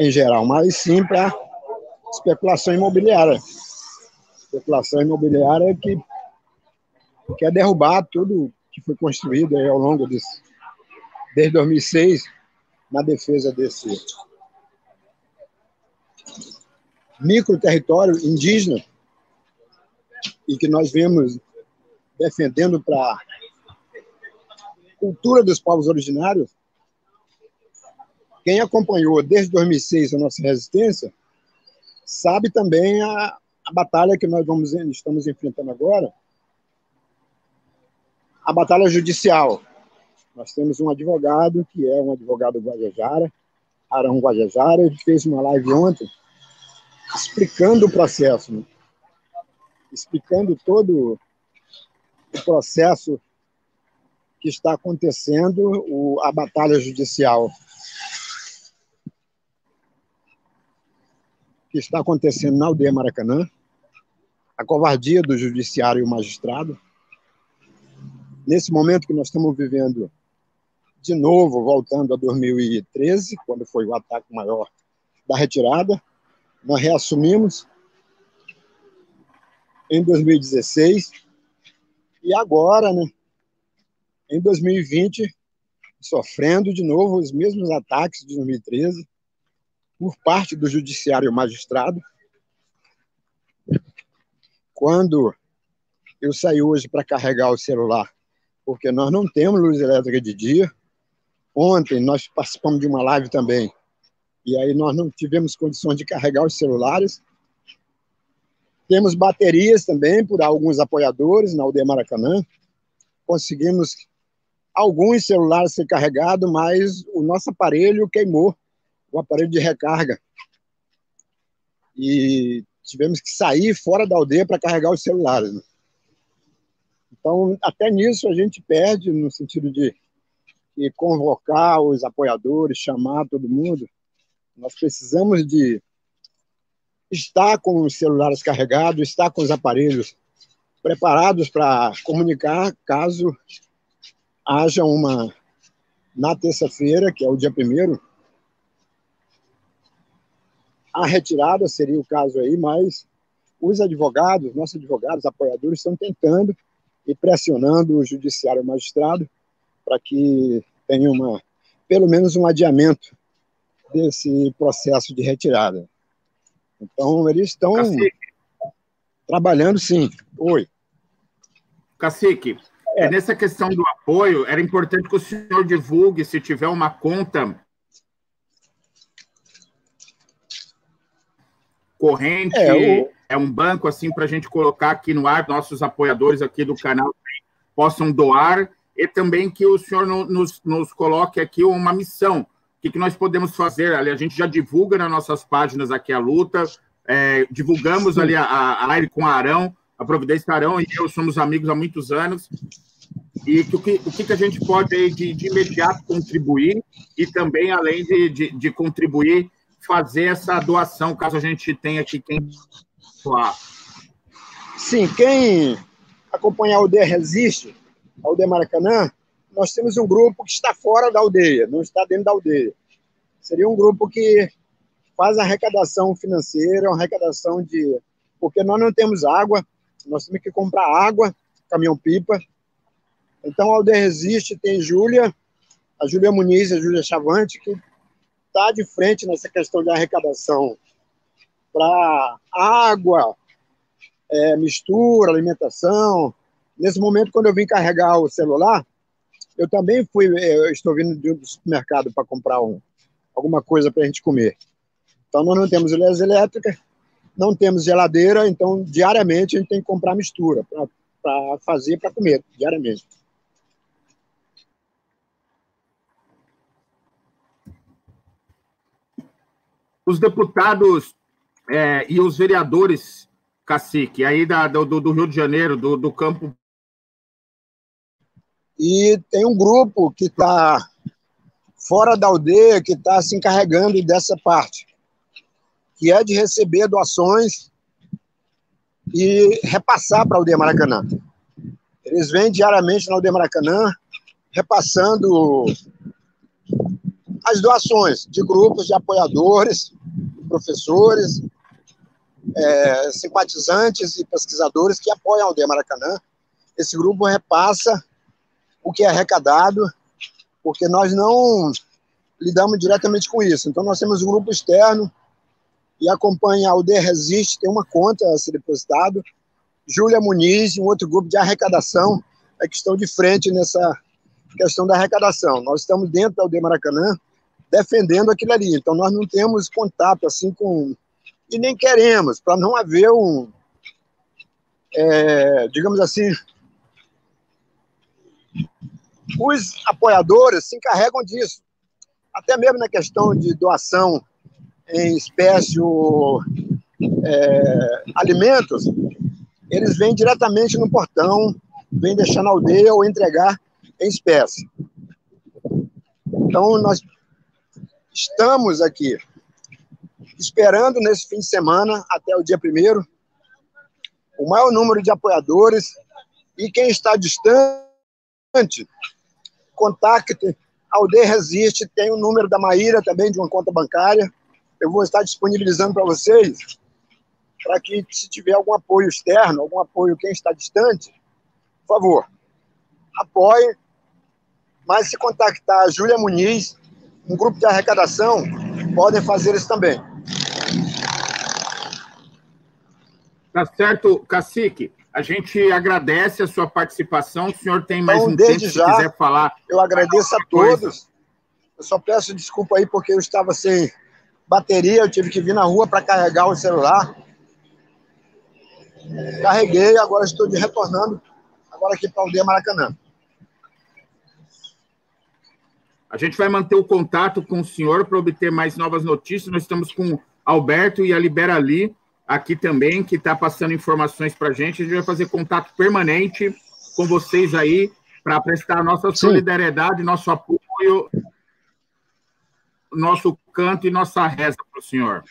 em geral, mas sim para especulação imobiliária. Especulação imobiliária que quer derrubar tudo que foi construído ao longo desse, desde 2006 na defesa desse micro território indígena e que nós vemos defendendo para cultura dos povos originários, quem acompanhou desde 2006 a nossa resistência, sabe também a, a batalha que nós vamos, estamos enfrentando agora, a batalha judicial. Nós temos um advogado, que é um advogado Guajajara, Arão Guajajara, ele fez uma live ontem explicando o processo. Né? explicando todo o processo que está acontecendo, o, a batalha judicial. Que está acontecendo na aldeia Maracanã, a covardia do judiciário e o magistrado. Nesse momento que nós estamos vivendo, de novo, voltando a 2013, quando foi o ataque maior da retirada, nós reassumimos em 2016 e agora, né, em 2020, sofrendo de novo os mesmos ataques de 2013 por parte do judiciário magistrado. Quando eu saí hoje para carregar o celular, porque nós não temos luz elétrica de dia. Ontem nós participamos de uma live também, e aí nós não tivemos condições de carregar os celulares. Temos baterias também por alguns apoiadores na aldeia Maracanã. Conseguimos alguns celulares ser carregados, mas o nosso aparelho queimou, o aparelho de recarga. E tivemos que sair fora da aldeia para carregar os celulares. Né? Então, até nisso a gente perde, no sentido de, de convocar os apoiadores, chamar todo mundo. Nós precisamos de estar com os celulares carregados, estar com os aparelhos preparados para comunicar caso haja uma, na terça-feira, que é o dia primeiro, a retirada seria o caso aí, mas os advogados, nossos advogados, apoiadores, estão tentando e pressionando o judiciário magistrado para que tenha uma, pelo menos um adiamento desse processo de retirada. Então, eles estão Cacique. trabalhando, sim. Oi. Cacique, é. Nessa questão do apoio, era importante que o senhor divulgue se tiver uma conta corrente, é, o... é um banco assim para a gente colocar aqui no ar, nossos apoiadores aqui do canal possam doar, e também que o senhor nos, nos coloque aqui uma missão. O que, que nós podemos fazer? Ali, a gente já divulga nas nossas páginas aqui a luta, é, divulgamos ali a, a live com a Arão, a Providência Arão e eu somos amigos há muitos anos. E que, o, que, o que a gente pode aí de, de imediato contribuir e também, além de, de, de, contribuir, fazer essa doação, caso a gente tenha aqui quem doar. Sim, quem acompanhar a aldeia Resiste, a aldeia Maracanã, nós temos um grupo que está fora da aldeia, não está dentro da aldeia. Seria um grupo que faz arrecadação financeira, arrecadação de. Porque nós não temos água, nós temos que comprar água, caminhão-pipa. Então, a Aldeia Resiste tem Júlia, a Júlia Muniz, a Júlia Chavante, que está de frente nessa questão de arrecadação para água, é, mistura, alimentação. Nesse momento, quando eu vim carregar o celular, eu também fui, é, eu estou vindo do supermercado para comprar um, alguma coisa para a gente comer. Então, nós não temos luz elétrica, não temos geladeira, então diariamente a gente tem que comprar mistura para fazer para comer, diariamente. Os deputados é, e os vereadores, cacique, aí da, do, do Rio de Janeiro, do, do campo. E tem um grupo que está fora da aldeia, que está se encarregando dessa parte que é de receber doações e repassar para a Aldeia Maracanã. Eles vêm diariamente na Aldeia Maracanã repassando as doações de grupos de apoiadores, professores, é, simpatizantes e pesquisadores que apoiam a Aldeia Maracanã. Esse grupo repassa o que é arrecadado, porque nós não lidamos diretamente com isso. Então, nós temos um grupo externo e acompanha a Aldeia Resiste, tem uma conta a ser depositado. Júlia Muniz um outro grupo de arrecadação é que estão de frente nessa questão da arrecadação. Nós estamos dentro da Aldeia Maracanã defendendo aquilo ali. Então, nós não temos contato assim com. E nem queremos, para não haver um. É, digamos assim. Os apoiadores se encarregam disso. Até mesmo na questão de doação em espécie é, alimentos, eles vêm diretamente no portão, vêm deixar na aldeia ou entregar em espécie. Então, nós estamos aqui esperando nesse fim de semana, até o dia primeiro, o maior número de apoiadores e quem está distante, contacte a Aldeia Resiste, tem o número da Maíra também, de uma conta bancária. Eu vou estar disponibilizando para vocês, para que se tiver algum apoio externo, algum apoio quem está distante, por favor, apoie. Mas se contactar a Júlia Muniz, um grupo de arrecadação, podem fazer isso também. Tá certo, Cacique. A gente agradece a sua participação. O senhor tem mais então, um desde tempo, já, se quiser falar. Eu agradeço a todos. Coisa. Eu só peço desculpa aí porque eu estava sem bateria, eu tive que vir na rua para carregar o celular. Carreguei, agora estou de retornando agora aqui para a aldeia Maracanã. A gente vai manter o contato com o senhor para obter mais novas notícias. Nós estamos com Alberto e a Liberali aqui também, que está passando informações para a gente. A gente vai fazer contato permanente com vocês aí para prestar nossa solidariedade, Sim. nosso apoio, nosso canto e nossa reza para o senhor.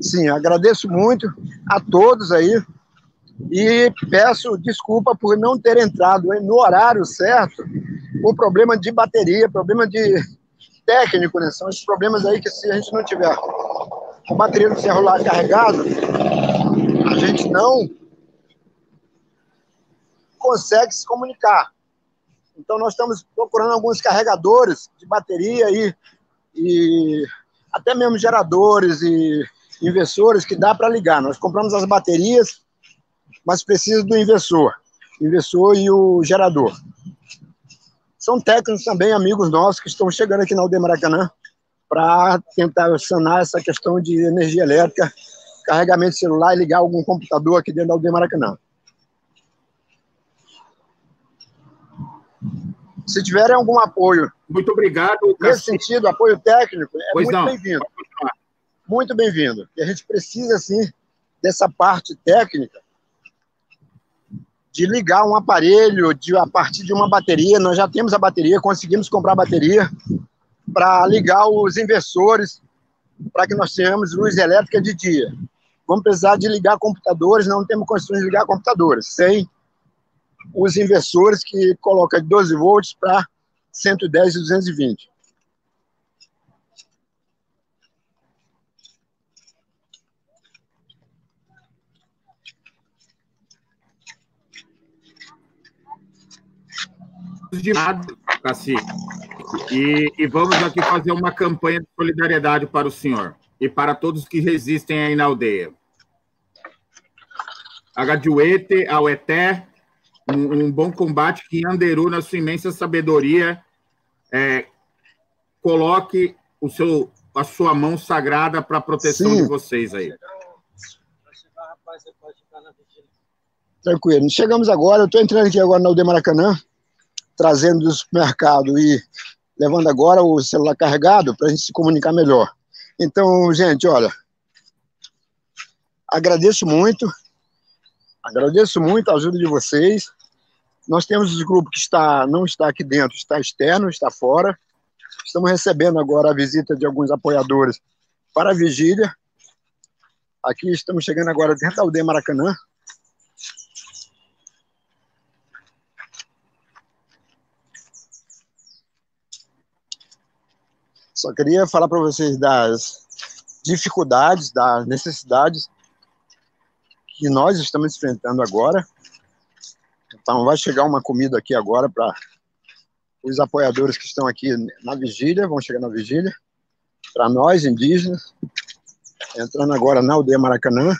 Sim, agradeço muito a todos aí e peço desculpa por não ter entrado no horário certo por problema de bateria, problema de técnico, né? São esses problemas aí que se a gente não tiver a bateria do celular carregado, a gente não consegue se comunicar. Então nós estamos procurando alguns carregadores de bateria e, e até mesmo geradores e inversores que dá para ligar. Nós compramos as baterias, mas precisa do inversor, inversor e o gerador. São técnicos também, amigos nossos, que estão chegando aqui na Aldeia Maracanã para tentar sanar essa questão de energia elétrica, carregamento celular e ligar algum computador aqui dentro da Aldeia Maracanã. Se tiverem algum apoio. Muito obrigado. Nesse sentido, apoio técnico, é pois muito bem-vindo. Muito bem-vindo. E a gente precisa, sim, dessa parte técnica de ligar um aparelho de, a partir de uma bateria. Nós já temos a bateria, conseguimos comprar a bateria para ligar os inversores para que nós tenhamos luz elétrica de dia. Vamos precisar de ligar computadores, não temos condições de ligar computadores, sem os inversores que colocam de 12 volts para 110 e 220. de nada, Cacique. E, e vamos aqui fazer uma campanha de solidariedade para o senhor e para todos que resistem aí na aldeia. Agaduete, Aueté, um, um bom combate que Anderu, na sua imensa sabedoria, é, coloque o seu, a sua mão sagrada para a proteção Sim. de vocês aí. Tranquilo. Chegamos agora, eu estou entrando aqui agora na Aldeia Maracanã trazendo do supermercado e levando agora o celular carregado para a gente se comunicar melhor. Então, gente, olha, agradeço muito, agradeço muito a ajuda de vocês. Nós temos esse grupo que está, não está aqui dentro, está externo, está fora. Estamos recebendo agora a visita de alguns apoiadores para a vigília. Aqui estamos chegando agora dentro da aldeia Maracanã, Só queria falar para vocês das dificuldades, das necessidades que nós estamos enfrentando agora. Então, vai chegar uma comida aqui agora para os apoiadores que estão aqui na vigília, vão chegar na vigília, para nós indígenas, entrando agora na aldeia Maracanã.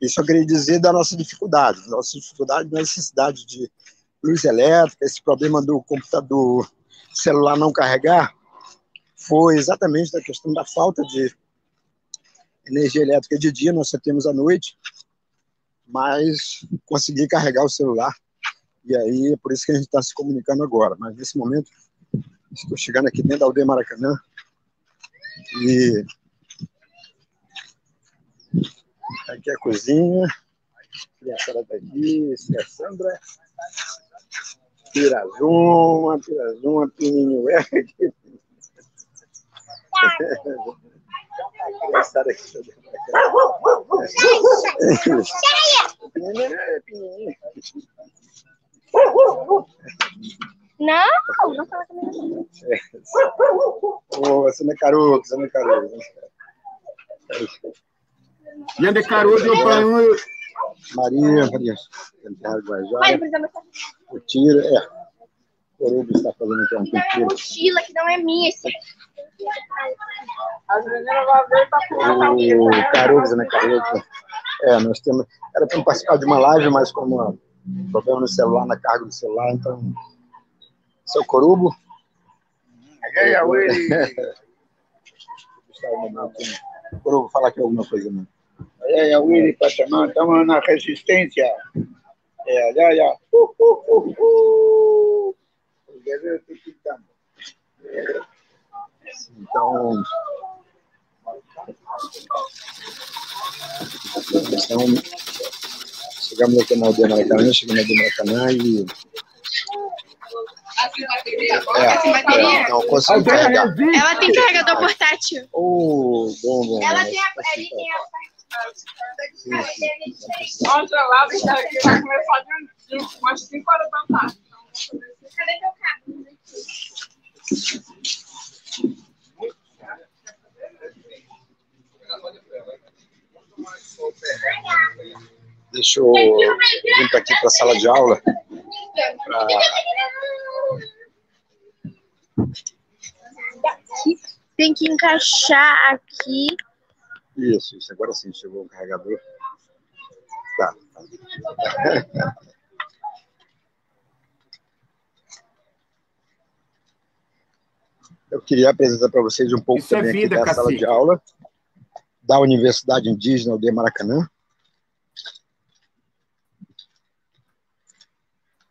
Isso eu queria dizer da nossa dificuldade, nossa dificuldade necessidade de luz elétrica, esse problema do computador celular não carregar, foi exatamente da questão da falta de energia elétrica de dia, nós só temos à noite, mas consegui carregar o celular. E aí é por isso que a gente está se comunicando agora. Mas nesse momento, estou chegando aqui dentro da aldeia Maracanã. E aqui é a cozinha, criançada daqui, essa é a Sandra, Pirazuma, Pirazuma, Pininho é aqui. Criançada aqui. Pequenininho, Não, não fala comigo. É. Ô, você não é caroço, você não é caroço. E ande carudo, pai. Maria, Maria, Santiago Guajara, exemplo, o tiro, é. Corubo está fazendo então um tiro. mochila que não é minha. Esse... O Caruso, né, Caruso? É, nós temos. Era para participar de uma live, mas como problema no celular, na carga do celular, então. Seu Corubo? Corubo, fala aqui alguma coisa, né? É, é o Willy Patamã, estamos na resistência. É, já, já. Uh, uh, uh, uh. Os guerreiros estão pintando. Então. Então, chegamos aqui na aldeia Maracanã, chegamos na aldeia Maracanã e. É, é, então, consigo carregar. Ela tem carregador portátil. Oh, bom, bom. Ela tem a, ele tem a Ontem lá, que vai começar de, de umas 5 horas da tarde. Cadê meu cabo? Deixa eu vir aqui para a sala de aula. Pra... Tem que encaixar aqui. Isso, isso. Agora sim, chegou o carregador. Tá. tá. Eu queria apresentar para vocês um pouco Isso é também vida, aqui da sala de aula da Universidade Indígena de Maracanã.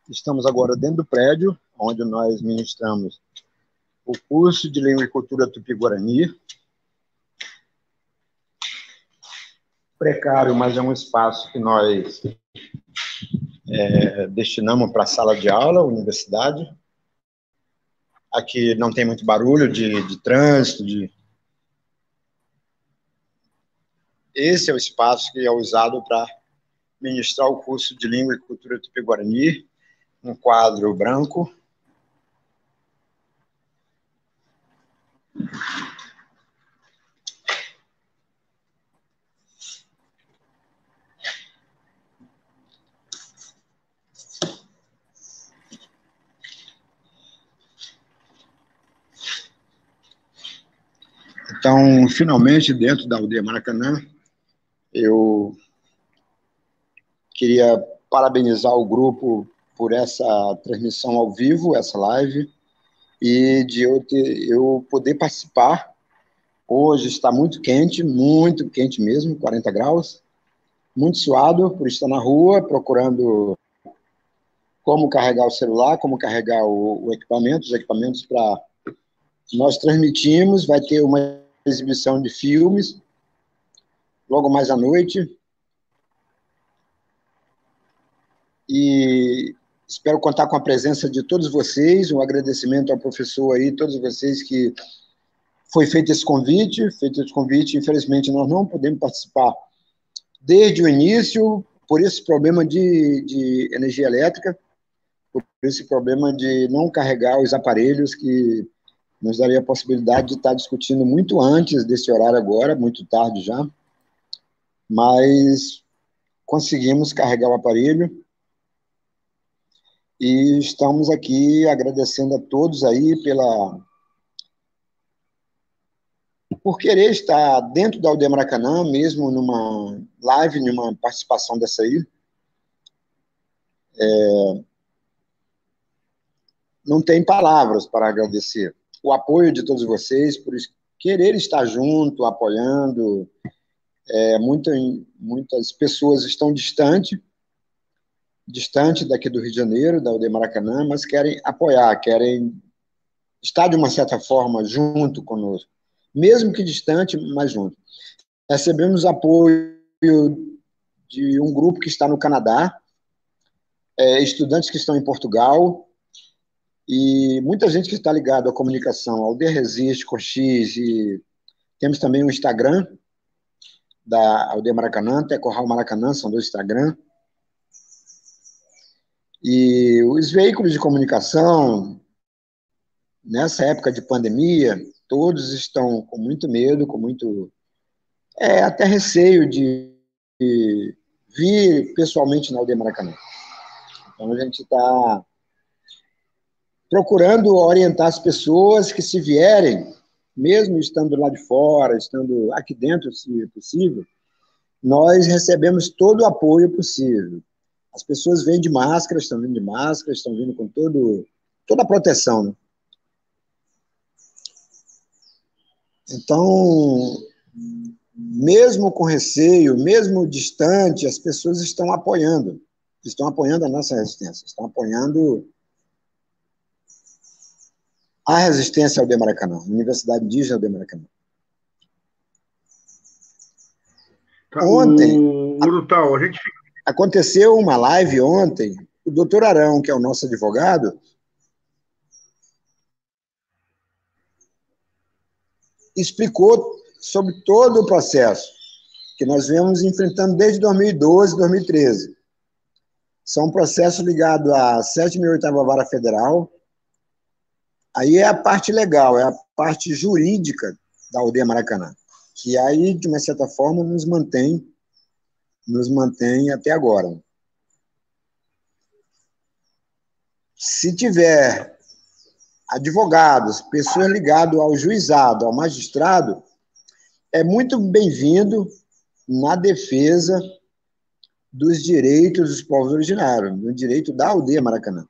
Estamos agora dentro do prédio, onde nós ministramos o curso de Língua e Cultura Tupi-Guarani. Precário, mas é um espaço que nós é, destinamos para a sala de aula, universidade. Aqui não tem muito barulho de, de trânsito, de... Esse é o espaço que é usado para ministrar o curso de Língua e Cultura Tupi-Guarani, um quadro branco. Finalmente, dentro da aldeia Maracanã, eu queria parabenizar o grupo por essa transmissão ao vivo, essa live, e de eu, ter, eu poder participar. Hoje está muito quente, muito quente mesmo, 40 graus, muito suado por estar na rua, procurando como carregar o celular, como carregar o, o equipamento, os equipamentos para nós transmitimos, vai ter uma exibição de filmes logo mais à noite. E espero contar com a presença de todos vocês, um agradecimento ao professor aí, todos vocês que foi feito esse convite, feito esse convite, infelizmente nós não podemos participar desde o início, por esse problema de, de energia elétrica, por esse problema de não carregar os aparelhos que nos daria a possibilidade de estar discutindo muito antes desse horário agora, muito tarde já, mas conseguimos carregar o aparelho e estamos aqui agradecendo a todos aí pela por querer estar dentro da Aldeia Maracanã, mesmo numa live, numa participação dessa aí. É, não tem palavras para agradecer o apoio de todos vocês, por querer estar junto, apoiando. É, muita, muitas pessoas estão distantes distante daqui do Rio de Janeiro, da aldeia Maracanã, mas querem apoiar, querem estar de uma certa forma junto conosco, mesmo que distante, mas junto. Recebemos apoio de um grupo que está no Canadá, é, estudantes que estão em Portugal e muita gente que está ligada à comunicação, ao Resiste, X, e temos também o Instagram da Aldeia Maracanã, até Corral Maracanã, são dois Instagram. E os veículos de comunicação, nessa época de pandemia, todos estão com muito medo, com muito. É, até receio de, de vir pessoalmente na Aldeia Maracanã. Então, a gente está procurando orientar as pessoas que, se vierem, mesmo estando lá de fora, estando aqui dentro, se possível, nós recebemos todo o apoio possível. As pessoas vêm de máscara, estão vindo de máscara, estão vindo com todo, toda a proteção. Né? Então, mesmo com receio, mesmo distante, as pessoas estão apoiando estão apoiando a nossa resistência, estão apoiando a resistência ao Demaracanã, a Universidade Indígena do Demaracanã. Tá, ontem, o, a gente... aconteceu uma live ontem, o doutor Arão, que é o nosso advogado, explicou sobre todo o processo que nós vemos enfrentando desde 2012, 2013 são processos ligados à 7 e 8 Vara Federal. Aí é a parte legal, é a parte jurídica da aldeia Maracanã, que aí, de uma certa forma, nos mantém, nos mantém até agora. Se tiver advogados, pessoas ligadas ao juizado, ao magistrado, é muito bem-vindo na defesa dos direitos dos povos originários, do direito da aldeia Maracanã.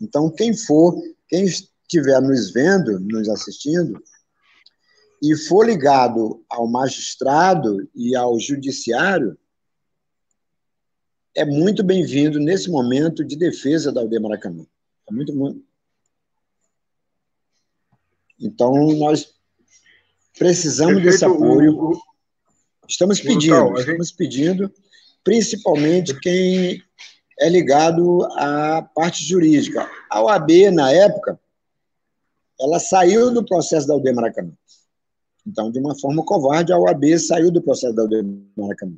Então, quem for, quem estiver nos vendo, nos assistindo, e for ligado ao magistrado e ao judiciário, é muito bem-vindo nesse momento de defesa da aldeia Maracanã. É muito, muito. Então, nós precisamos desse apoio. Estamos pedindo, estamos pedindo principalmente quem é ligado à parte jurídica. A OAB, na época, ela saiu do processo da aldeia Maracanã. Então, de uma forma covarde, a OAB saiu do processo da aldeia Maracanã.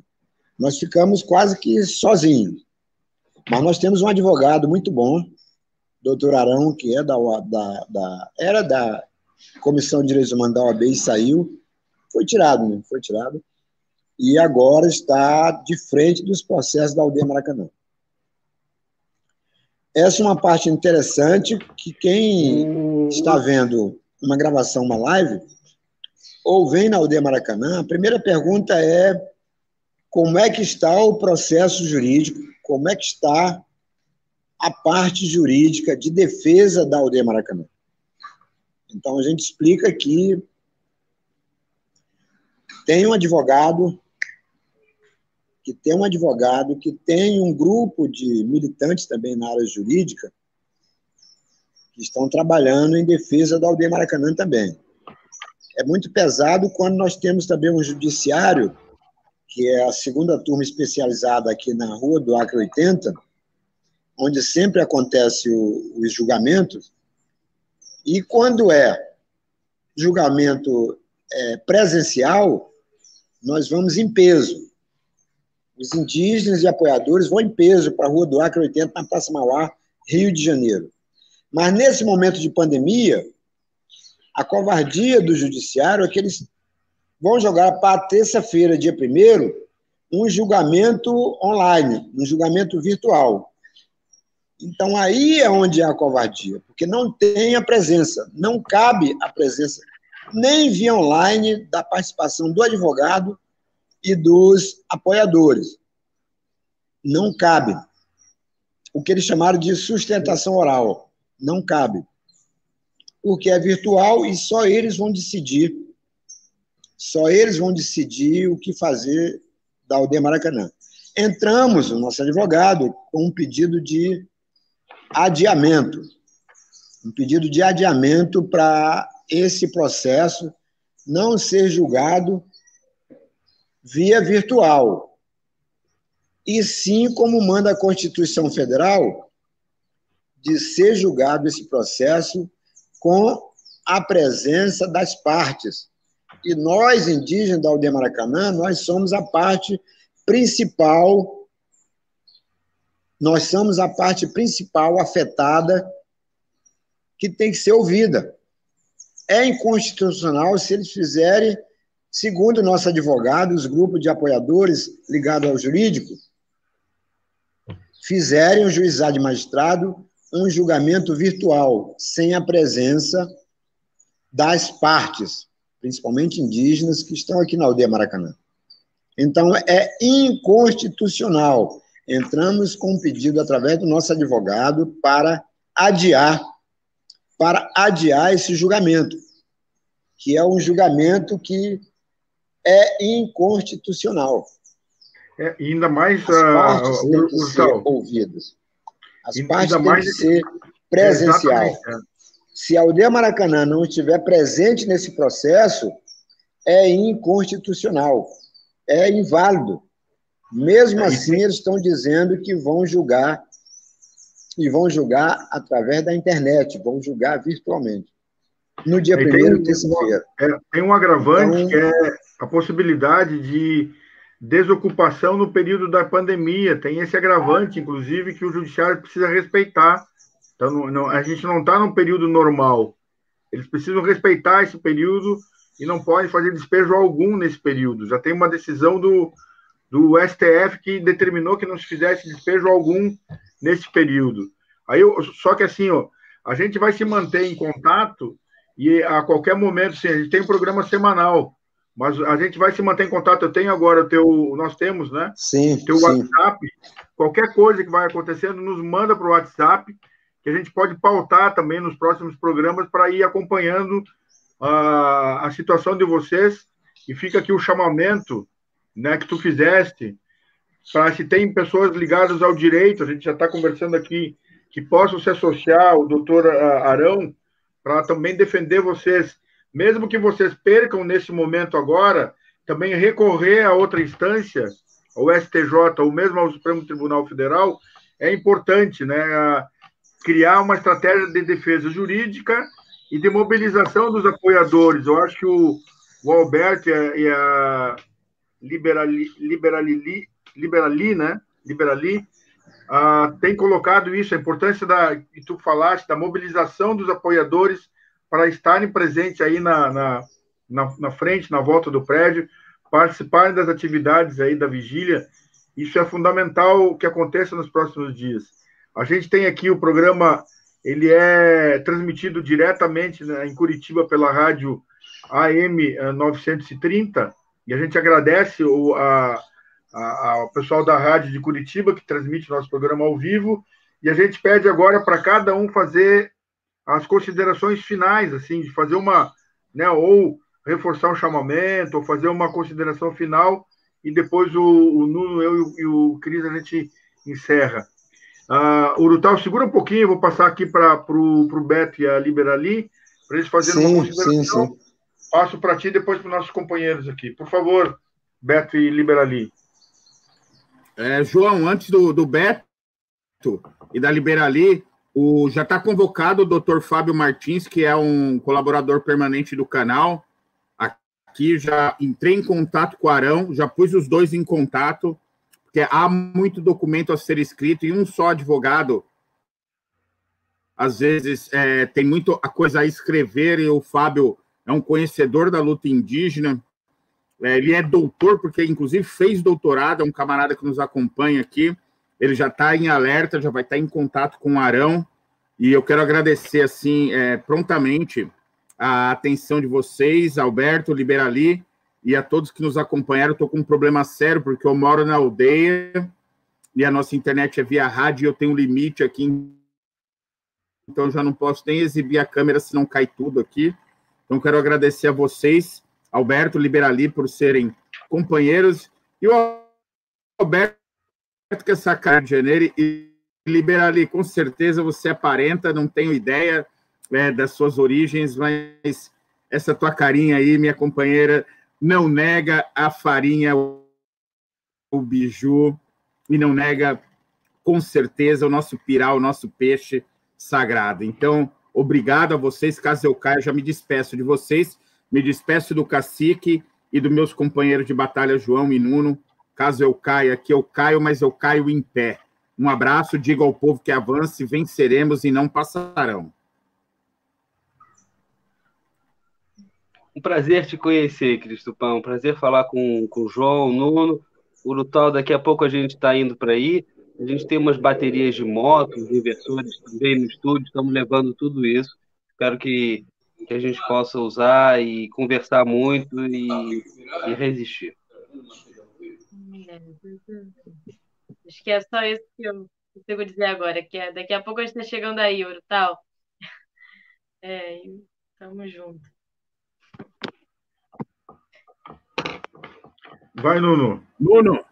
Nós ficamos quase que sozinhos. Mas nós temos um advogado muito bom, doutor Arão, que é da, da, da, era da Comissão de Direitos Humanos da OAB e saiu, foi tirado, né? foi tirado e agora está de frente dos processos da aldeia Maracanã. Essa é uma parte interessante que quem está vendo uma gravação, uma live, ou vem na aldeia Maracanã, a primeira pergunta é como é que está o processo jurídico, como é que está a parte jurídica de defesa da aldeia Maracanã. Então, a gente explica que tem um advogado que tem um advogado, que tem um grupo de militantes também na área jurídica, que estão trabalhando em defesa da aldeia Maracanã também. É muito pesado quando nós temos também um judiciário, que é a segunda turma especializada aqui na rua do Acre 80, onde sempre acontece os julgamentos, e quando é julgamento é, presencial, nós vamos em peso. Os indígenas e apoiadores vão em peso para a Rua do Acre 80, na Praça Mauá, Rio de Janeiro. Mas nesse momento de pandemia, a covardia do judiciário é que eles vão jogar para terça-feira, dia 1 um julgamento online, um julgamento virtual. Então aí é onde é a covardia, porque não tem a presença, não cabe a presença nem via online da participação do advogado e dos apoiadores. Não cabe. O que eles chamaram de sustentação oral. Não cabe. Porque é virtual e só eles vão decidir. Só eles vão decidir o que fazer da aldeia Maracanã. entramos, o nosso advogado, com um pedido de adiamento. Um pedido de adiamento para esse processo não ser julgado via virtual, e sim, como manda a Constituição Federal, de ser julgado esse processo com a presença das partes. E nós, indígenas da aldeia Maracanã, nós somos a parte principal, nós somos a parte principal afetada que tem que ser ouvida. É inconstitucional se eles fizerem, segundo nosso advogado, os grupos de apoiadores ligados ao jurídico, fizerem o juizado de magistrado um julgamento virtual, sem a presença das partes, principalmente indígenas, que estão aqui na aldeia Maracanã. Então, é inconstitucional. Entramos com um pedido através do nosso advogado para adiar, para adiar esse julgamento, que é um julgamento que é inconstitucional. É, ainda mais As partes uh, têm que ser ouvidas. As Ainda partes têm mais- que ser presencial. É. Se a aldeia Maracanã não estiver presente nesse processo, é inconstitucional, é inválido. Mesmo É, assim, eles estão dizendo que vão julgar, e vão julgar através da internet, vão julgar virtualmente. No dia tem 1 um- terça-feira. É, tem um agravante Então- que é a possibilidade de desocupação no período da pandemia. Tem esse agravante, inclusive, que o judiciário precisa respeitar. Então, não- não- a gente não está num período normal. Eles precisam respeitar esse período e não podem fazer despejo algum nesse período. Já tem uma decisão do, do STF que determinou que não se fizesse despejo algum nesse período. Aí, eu- só que assim, ó, a gente vai se manter em contato e a qualquer momento, sim, a gente tem um programa semanal, mas a gente vai se manter em contato. Eu tenho agora o teu, nós temos, né? Sim, Teu sim. WhatsApp. Qualquer coisa que vai acontecendo, nos manda para o WhatsApp, que a gente pode pautar também nos próximos programas para ir acompanhando a, a situação de vocês. E fica aqui o chamamento, né, que tu fizeste, para se tem pessoas ligadas ao direito, a gente já está conversando aqui, que possam se associar ao doutor Arão, para também defender vocês, mesmo que vocês percam nesse momento agora, também recorrer a outra instância, ao STJ ou mesmo ao Supremo Tribunal Federal, é importante, né? Criar uma estratégia de defesa jurídica e de mobilização dos apoiadores. Eu acho que o, o Alberto e a Liberali, Liberali, Liberali, né? Liberali, ah, tem colocado isso, a importância da, que tu falaste, da mobilização dos apoiadores para estarem presentes aí na, na, na, na frente, na volta do prédio, participarem das atividades aí da vigília. Isso é fundamental que aconteça nos próximos dias. A gente tem aqui o programa, ele é transmitido diretamente né, em Curitiba pela rádio AM eh, 930, e a gente agradece o, a- ao pessoal da rádio de Curitiba, que transmite nosso programa ao vivo, e a gente pede agora para cada um fazer as considerações finais, assim, de fazer uma, né, ou reforçar um chamamento, ou fazer uma consideração final, e depois o, o Nuno, eu e o- Cris, a gente encerra. Ah, Urutau, segura um pouquinho, eu vou passar aqui para o Beto e a Liberali, para eles fazerem uma Sim, sim, consideração. sim. Passo para ti e depois para os nossos companheiros aqui. Por favor, Beto e Liberali. É, João, antes do, do Beto e da Liberali, o, já está convocado o doutor Fábio Martins, que é um colaborador permanente do canal. Aqui já entrei em contato com o Arão, já pus os dois em contato, porque há muito documento a ser escrito e um só advogado, às vezes, é, tem muita coisa a escrever, e o Fábio é um conhecedor da luta indígena. É, ele é doutor, porque inclusive fez doutorado, é um camarada que nos acompanha aqui. Ele já está em alerta, já vai estar em contato com o Arão. E eu quero agradecer, assim, é, prontamente a atenção de vocês, Alberto, Liberali, e a todos que nos acompanharam. Estou com um problema sério, porque eu moro na aldeia e a nossa internet é via rádio e eu tenho um limite aqui. Então, já não posso nem exibir a câmera, senão cai tudo aqui. Então, quero agradecer a vocês, Alberto, Liberali, por serem companheiros. E o Alberto com essa cara de janeiro e Liberali, com certeza você aparenta, não tenho ideia é, das suas origens, mas essa tua carinha aí, minha companheira, não nega a farinha, o biju, e não nega, com certeza, o nosso pirá, o nosso peixe sagrado. Então, obrigado a vocês. Caso eu caia, já me despeço de vocês, me despeço do cacique e dos meus companheiros de batalha, João e Nuno. Caso eu caia aqui, eu caio, mas eu caio em pé. Um abraço, digo ao povo que avance, venceremos e não passarão. Um prazer te conhecer, Cristopão. Um prazer falar com, com o João, o Nuno. O Lutal, daqui a pouco a gente está indo para aí. A gente tem umas baterias de motos, inversores também no estúdio, estamos levando tudo isso. Espero que, que a gente possa usar e conversar muito e, e resistir. Acho que é só isso que eu consigo dizer agora, que é, daqui a pouco a gente está chegando aí, Urtal. É, tamo junto. Vai, Nuno. Nuno.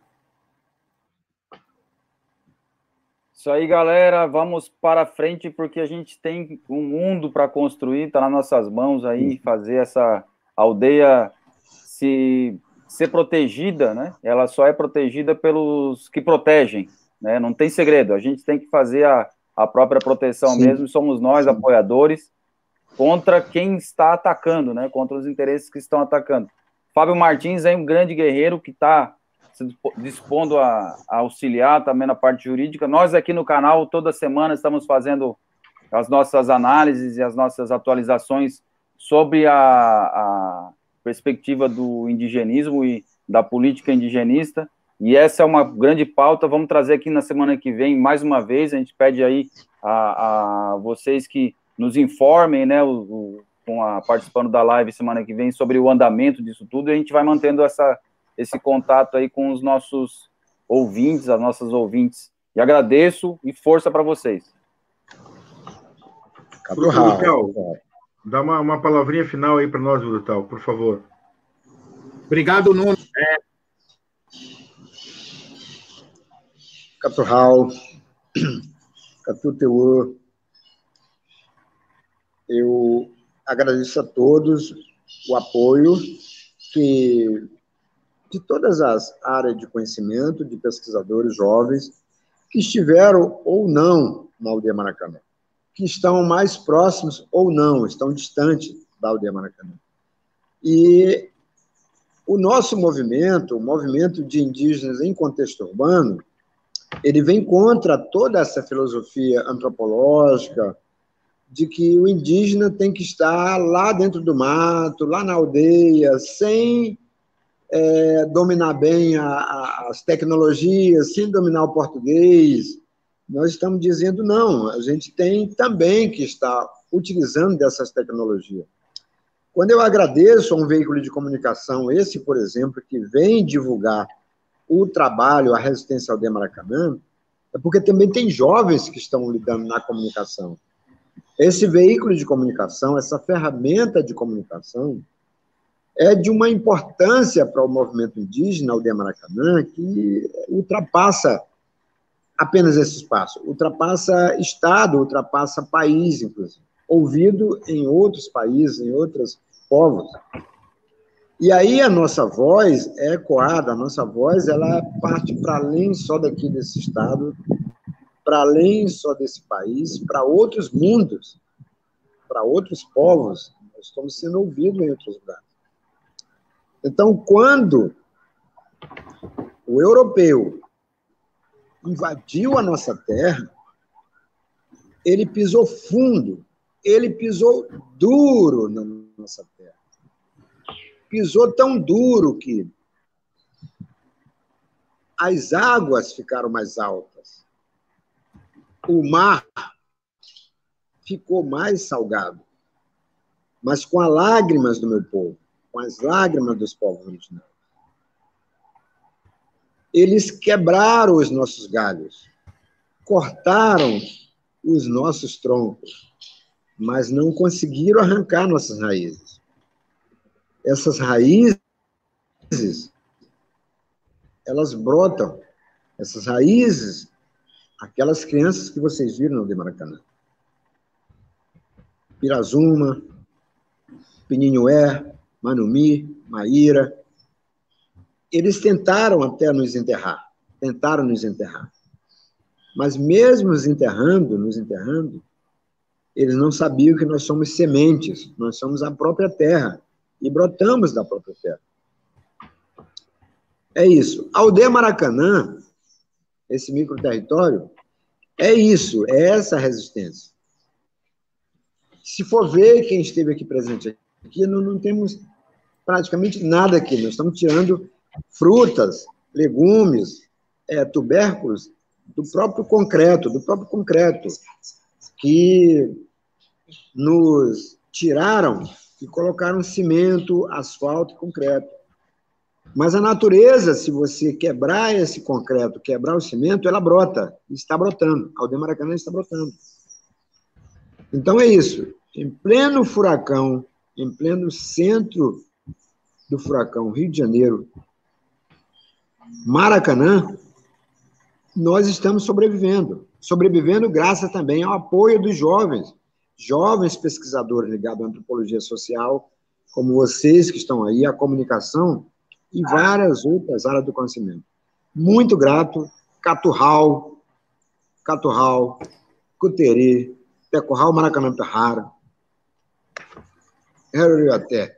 Isso aí, galera. Vamos para frente, porque a gente tem um mundo para construir, está nas nossas mãos aí, fazer essa aldeia se ser protegida, né? Ela só é protegida pelos que protegem, né? Não tem segredo. A gente tem que fazer a, a própria proteção Sim. mesmo. Somos nós, Sim. apoiadores, contra quem está atacando, né? Contra os interesses que estão atacando. Fábio Martins é um grande guerreiro que está se dispondo a, a, auxiliar também na parte jurídica. Nós aqui no canal, toda semana, estamos fazendo as nossas análises e as nossas atualizações sobre a, a perspectiva do indigenismo e da política indigenista. E essa é uma grande pauta. Vamos trazer aqui na semana que vem mais uma vez. A gente pede aí a, a vocês que nos informem, né, o, o, com a participando da live semana que vem sobre o andamento disso tudo. E a gente vai mantendo essa, esse contato aí com os nossos ouvintes, as nossas ouvintes. E agradeço e força para vocês. Cabral. Dá uma, uma palavrinha final aí para nós, Brutal, por favor. Obrigado, Nuno. É... Caturral, eu agradeço a todos o apoio que de todas as áreas de conhecimento, de pesquisadores jovens que estiveram ou não na aldeia Maracanã que estão mais próximos ou não, estão distantes da aldeia Maracanã. E o nosso movimento, o movimento de indígenas em contexto urbano, ele vem contra toda essa filosofia antropológica de que o indígena tem que estar lá dentro do mato, lá na aldeia, sem é, dominar bem a, a, as tecnologias, sem dominar o português, nós estamos dizendo não, a gente tem também que estar utilizando dessas tecnologias. Quando eu agradeço a um veículo de comunicação, esse, por exemplo, que vem divulgar o trabalho, a resistência ao Maracanã, é porque também tem jovens que estão lidando na comunicação. Esse veículo de comunicação, essa ferramenta de comunicação, é de uma importância para o movimento indígena, o Maracanã, que ultrapassa apenas esse espaço. Ultrapassa Estado, ultrapassa país, inclusive. Ouvido em outros países, em outros povos. E aí a nossa voz é ecoada, a nossa voz ela parte para além só daqui desse Estado, para além só desse país, para outros mundos, para outros povos. Nós estamos sendo ouvidos em outros lugares. Então, quando o europeu invadiu a nossa terra, ele pisou fundo, ele pisou duro na nossa terra. Pisou tão duro que as águas ficaram mais altas. O mar ficou mais salgado. Mas com as lágrimas do meu povo, com as lágrimas dos povos originários eles quebraram os nossos galhos, cortaram os nossos troncos, mas não conseguiram arrancar nossas raízes. Essas raízes, elas brotam essas raízes, aquelas crianças que vocês viram no de Maracanã. Pirazuma, Pininhué, Manumi, Maíra. Eles tentaram até nos enterrar, tentaram nos enterrar. Mas mesmo nos enterrando, nos enterrando, eles não sabiam que nós somos sementes, nós somos a própria terra e brotamos da própria terra. É isso. A aldeia Maracanã, esse microterritório, é isso, é essa resistência. Se for ver quem esteve aqui presente aqui, não, não temos praticamente nada aqui. Nós estamos tirando frutas, legumes, é, tubérculos do próprio concreto, do próprio concreto, que nos tiraram e colocaram cimento, asfalto e concreto. Mas a natureza, se você quebrar esse concreto, quebrar o cimento, ela brota, está brotando. A aldeia Maracanã está brotando. Então é isso. Em pleno furacão, em pleno centro do furacão Rio de Janeiro, Maracanã, nós estamos sobrevivendo. Sobrevivendo graças também ao apoio dos jovens, jovens pesquisadores ligados à antropologia social, como vocês que estão aí, a comunicação e várias outras áreas do conhecimento. Muito grato, Caturral, Caturral, Cuteri, Tecurral, Maracanã, Perrara, Heroriaté,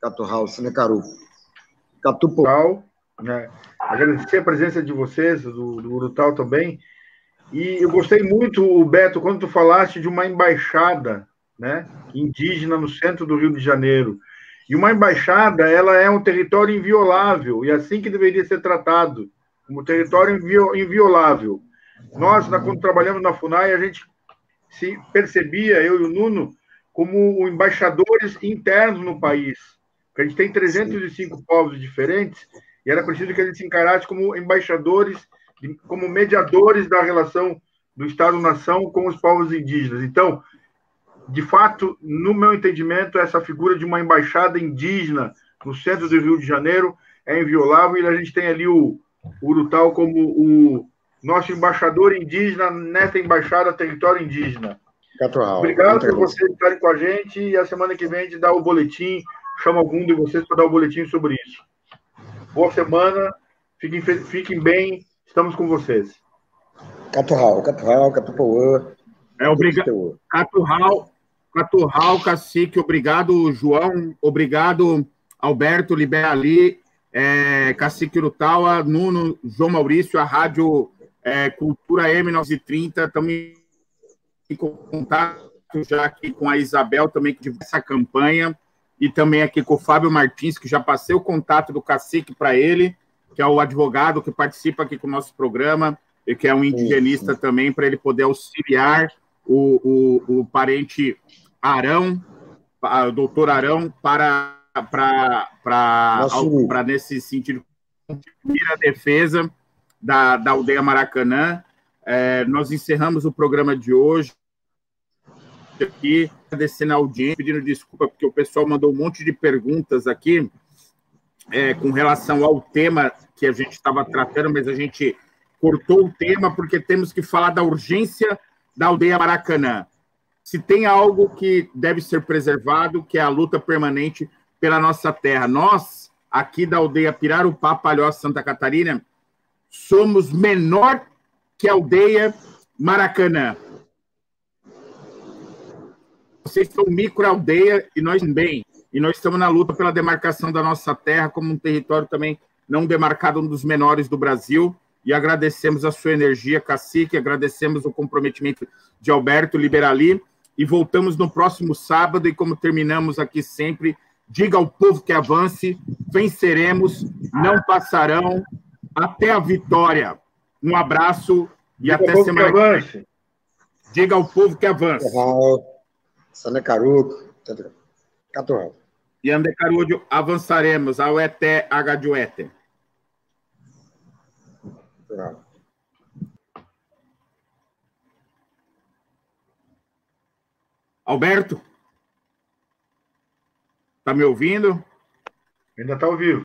Caturral, Sinecaru, Catupo. Né? Agradecer a presença de vocês, do, do Urutal também, e eu gostei muito, Beto, quando tu falaste de uma embaixada né, indígena no centro do Rio de Janeiro. E uma embaixada, ela é um território inviolável, e é assim que deveria ser tratado, como território inviolável. Nós, quando trabalhamos na FUNAI, a gente se percebia, eu e o Nuno, como embaixadores internos no país. Porque a gente tem 305 Sim. povos diferentes, e era preciso que eles se encarassem como embaixadores como mediadores da relação do Estado-nação com os povos indígenas. Então, de fato, no meu entendimento, essa figura de uma embaixada indígena no centro do Rio de Janeiro é inviolável e a gente tem ali o, o Urutau como o nosso embaixador indígena nessa embaixada território indígena. Catual, Obrigado por vocês estarem com a gente e a semana que vem a gente dá o boletim, chama algum de vocês para dar o boletim sobre isso. Boa semana, fiquem, fiquem bem Estamos com vocês. Caturral, Caturral, Catupoã. É, obrigado. Caturral, Caturral, Cacique, obrigado, João, obrigado, Alberto Liberali, é, Cacique Urutawa, Nuno, João Maurício, a Rádio é, Cultura M930, estamos em contato já aqui com a Isabel, também que essa campanha, e também aqui com o Fábio Martins, que já passei o contato do Cacique para ele, que é o advogado que participa aqui com o nosso programa, e que é um indigenista Isso. também, para ele poder auxiliar o, o, o parente Arão, o doutor Arão, para, para, para, para nesse sentido, a defesa da, da aldeia Maracanã. É, nós encerramos o programa de hoje aqui, agradecendo a audiência, pedindo desculpa, porque o pessoal mandou um monte de perguntas aqui é, com relação ao tema que a gente estava tratando, mas a gente cortou o tema porque temos que falar da urgência da aldeia Maracanã. Se tem algo que deve ser preservado, que é a luta permanente pela nossa terra. Nós, aqui da aldeia Pirarupá, Palhoça, Santa Catarina, somos menor que a aldeia Maracanã. Vocês são micro-aldeia e nós também e nós estamos na luta pela demarcação da nossa terra como um território também não demarcado, um dos menores do Brasil. E agradecemos a sua energia, cacique, agradecemos o comprometimento de Alberto Liberali. E voltamos no próximo sábado. E como terminamos aqui sempre, diga ao povo que avance, venceremos, não passarão, até a vitória. Um abraço e diga até semana que vem. Diga ao povo que avance. Sana Caruco, Catural. E ande carudio avançaremos ao ET Agaduete. Alberto? Tá me ouvindo? Ainda está ao vivo.